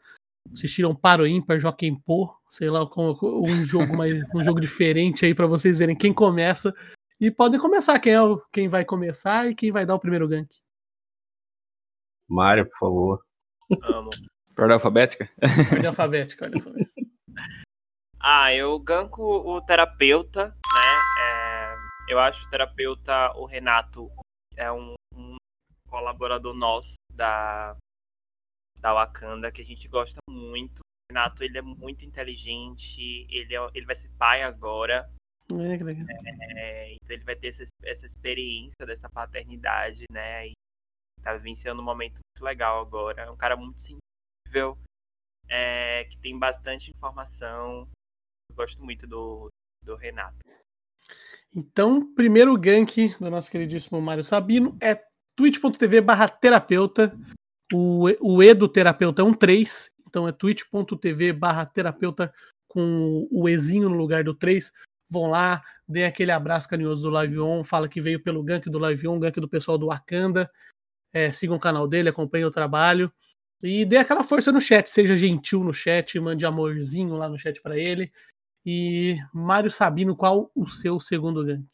vocês tiram para o ímpar, joquem pô, sei lá, um jogo mais um jogo diferente aí para vocês verem quem começa e podem começar quem, é o, quem vai começar e quem vai dar o primeiro gank. Mário, por favor. Amo. ordem alfabética? Ordem alfabética, ordem alfabética. Ah, eu ganco o terapeuta, né? É, eu acho o terapeuta, o Renato, é um, um, colaborador nosso da, da Wakanda, que a gente gosta muito. O Renato, ele é muito inteligente, ele, é, ele vai ser pai agora, é, que legal. É, então ele vai ter essa, essa experiência dessa paternidade, né? E tá vivenciando um momento muito legal agora. É um cara muito sensível, é, que tem bastante informação. Eu gosto muito do, do Renato. Então, primeiro gank do nosso queridíssimo Mário Sabino é twitch.tv barra terapeuta. O, o E do terapeuta é um 3, então é twitch.tv barra terapeuta com o Ezinho no lugar do 3 vão lá, deem aquele abraço carinhoso do Live On, fala que veio pelo gank do Live On, gank do pessoal do Wakanda. É, sigam o canal dele, acompanhem o trabalho. E dê aquela força no chat, seja gentil no chat, mande amorzinho lá no chat para ele. E Mário Sabino, qual o seu segundo gank?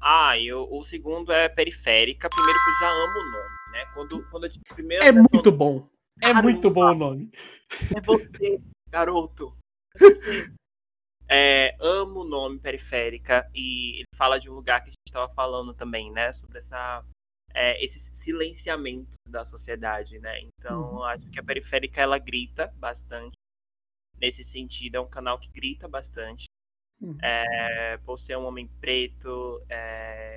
Ah, eu, o segundo é periférica. Primeiro que eu já amo o nome, né? Quando, quando eu tive primeira É muito bom. É Caramba, muito bom o nome. É você, garoto. É você. É, amo o nome Periférica e ele fala de um lugar que a gente estava falando também, né? Sobre essa, é, esses silenciamentos da sociedade, né? Então, uhum. acho que a Periférica, ela grita bastante. Nesse sentido, é um canal que grita bastante. Uhum. É, por ser um homem preto, é,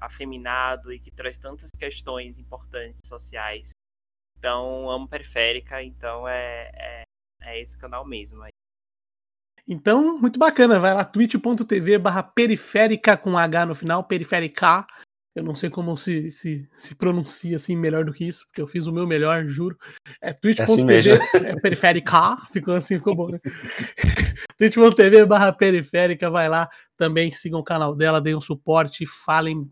afeminado e que traz tantas questões importantes sociais. Então, amo Periférica, então é, é, é esse canal mesmo. Então, muito bacana. Vai lá, twitch.tv barra periférica com H no final, periférica. Eu não sei como se, se, se pronuncia assim melhor do que isso, porque eu fiz o meu melhor, juro. É twitch.tv, é, assim é periférica, ficou assim, ficou bom, né? twitch.tv barra periférica, vai lá, também sigam o canal dela, deem um suporte, falem,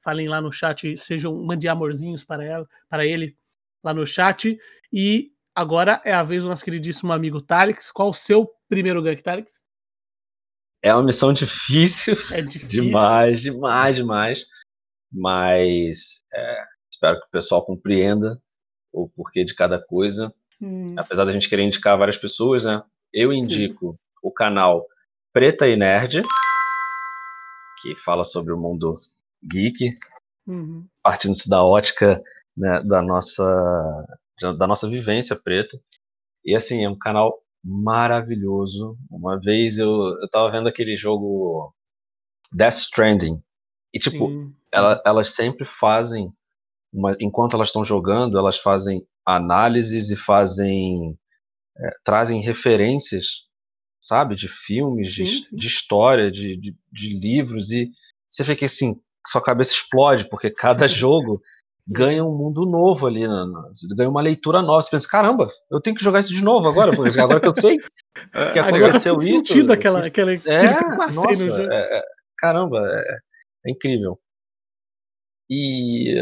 falem lá no chat, sejam, mande amorzinhos para ela, para ele lá no chat. E agora é a vez do nosso queridíssimo amigo Talix. Qual o seu primeiro gank, Talix? É uma missão difícil. É difícil. Demais, demais, demais. Mas é, espero que o pessoal compreenda o porquê de cada coisa. Hum. Apesar da gente querer indicar várias pessoas, né? Eu indico Sim. o canal Preta e Nerd, que fala sobre o mundo geek, uhum. partindo-se da ótica né, da nossa da nossa vivência preta. E assim, é um canal maravilhoso. Uma vez eu, eu tava vendo aquele jogo Death Stranding. E tipo, ela, elas sempre fazem, uma, enquanto elas estão jogando, elas fazem análises e fazem. É, trazem referências, sabe, de filmes, sim, de, sim. de, história, de, de, de livros. E você fica assim, sua cabeça explode, porque cada jogo ganha um mundo novo ali, né? ganha uma leitura nova. Você pensa, caramba, eu tenho que jogar isso de novo agora, porque agora que eu sei que aconteceu agora isso. sentido aquela, aquela, é, nossa, é, é, caramba, é, é, incrível. E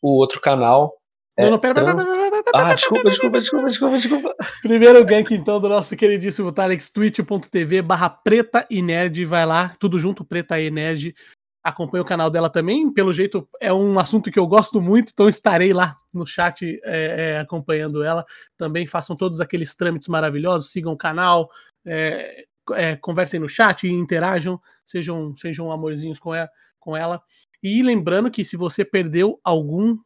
o outro canal. É não, não, pera, trans... pera, pera, pera, pera, Ah, desculpa, desculpa, desculpa, desculpa, desculpa. Primeiro gank, então, do nosso queridíssimo Talex, twitch.tv barra preta e nerd, vai lá, tudo junto, preta e nerd acompanho o canal dela também. Pelo jeito, é um assunto que eu gosto muito, então estarei lá no chat é, é, acompanhando ela. Também façam todos aqueles trâmites maravilhosos, sigam o canal, é, é conversem no chat, interajam, sejam, sejam amorzinhos com ela, com ela. E lembrando que se você perdeu algum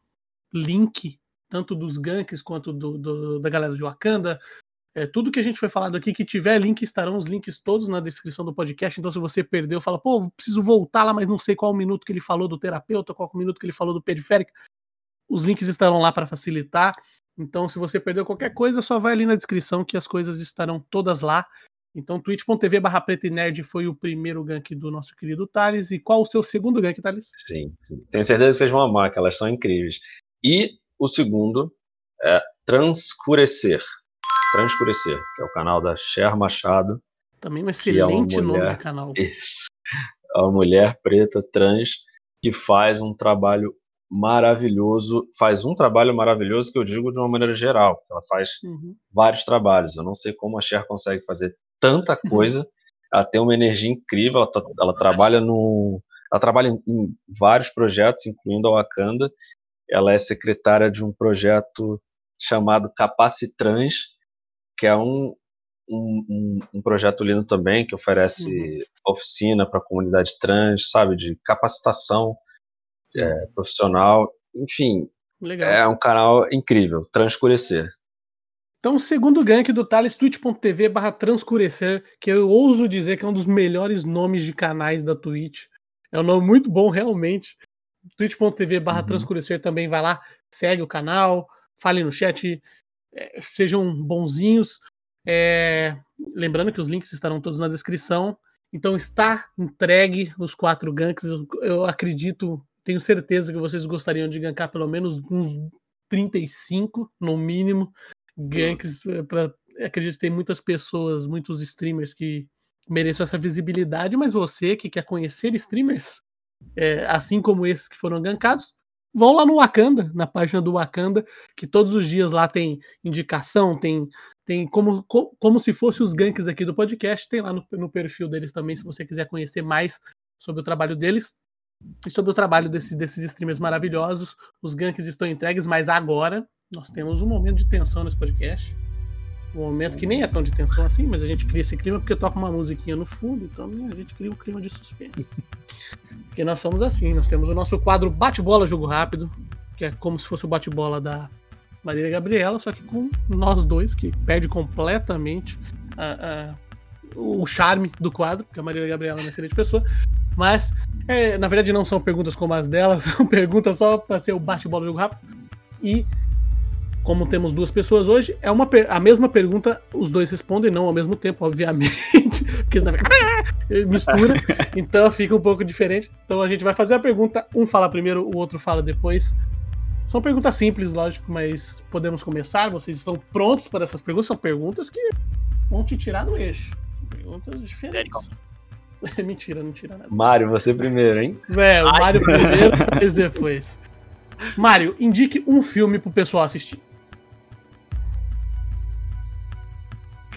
link, tanto dos ganks quanto do, do, da galera de Wakanda, é, tudo que a gente foi falado aqui, que tiver link, estarão os links todos na descrição do podcast. Então, se você perdeu, fala, pô, preciso voltar lá, mas não sei qual minuto que ele falou do terapeuta, qual minuto que ele falou do periférico. Os links estarão lá para facilitar. Então, se você perdeu qualquer coisa, só vai ali na descrição que as coisas estarão todas lá. Então, twitch.tv barra preta e nerd foi o primeiro gank do nosso querido Thales. E qual o seu segundo gank, Thales? Sim, sim. Tenho certeza que vocês vão amar, que elas são incríveis. E o segundo é Transcurecer. Transcurecer, que é o canal da Cher Machado. Também um excelente é mulher, nome de canal. Isso, é uma mulher preta trans que faz um trabalho maravilhoso, faz um trabalho maravilhoso que eu digo de uma maneira geral. Ela faz uhum. vários trabalhos. Eu não sei como a Cher consegue fazer tanta coisa. ela tem uma energia incrível. Ela, ela trabalha no, ela trabalha em, em, vários projetos, incluindo a Wakanda. Ela é secretária de um projeto chamado Capacitrans, que é um, um, um, um projeto lindo também, que oferece uhum. oficina para a comunidade trans, sabe, de capacitação é, profissional, enfim, Legal. é um canal incrível, Transcurecer. Então, o segundo gank do Thales, twitch.tv barra transcurecer, que eu ouso dizer que é um dos melhores nomes de canais da Twitch. É um nome muito bom, realmente. twitch.tv barra uhum. transcurecer também vai lá, segue o canal, fale no chat, é, sejam bonzinhos. É, lembrando que os links estarão todos na descrição. Então está entregue os quatro ganks. Eu, acredito, tenho certeza que vocês gostariam de gankar pelo menos uns 35, no mínimo. Ganks. É, pra, acredito que tem muitas pessoas, muitos streamers que mereçam essa visibilidade, mas você que quer conhecer streamers, é, assim como esses que foram gankados, vão lá no Wakanda, na página do Wakanda, que todos os dias lá tem indicação, tem, tem como, como se fosse os ganks aqui do podcast, tem lá no, no perfil deles também, se você quiser conhecer mais sobre o trabalho deles e sobre o trabalho desses, desses streamers maravilhosos. Os ganks estão entregues, mas agora nós temos um momento de tensão nesse podcast um momento que nem é tão de tensão assim, mas a gente cria esse clima porque toca uma musiquinha no fundo, então né, a gente cria um clima de suspense. porque nós somos assim, nós temos o nosso quadro Bate-Bola Jogo Rápido, que é como se fosse o bate-bola da Maria Gabriela, só que com nós dois, que perde completamente a, a, o charme do quadro, porque a Maria Gabriela é uma excelente pessoa. Mas, é, na verdade, não são perguntas como as dela, são perguntas só para ser o bate-bola jogo rápido. E como temos duas pessoas hoje, é uma a mesma pergunta, os dois respondem, não ao mesmo tempo, obviamente, porque senão mistura, então fica um pouco diferente. Então a gente vai fazer a pergunta, um fala primeiro, o outro fala depois. São perguntas simples, lógico, mas podemos começar. Vocês estão prontos para essas perguntas? São perguntas que vão te tirar do eixo. Perguntas diferentes. Mentira, não tira nada. Mário, você primeiro, hein? É, o Mário primeiro, depois depois. Mário, indique um filme pro pessoal assistir.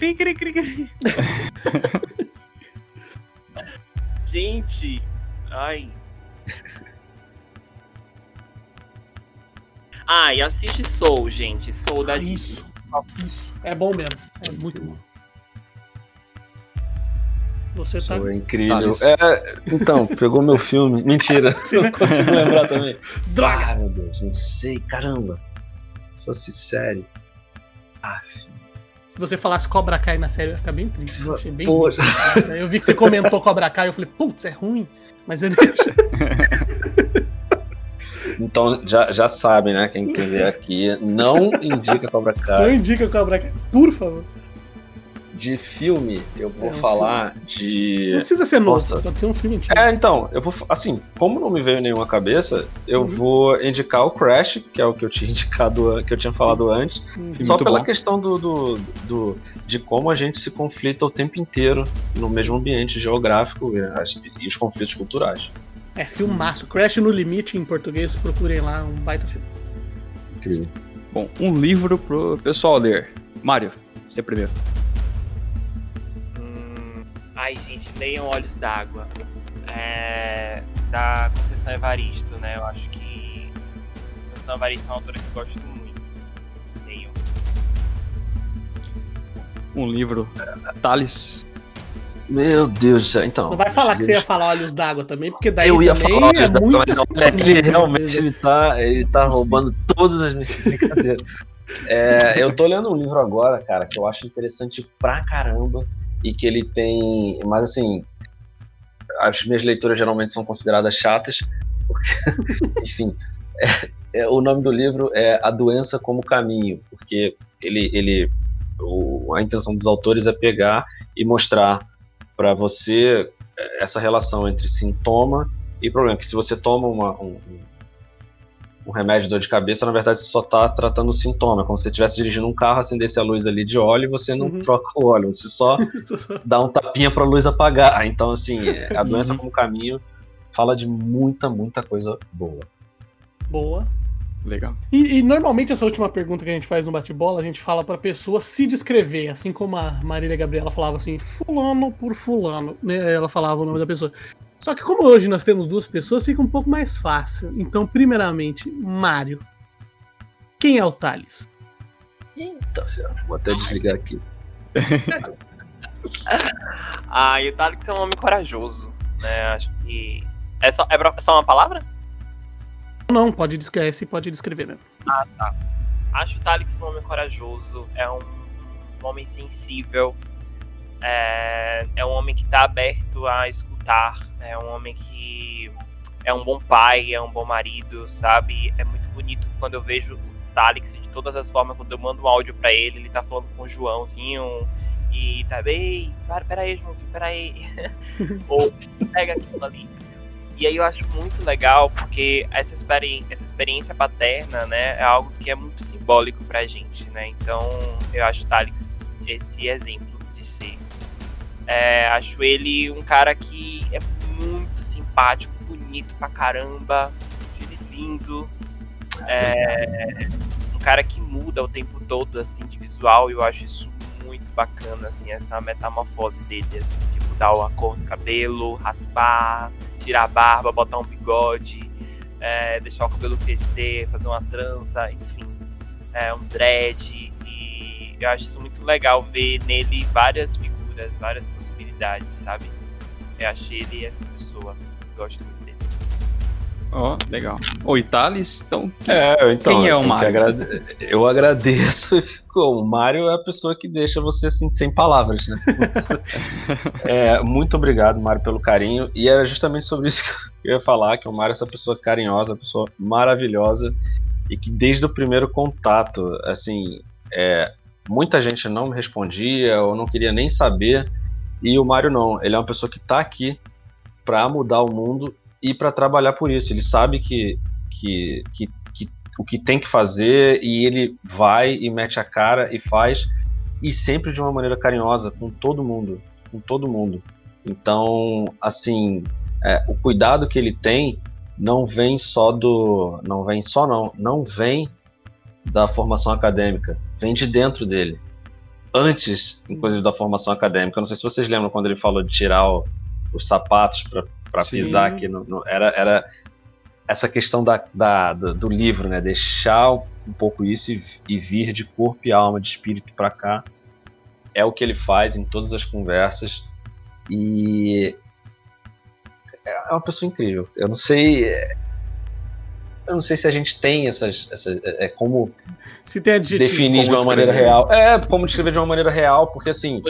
Cri, cri, cri, cri. Gente. Ai. Ah, e assiste Soul, gente. Soul da ah, Isso. Isso. É bom mesmo. É muito bom. Você tá. É incrível. Tá é, então, pegou meu filme. Mentira. Né? Não consigo lembrar também. Droga! Ah, meu Deus, não sei. Caramba. Se fosse sério. Ah, você falasse Cobra Kai na série, eu ia ficar bem triste. Eu achei bem triste. Eu vi que você comentou Cobra Kai, eu falei, putz, é ruim. Mas eu deixo. Então já, já sabe, né? Quem, quem vê aqui, não indica Cobra Kai. Não indica Cobra Kai, por favor. De filme, eu vou é um falar filme. de. Não precisa ser novo, Nossa. pode ser um filme antigo. É, então, eu vou. Assim, como não me veio nenhuma cabeça, eu uhum. vou indicar o Crash, que é o que eu tinha indicado, que eu tinha falado Sim. antes. Uhum. Só pela bom. questão do, do, do, de como a gente se conflita o tempo inteiro no mesmo ambiente geográfico e, e os conflitos culturais. É filmaço. Crash no Limite em português, procurem lá, um baita filme. Incrível. Bom, um livro pro pessoal ler. Mário, você primeiro. Ai, gente, leiam Olhos d'Água. É, da Conceição Evaristo, né? Eu acho que Conceição Evaristo é uma autora que eu gosto muito. Leiam. Um livro. Thales. Meu Deus do céu, então. Não vai falar que você ia falar olhos d'água também, porque daí eu ia falar olhos é muito mas não, ele realmente ele tá, ele tá roubando todas as minhas brincadeiras. É, eu tô lendo um livro agora, cara, que eu acho interessante pra caramba e que ele tem, mas assim, as minhas leituras geralmente são consideradas chatas, porque, enfim, é, é, o nome do livro é A Doença como Caminho, porque ele, ele o, a intenção dos autores é pegar e mostrar para você é, essa relação entre sintoma e problema. Que se você toma uma, um, um, remédio de dor de cabeça, na verdade você só está tratando o sintoma. Como se você estivesse dirigindo um carro, acendesse a luz ali de óleo e você não uhum. troca o óleo, você só dá um tapinha para a luz apagar. Então, assim, é, a doença uhum. como caminho fala de muita, muita coisa boa. Boa. Legal. E, e, normalmente essa última pergunta que a gente faz no bate-bola, a gente fala pra pessoa se descrever, assim como a Marília Gabriela falava assim, fulano por fulano, né? Ela falava o nome da pessoa. Só que como hoje nós temos duas pessoas, fica um pouco mais fácil. Então, primeiramente, Mário. Quem é o Thales? Eita, vou até desligar aqui. ah, e o Thales é um homem corajoso, né? Acho que. É só, é só uma palavra? Não, pode descrever, pode descrever mesmo. Ah, tá. Acho o Talix um homem corajoso, é um, um homem sensível, é, é, um homem que está aberto a escutar, é um homem que é um bom pai, é um bom marido, sabe? É muito bonito quando eu vejo o Talix de todas as formas, quando eu mando um áudio para ele, ele tá falando com o Joãozinho e tá, ei, peraí, Joãozinho, peraí. Ou pega aquilo ali. E aí eu acho muito legal porque essa, experi essa experiência paterna, né, é algo que é muito simbólico pra gente, né? Então eu acho o Talix esse exemplo de ser. É, acho ele um cara que é muito simpático, bonito pra caramba, ele lindo. É, um cara que muda o tempo todo, assim, de visual, e eu acho isso muito bacana, assim, essa metamorfose dele, assim, de mudar a cor do cabelo, raspar, tirar a barba, botar um bigode, é, deixar o cabelo crescer, fazer uma trança, enfim, é, um dread. E eu acho isso muito legal ver nele várias figuras, várias possibilidades, sabe? Eu acho ele essa pessoa. Gosto muito dele. Ó, oh, legal. Oi, Thales, então, é, então quem é o Mário? Agrade... Eu agradeço e ficou. O Mário é a pessoa que deixa você assim, sem palavras, né? é, muito obrigado, Mário, pelo carinho. E era justamente sobre isso que eu ia falar, que o Mário é essa pessoa carinhosa, pessoa maravilhosa, e que desde o primeiro contato, assim, é, muita gente não me respondia ou não queria nem saber, e o Mário não. Ele é uma pessoa que está aqui para mudar o mundo e para trabalhar por isso. Ele sabe que, que, que, que, o que tem que fazer e ele vai e mete a cara e faz e sempre de uma maneira carinhosa com todo mundo, com todo mundo. Então, assim, é, o cuidado que ele tem não vem só do, não vem só não, não vem da formação acadêmica, vem de dentro dele. Antes, inclusive, da formação acadêmica. Eu não sei se vocês lembram quando ele falou de tirar o, os sapatos para pisar aqui. No, no, era, era essa questão da, da, do, do, livro, né? Deixar um pouco isso e, e vir de corpo e alma, de espírito para cá. É o que ele faz em todas as conversas. E é uma pessoa incrível. Eu não sei. Eu não sei se a gente tem essas. essas é, é como se tem definir de uma maneira real. É, como descrever de uma maneira real, porque assim.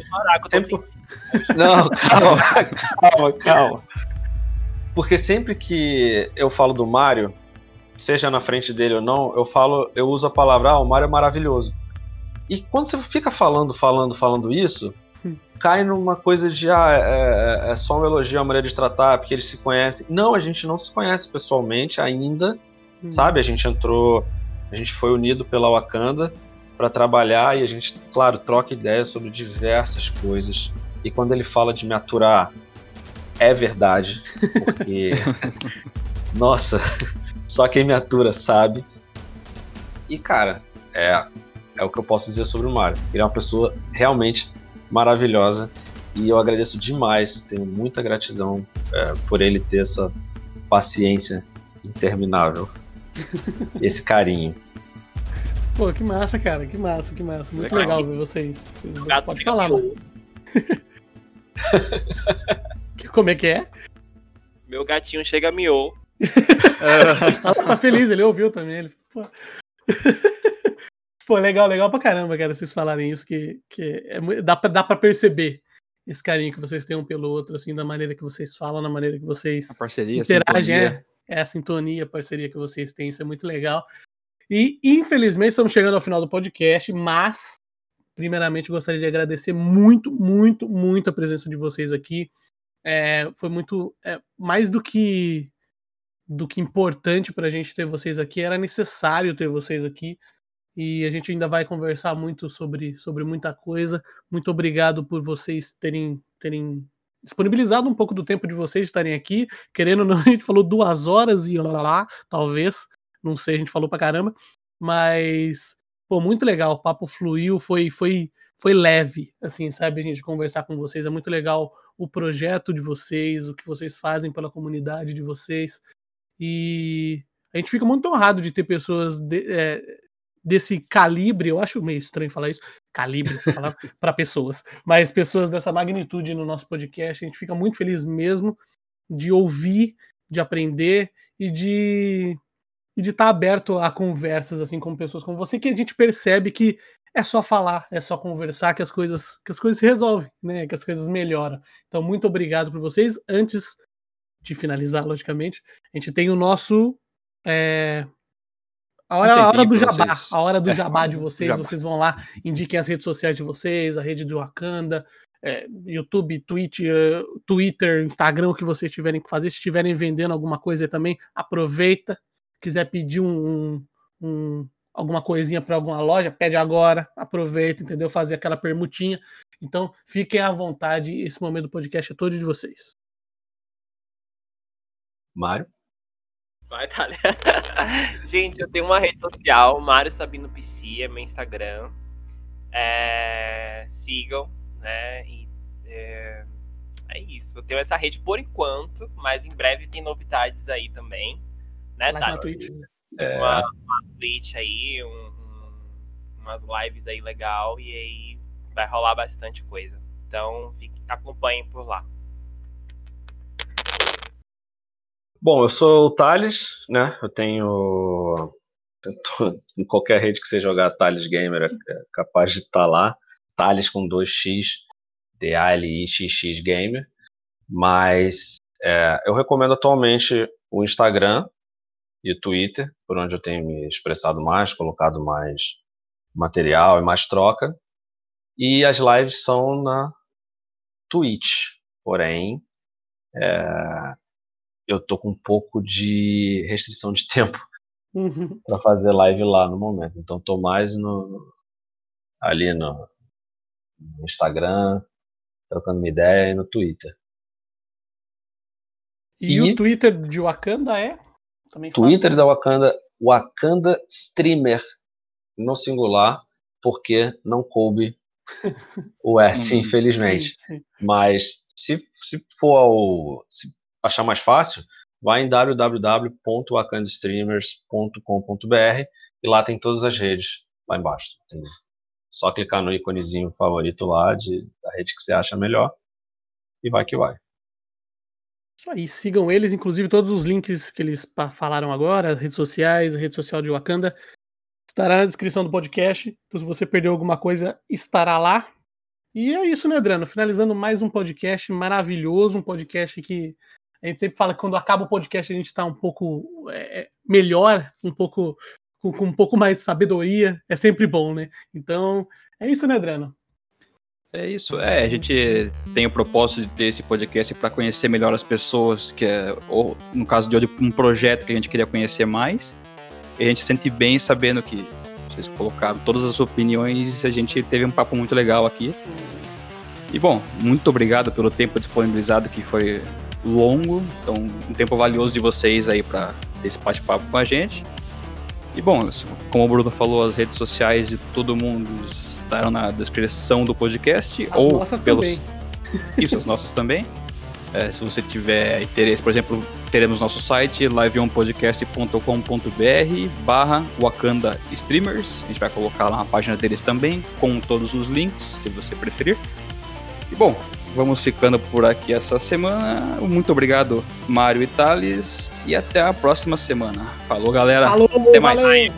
Sempre... Não, calma, calma, calma. Porque sempre que eu falo do Mario, seja na frente dele ou não, eu falo, eu uso a palavra, ah, o Mario é maravilhoso. E quando você fica falando, falando, falando isso, cai numa coisa de ah, é, é, é só um elogio à maneira de tratar, porque eles se conhecem. Não, a gente não se conhece pessoalmente ainda, hum. sabe? A gente entrou, a gente foi unido pela Wakanda para trabalhar e a gente, claro, troca ideias sobre diversas coisas. E quando ele fala de me aturar, é verdade, porque nossa, só quem me atura sabe. E cara, é é o que eu posso dizer sobre o Mario. Ele é uma pessoa realmente maravilhosa e eu agradeço demais, tenho muita gratidão é, por ele ter essa paciência interminável, esse carinho. Pô, que massa, cara, que massa, que massa. Muito legal, legal ver vocês. vocês pode falar, mano. Como é que é? Meu gatinho chega miou. Ela tá feliz, ele ouviu também. Ele... Pô. Pô, legal, legal pra caramba, cara, vocês falarem isso, que, que é, dá, pra, dá pra perceber esse carinho que vocês têm um pelo outro, assim, da maneira que vocês falam, da maneira que vocês a parceria, interagem, a é, é a sintonia, a parceria que vocês têm, isso é muito legal. E, infelizmente, estamos chegando ao final do podcast, mas, primeiramente, gostaria de agradecer muito, muito, muito a presença de vocês aqui. É, foi muito, é, mais do que do que importante para a gente ter vocês aqui, era necessário ter vocês aqui e a gente ainda vai conversar muito sobre, sobre muita coisa. Muito obrigado por vocês terem, terem disponibilizado um pouco do tempo de vocês estarem aqui. Querendo não, a gente falou duas horas e lá, lá talvez. Não sei, a gente falou pra caramba. Mas, pô, muito legal. O papo fluiu, foi, foi, foi leve, assim, sabe? A gente conversar com vocês. É muito legal o projeto de vocês, o que vocês fazem pela comunidade de vocês. E a gente fica muito honrado de ter pessoas de, é, desse calibre, eu acho meio estranho falar isso, calibre, para pessoas, mas pessoas dessa magnitude no nosso podcast, a gente fica muito feliz mesmo de ouvir, de aprender e de e de estar tá aberto a conversas assim com pessoas como você que a gente percebe que é só falar, é só conversar que as coisas que as coisas se resolvem, né? Que as coisas melhoram. Então muito obrigado por vocês. Antes de finalizar, logicamente, a gente tem o nosso é, a hora, a hora do jabá, vocês. a hora do é, jabá de vocês, jabá. vocês vão lá, indiquem as redes sociais de vocês, a rede do Wakanda, é, YouTube, Twitch, uh, Twitter, Instagram, o que vocês tiverem que fazer. Se estiverem vendendo alguma coisa também, aproveita. Quiser pedir um, um alguma coisinha para alguma loja, pede agora, aproveita, entendeu? Fazer aquela permutinha. Então, fiquem à vontade. Esse momento do podcast é todo de vocês. Mário? Vai, Thalia. Gente, eu tenho uma rede social, Mário Sabino PC, é meu Instagram. É, sigam, né? E, é, é, isso. Eu tenho essa rede por enquanto, mas em breve tem novidades aí também. Né, Thalia? Twitch. É. Uma, uma Twitch aí, um, um, umas lives aí legal, e aí vai rolar bastante coisa. Então, fique, acompanhem por lá. Bom, eu sou o Thales, né? Eu tenho. Em qualquer rede que você jogar Thales Gamer é, é capaz de estar tá lá. Thales com 2x, D-A-L-I-X-X Gamer. Mas é, eu recomendo atualmente o Instagram e o Twitter, por onde eu tenho me expressado mais, colocado mais material e mais troca. E as lives são na Twitch. Porém, é, eu tô com um pouco de restrição de tempo uhum. para fazer live lá no momento. Então tô mais no ali no, no Instagram, trocando uma ideia e no Twitter. E, e, o Twitter de Wakanda é? Também Twitter da Wakanda, Wakanda Streamer, no singular, porque não coube o S, hum, infelizmente. Sim, sim. Mas se, se for ao, se achar mais fácil, vai em www.wakandastreamers.com.br e lá tem todas as redes lá embaixo. Só clicar no íconezinho favorito lá de, da rede que você acha melhor e vai que vai. Isso aí, sigam eles, inclusive todos os links que eles falaram agora, redes sociais, a rede social de Wakanda, estará na descrição do podcast. Então, se você perdeu alguma coisa, estará lá. E é isso, né, Adriano? Finalizando mais um podcast maravilhoso, um podcast que a gente sempre fala que quando acaba o podcast a gente está um pouco é, melhor, um pouco com, com, um pouco mais de sabedoria. É sempre bom, né? Então, é isso, né, Adriano? É isso, é, a gente tem o propósito de ter esse podcast para conhecer melhor as pessoas, que é, ou no caso de hoje, um projeto que a gente queria conhecer mais. E a gente se sente bem sabendo que vocês colocaram todas as opiniões, a gente teve um papo muito legal aqui. E bom, muito obrigado pelo tempo disponibilizado, que foi longo, então um tempo valioso de vocês aí para ter esse bate-papo com a gente. E bom, como o Bruno falou, as redes sociais de todo mundo estarão na descrição do podcast. As ou nossas pelos. Também. Isso, as nossas também. É, se você tiver interesse, por exemplo, teremos nosso site liveonpodcast.com.br barra Wakanda Streamers. A gente vai colocar lá a página deles também, com todos os links, se você preferir. E bom, Vamos ficando por aqui essa semana. Muito obrigado, Mário e Thales. E até a próxima semana. Falou, galera. Falou, até mais. Valeu.